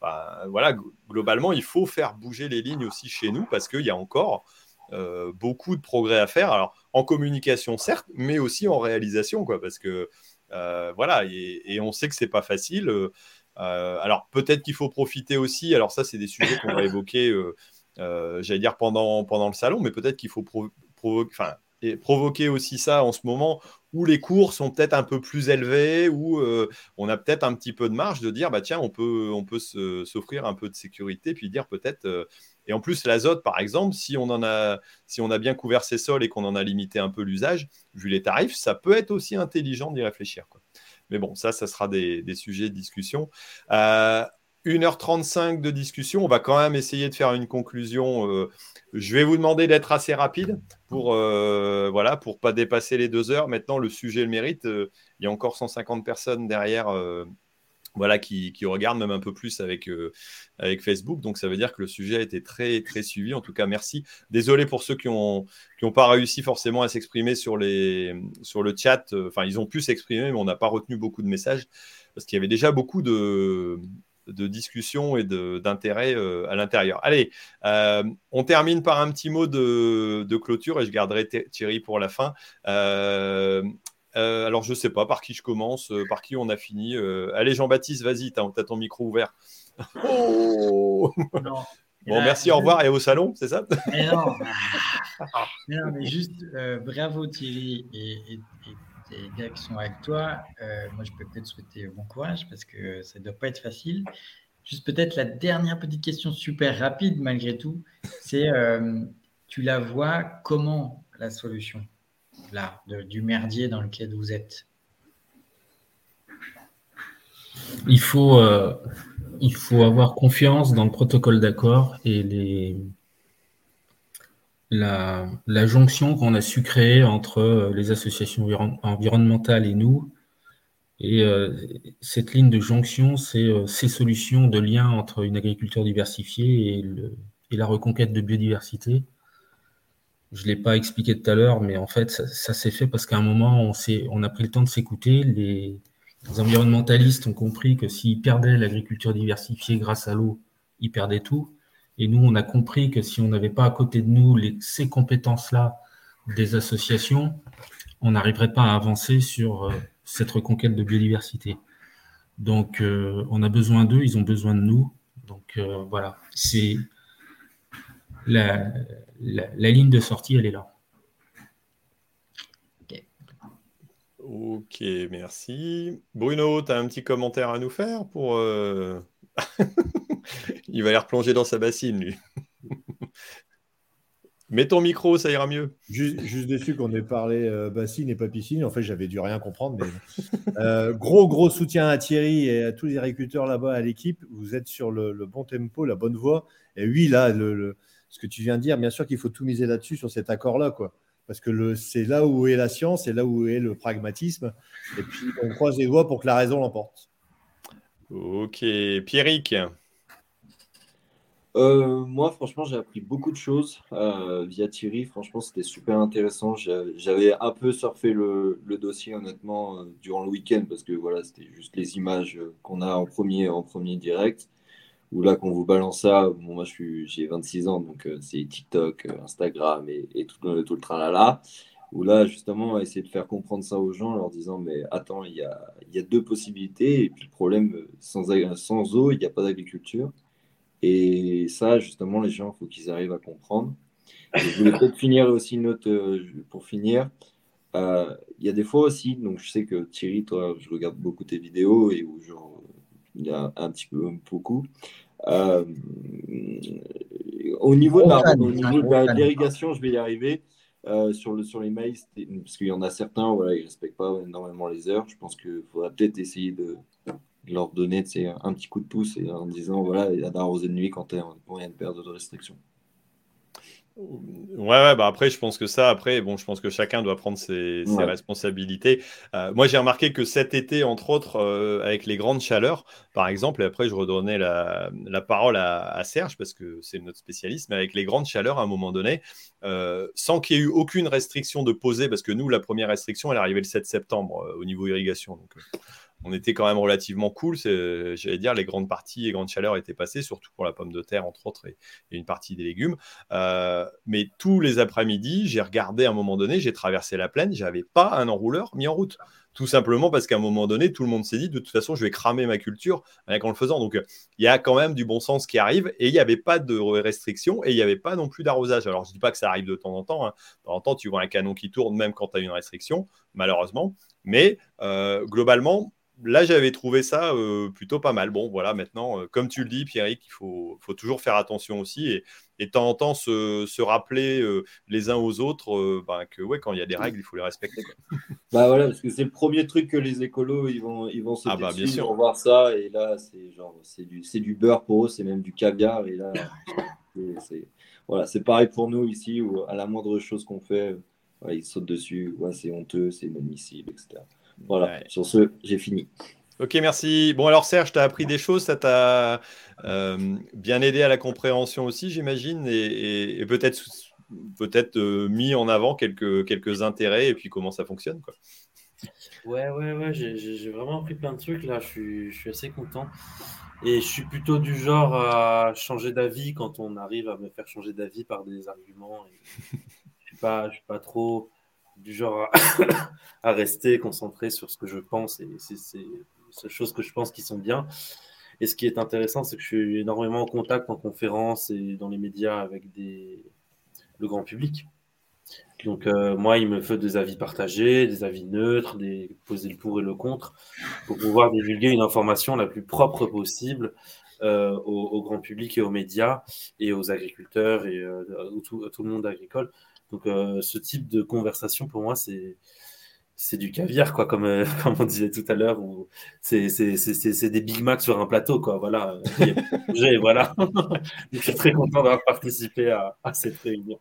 Speaker 1: voilà, globalement, il faut faire bouger les lignes aussi chez nous parce qu'il y a encore euh, beaucoup de progrès à faire. Alors, en communication, certes, mais aussi en réalisation, quoi, parce que euh, voilà, et, on sait que c'est pas facile. Euh, alors, peut-être qu'il faut profiter aussi. Alors, ça, c'est des sujets qu'on va *laughs* évoquer, j'allais dire pendant, pendant le salon, mais peut-être qu'il faut provoquer aussi ça en ce moment où les cours sont peut-être un peu plus élevés, où on a peut-être un petit peu de marge de dire, bah tiens, on peut, on peut s'offrir un peu de sécurité, puis dire peut-être, et en plus, l'azote, par exemple, si on, en a, si on a bien couvert ses sols et qu'on en a limité un peu l'usage, vu les tarifs, ça peut être aussi intelligent d'y réfléchir. Mais bon, ça, ça sera des, sujets de discussion. Euh, 1h35 de discussion. On va quand même essayer de faire une conclusion. Euh, je vais vous demander d'être assez rapide pour euh, voilà pas dépasser les deux heures. Maintenant, le sujet le mérite. Euh, il y a encore 150 personnes derrière voilà, qui, regarde même un peu plus avec, euh, avec Facebook. Donc, ça veut dire que le sujet a été très, très suivi. En tout cas, merci. Désolé pour ceux qui n'ont ont pas réussi forcément à s'exprimer sur, le chat. Enfin, ils ont pu s'exprimer, mais on n'a pas retenu beaucoup de messages parce qu'il y avait déjà beaucoup de, discussions et d'intérêt euh, à l'intérieur. Allez, euh, on termine par un petit mot de, de, clôture et je garderai Thierry pour la fin. Euh, alors, je ne sais pas par qui je commence, euh, par qui on a fini. Euh, allez, Jean-Baptiste, vas-y, tu as, ton micro ouvert. Oh *laughs* bon, merci, au revoir et au salon, c'est ça?
Speaker 2: Mais *laughs* non. non, mais juste bravo Thierry et, les gars qui sont avec toi. moi, je peux peut-être souhaiter bon courage parce que ça ne doit pas être facile. Juste peut-être la dernière petite question super rapide malgré tout, c'est tu la vois comment la solution? Là, du merdier dans lequel vous êtes
Speaker 6: il faut, euh, il faut avoir confiance dans le protocole d'accord et les, la, jonction qu'on a su créer entre euh, les associations environnementales et nous. Et euh, cette ligne de jonction, c'est ces solutions de lien entre une agriculture diversifiée et, le, et la reconquête de biodiversité je ne l'ai pas expliqué tout à l'heure, mais en fait, ça, s'est fait parce qu'à un moment, on, on a pris le temps de s'écouter. Les, environnementalistes ont compris que s'ils perdaient l'agriculture diversifiée grâce à l'eau, ils perdaient tout. Et nous, on a compris que si on n'avait pas à côté de nous ces compétences-là des associations, on n'arriverait pas à avancer sur euh, cette reconquête de biodiversité. Donc, euh, on a besoin d'eux, ils ont besoin de nous. Donc, euh, voilà, c'est la, la, ligne de sortie, elle est là.
Speaker 1: Ok, merci. Bruno, tu as un petit commentaire à nous faire pour... Euh, *laughs* Il va aller replonger dans sa bassine, lui. *laughs* Mets ton micro, ça ira mieux.
Speaker 3: Juste, déçu qu'on ait parlé euh, bassine et pas piscine. En fait, j'avais dû rien comprendre. *laughs* Euh, gros, gros soutien à Thierry et à tous les agriculteurs là-bas, à l'équipe. Vous êtes sur le, bon tempo, la bonne voie. Et oui, là, le, ce que tu viens de dire, bien sûr qu'il faut tout miser là-dessus, sur cet accord-là, quoi. Parce que c'est là où est la science, c'est là où est le pragmatisme. Et puis, on croise les doigts pour que la raison l'emporte.
Speaker 1: Ok. Pierrick
Speaker 7: euh, moi, franchement, j'ai appris beaucoup de choses euh, via Thierry. Franchement, c'était super intéressant. J'avais un peu surfé le, dossier, honnêtement, euh, durant le week-end, parce que voilà, c'était juste les images qu'on a en premier, en premier direct où là, quand vous balance ça, moi, j'ai 26 ans, donc euh, c'est TikTok, euh, Instagram et, tout, le, tout le tralala. Où là, justement, essayer de faire comprendre ça aux gens en leur disant, mais attends, il y a, y a, deux possibilités, et puis le problème, sans, sans eau, il n'y a pas d'agriculture. Et ça, justement, les gens, il faut qu'ils arrivent à comprendre. je voulais peut-être finir aussi une note pour finir. Il y a des fois aussi, donc je sais que Thierry, toi, je regarde beaucoup tes vidéos et où genre, il y a un petit peu, beaucoup. au niveau de l'irrigation, je vais y arriver. Euh, sur, le, sur les mails, parce qu'il y en a certains, voilà, ils ne respectent pas énormément les heures. Je pense qu'il faudra peut-être essayer de, leur donner un petit coup de pouce et en disant voilà, il y a d'arroser de nuit quand il y a une période de restriction.
Speaker 1: Ouais, ouais, bah après, je pense que ça, après, bon, je pense que chacun doit prendre ses, responsabilités. Euh, moi, j'ai remarqué que cet été, entre autres, euh, avec les grandes chaleurs, par exemple, et après, je redonnais la, la parole à, Serge parce que c'est notre spécialiste, mais avec les grandes chaleurs, à un moment donné, euh, sans qu'il y ait eu aucune restriction de poser, parce que nous, la première restriction, elle est arrivée le 7 septembre au niveau irrigation. Donc, on était quand même relativement cool. J'allais dire, les grandes parties et grandes chaleurs étaient passées, surtout pour la pomme de terre, entre autres, et, une partie des légumes. Euh, mais tous les après-midi, j'ai regardé à un moment donné, j'ai traversé la plaine, j'avais pas un enrouleur mis en route. Tout simplement parce qu'à un moment donné, tout le monde s'est dit, de toute façon, je vais cramer ma culture en le faisant. Donc, il y a quand même du bon sens qui arrive et il n'y avait pas de restriction et il n'y avait pas non plus d'arrosage. Alors, je ne dis pas que ça arrive de temps en temps. Hein. De temps en temps, tu vois un canon qui tourne même quand tu as une restriction, malheureusement. Mais euh, globalement, là, j'avais trouvé ça euh, plutôt pas mal. Bon, voilà, maintenant, euh, comme tu le dis, Pierrick, il faut, faut, toujours faire attention aussi et, et de temps en temps se, rappeler euh, les uns aux autres ben, que ouais, quand il y a des règles, il faut les respecter. *laughs*
Speaker 7: bah voilà, parce que c'est le premier truc que les écolos ils vont, ils vont se ah bah, bien sûr. voir ça et là, c'est genre c'est du, du beurre pour eux, c'est même du caviar et là, *laughs* c'est voilà, c'est pareil pour nous ici où à la moindre chose qu'on fait, ils sautent dessus, ouais, c'est honteux, c'est inadmissible, etc. Voilà, sur ce, j'ai fini.
Speaker 1: Ok, merci. Bon, alors Serge, tu as appris des choses, ça t'a euh, bien aidé à la compréhension aussi, j'imagine, et, peut-être peut-être euh, mis en avant quelques, quelques intérêts et puis comment ça fonctionne. Quoi.
Speaker 8: Ouais, ouais, ouais, j'ai vraiment appris plein de trucs là, je suis, je suis, assez content. Et je suis plutôt du genre à changer d'avis quand on arrive à me faire changer d'avis par des arguments. je ne suis, pas, suis pas trop du genre *coughs* à, rester concentré sur ce que je pense et c'est ces choses que je pense qui sont bien. Et ce qui est intéressant, c'est que je suis énormément en contact en conférence et dans les médias avec des... le grand public. Donc euh, moi, il me faut des avis partagés, des avis neutres, des poser le pour et le contre pour pouvoir divulguer une information la plus propre possible euh, au, grand public et aux médias et aux agriculteurs et euh, à, tout, tout, le monde agricole donc, euh, ce type de conversation, pour moi, c'est c'est du caviar, quoi, comme, euh, *laughs* comme on disait tout à l'heure, ou c'est des Big Mac sur un plateau, quoi. Voilà. *laughs* voilà. *laughs* je suis très content d'avoir participé à, à, cette réunion.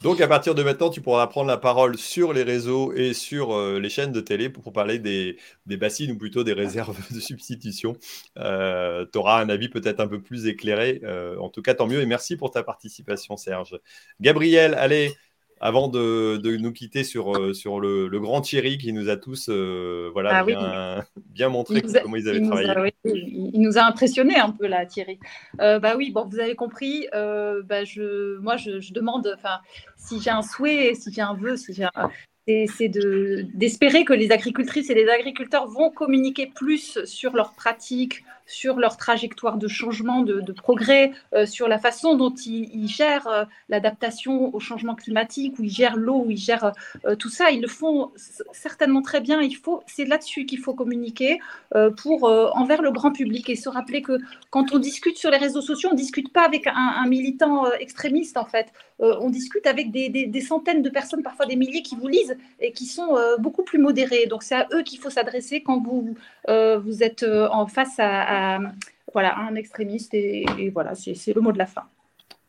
Speaker 1: Donc, à partir de maintenant, tu pourras prendre la parole sur les réseaux et sur euh, les chaînes de télé pour, parler des, des, bassines ou plutôt des réserves de substitution. tu auras un avis peut-être un peu plus éclairé. en tout cas, tant mieux. Et merci pour ta participation, Serge. Gabriel, allez avant de, nous quitter sur, euh, sur le, grand Thierry qui nous a tous euh, voilà, ah bien, montré comment ils avaient travaillé.
Speaker 9: il nous a impressionné un peu là, Thierry. Euh, bah oui, bon, vous avez compris. bah je, moi, je, demande, enfin, si j'ai un souhait, si j'ai un vœu, si j'ai c'est d'espérer que les agricultrices et les agriculteurs vont communiquer plus sur leurs pratiques, sur leur trajectoire de changement, de, progrès, euh, sur la façon dont ils, gèrent euh, l'adaptation au changement climatique, où ils gèrent l'eau, où ils gèrent euh, tout ça. Ils le font certainement très bien. Il faut, c'est là-dessus qu'il faut communiquer pour envers le grand public et se rappeler que quand on discute sur les réseaux sociaux, on ne discute pas avec un, militant extrémiste en fait. on discute avec des, centaines de personnes, parfois des milliers, qui vous lisent et qui sont beaucoup plus modérés. Donc c'est à eux qu'il faut s'adresser quand vous vous êtes en face à voilà, un extrémiste et, voilà, c'est le mot de la fin.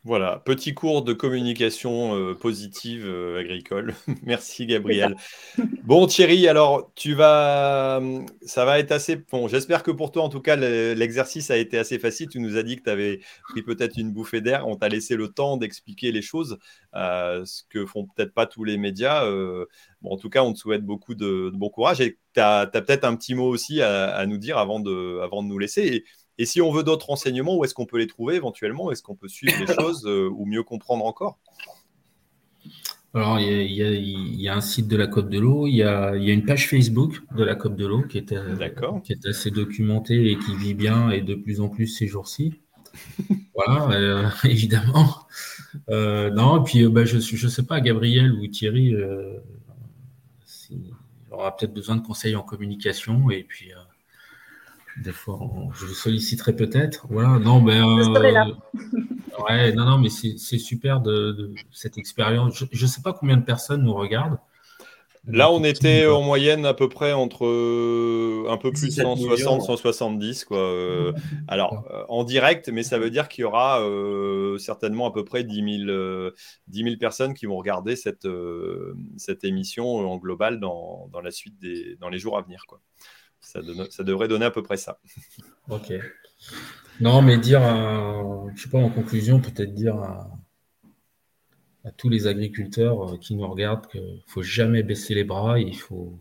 Speaker 1: Voilà, petit cours de communication euh, positive euh, agricole. *laughs* Merci Gabriel. Bon Thierry, alors tu vas, ça va être assez bon. J'espère que pour toi en tout cas l'exercice a été assez facile. Tu nous as dit que tu avais pris peut-être une bouffée d'air. On t'a laissé le temps d'expliquer les choses, euh, ce que font peut-être pas tous les médias. bon, en tout cas, on te souhaite beaucoup de, bon courage et tu as, peut-être un petit mot aussi à, nous dire avant de, avant de nous laisser. Et, et si on veut d'autres renseignements, où est-ce qu'on peut les trouver éventuellement? Est-ce qu'on peut suivre les *coughs* choses euh, ou mieux comprendre encore?
Speaker 6: Alors, il y, a, un site de la Côte de l'eau, il, y a, une page Facebook de la Côte de l'eau qui, est, euh, qui est assez documentée et qui vit bien et de plus en plus ces jours-ci. *laughs* voilà, *laughs* évidemment. non, et puis bah, je ne sais pas, Gabriel ou Thierry, il aura peut-être besoin de conseils en communication et puis des fois, je vous solliciterai peut-être. Voilà, non, mais. Euh, *laughs* ouais, non, non, mais c'est super de, cette expérience. Je ne sais pas combien de personnes nous regardent.
Speaker 1: Là, on était en moyenne à peu près entre euh, un peu plus de 160, 170. Quoi. Euh, alors, en direct, mais ça veut dire qu'il y aura certainement à peu près 10 000, personnes qui vont regarder cette, cette émission en global dans, dans, la suite des, dans les jours à venir. Quoi. Ça, devrait donner à peu près ça.
Speaker 6: Ok. Non, mais dire, je je sais pas, en conclusion, peut-être dire à, tous les agriculteurs euh, qui nous regardent qu'il faut jamais baisser les bras, il faut,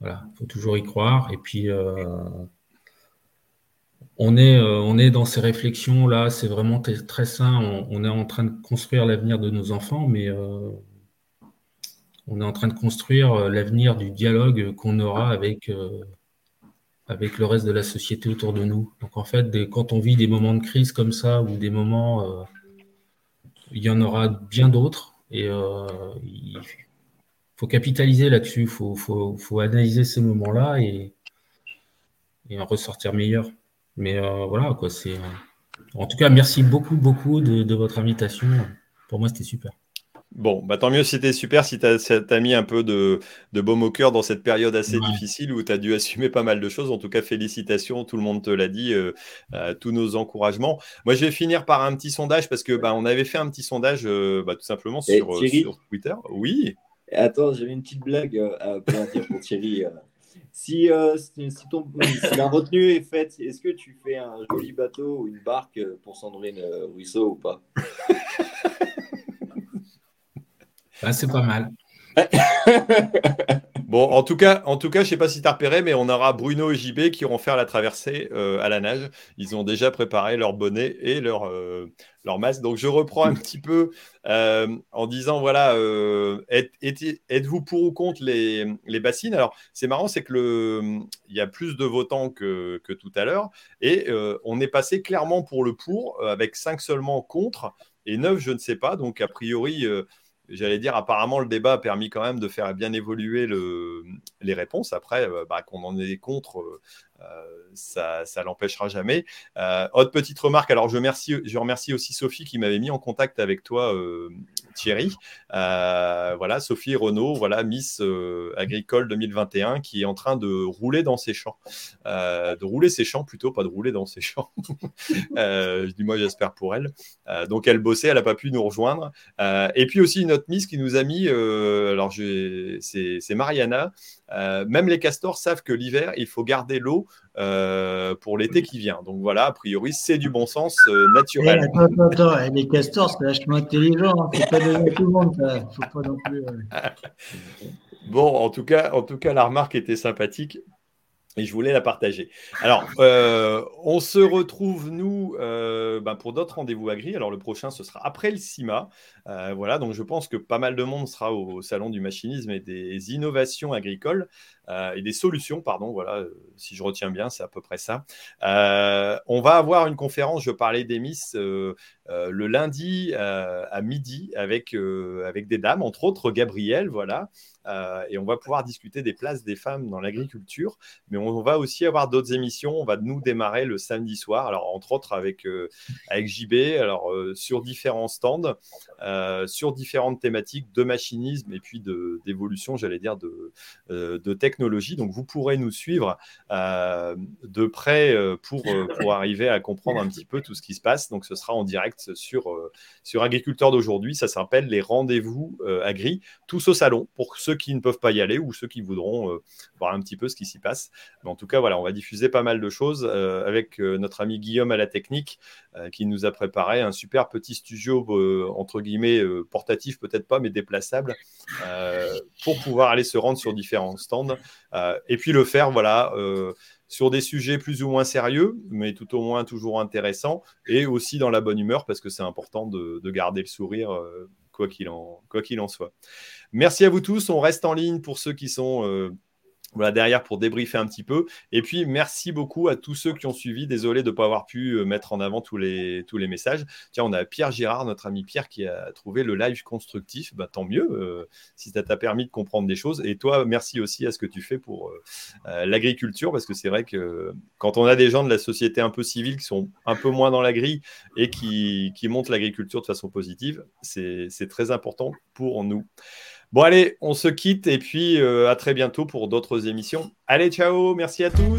Speaker 6: voilà, faut toujours y croire. Et puis, euh, on, est, euh, on est dans ces réflexions là, c'est vraiment très sain. On, est en train de construire l'avenir de nos enfants, mais on est en train de construire euh, l'avenir du dialogue qu'on aura avec, euh, avec le reste de la société autour de nous. Donc en fait, quand on vit des moments de crise comme ça, ou des moments, euh, il y en aura bien d'autres, et il faut capitaliser là-dessus, il faut, analyser ces moments-là et, en ressortir meilleur. Mais voilà, quoi, c'est... En tout cas, merci beaucoup, beaucoup de votre invitation. Pour moi, c'était super.
Speaker 1: Bon, bah tant mieux si c'était super, si tu as, mis un peu de, de baume au cœur dans cette période assez difficile où tu as dû assumer pas mal de choses. En tout cas, félicitations, tout le monde te l'a dit, euh, euh, tous nos encouragements. Moi, je vais finir par un petit sondage parce que bah, on avait fait un petit sondage euh, bah, tout simplement sur, Twitter. Oui.
Speaker 7: Attends, j'avais une petite blague à dire pour Thierry. Si, si, ton, la retenue est faite, est-ce que tu fais un joli bateau ou une barque pour Sandrine Ruisseau ou pas?
Speaker 6: Ah, c'est pas mal. *laughs*
Speaker 1: bon, en tout cas, en tout cas, je sais pas si tu as repéré, mais on aura Bruno et JB qui iront faire la traversée euh, à la nage. Ils ont déjà préparé leur bonnet et leur, euh, leur masque. Donc, je reprends un petit peu euh, en disant voilà, êtes-vous pour ou contre les, les bassines? Alors, c'est marrant, c'est que il y a plus de votants que, que tout à l'heure et on est passé clairement pour le pour avec 5 seulement contre et 9 je ne sais pas. Donc, a priori j'allais dire, apparemment, le débat a permis quand même de faire bien évoluer les réponses. Après, euh, bah, qu'on en est contre, euh, ça, ça l'empêchera jamais. autre petite remarque, alors je, remercie, aussi Sophie qui m'avait mis en contact avec toi, Thierry. voilà, Sophie Renault, voilà, Miss Agricole 2021, qui est en train de rouler dans ses champs. de rouler ses champs plutôt, pas de rouler dans ses champs. *laughs* je dis moi, j'espère pour elle. donc elle bossait, elle n'a pas pu nous rejoindre. et puis aussi une autre Miss qui nous a mis, alors c'est Mariana, même les castors savent que l'hiver, il faut garder l'eau euh, pour l'été qui vient. Donc voilà, a priori, c'est du bon sens euh, naturel.
Speaker 2: Eh, attends, attends, eh, les castors, c'est vachement intelligent. Hein. Faut pas donner tout le monde. Faut pas non plus. Euh. *laughs*
Speaker 1: bon, en tout cas, en tout cas, la remarque était sympathique et je voulais la partager. Alors, euh, on se retrouve, nous, euh, ben, pour d'autres rendez-vous agri. Alors, le prochain, ce sera après le CIMA. Euh, voilà, donc je pense que pas mal de monde sera au, Salon du machinisme et des innovations agricoles et des solutions, pardon. Voilà, si je retiens bien, c'est à peu près ça. on va avoir une conférence, je parlais d'Emis, le lundi à midi avec, avec des dames, entre autres Gabriel, voilà. Euh, et on va pouvoir discuter des places des femmes dans l'agriculture. Mais on va aussi avoir d'autres émissions. On va nous démarrer le samedi soir, alors entre autres avec, euh, avec JB, alors euh, sur différents stands, sur différentes thématiques de machinisme et puis d'évolution, j'allais dire, de, de technologie. Donc vous pourrez nous suivre de près pour, pour arriver à comprendre un petit peu tout ce qui se passe. Donc ce sera en direct sur, sur Agriculteurs d'aujourd'hui. Ça s'appelle les rendez-vous agri, tous au salon pour ceux qui ne peuvent pas y aller ou ceux qui voudront euh, voir un petit peu ce qui s'y passe. Mais en tout cas, voilà, on va diffuser pas mal de choses euh, avec euh, notre ami Guillaume à la technique qui nous a préparé un super petit studio, entre guillemets, portatif peut-être pas, mais déplaçable, pour pouvoir aller se rendre sur différents stands et puis le faire, voilà sur des sujets plus ou moins sérieux, mais tout au moins toujours intéressants, et aussi dans la bonne humeur, parce que c'est important de, garder le sourire, quoi qu'il en, qu'il en soit. Merci à vous tous. On reste en ligne pour ceux qui sont euh, voilà, derrière pour débriefer un petit peu. Et puis, merci beaucoup à tous ceux qui ont suivi. Désolé de ne pas avoir pu euh, mettre en avant tous les, tous les messages. Tiens, on a Pierre Girard, notre ami Pierre, qui a trouvé le live constructif. Bah, tant mieux euh, si ça t'a permis de comprendre des choses. Et toi, merci aussi à ce que tu fais pour euh, l'agriculture, parce que c'est vrai que quand on a des gens de la société un peu civile qui sont un peu moins dans la grille et qui, qui montrent l'agriculture de façon positive, c'est très important pour nous. Bon, allez, on se quitte et puis euh, à très bientôt pour d'autres émissions. Allez, ciao, merci à tous.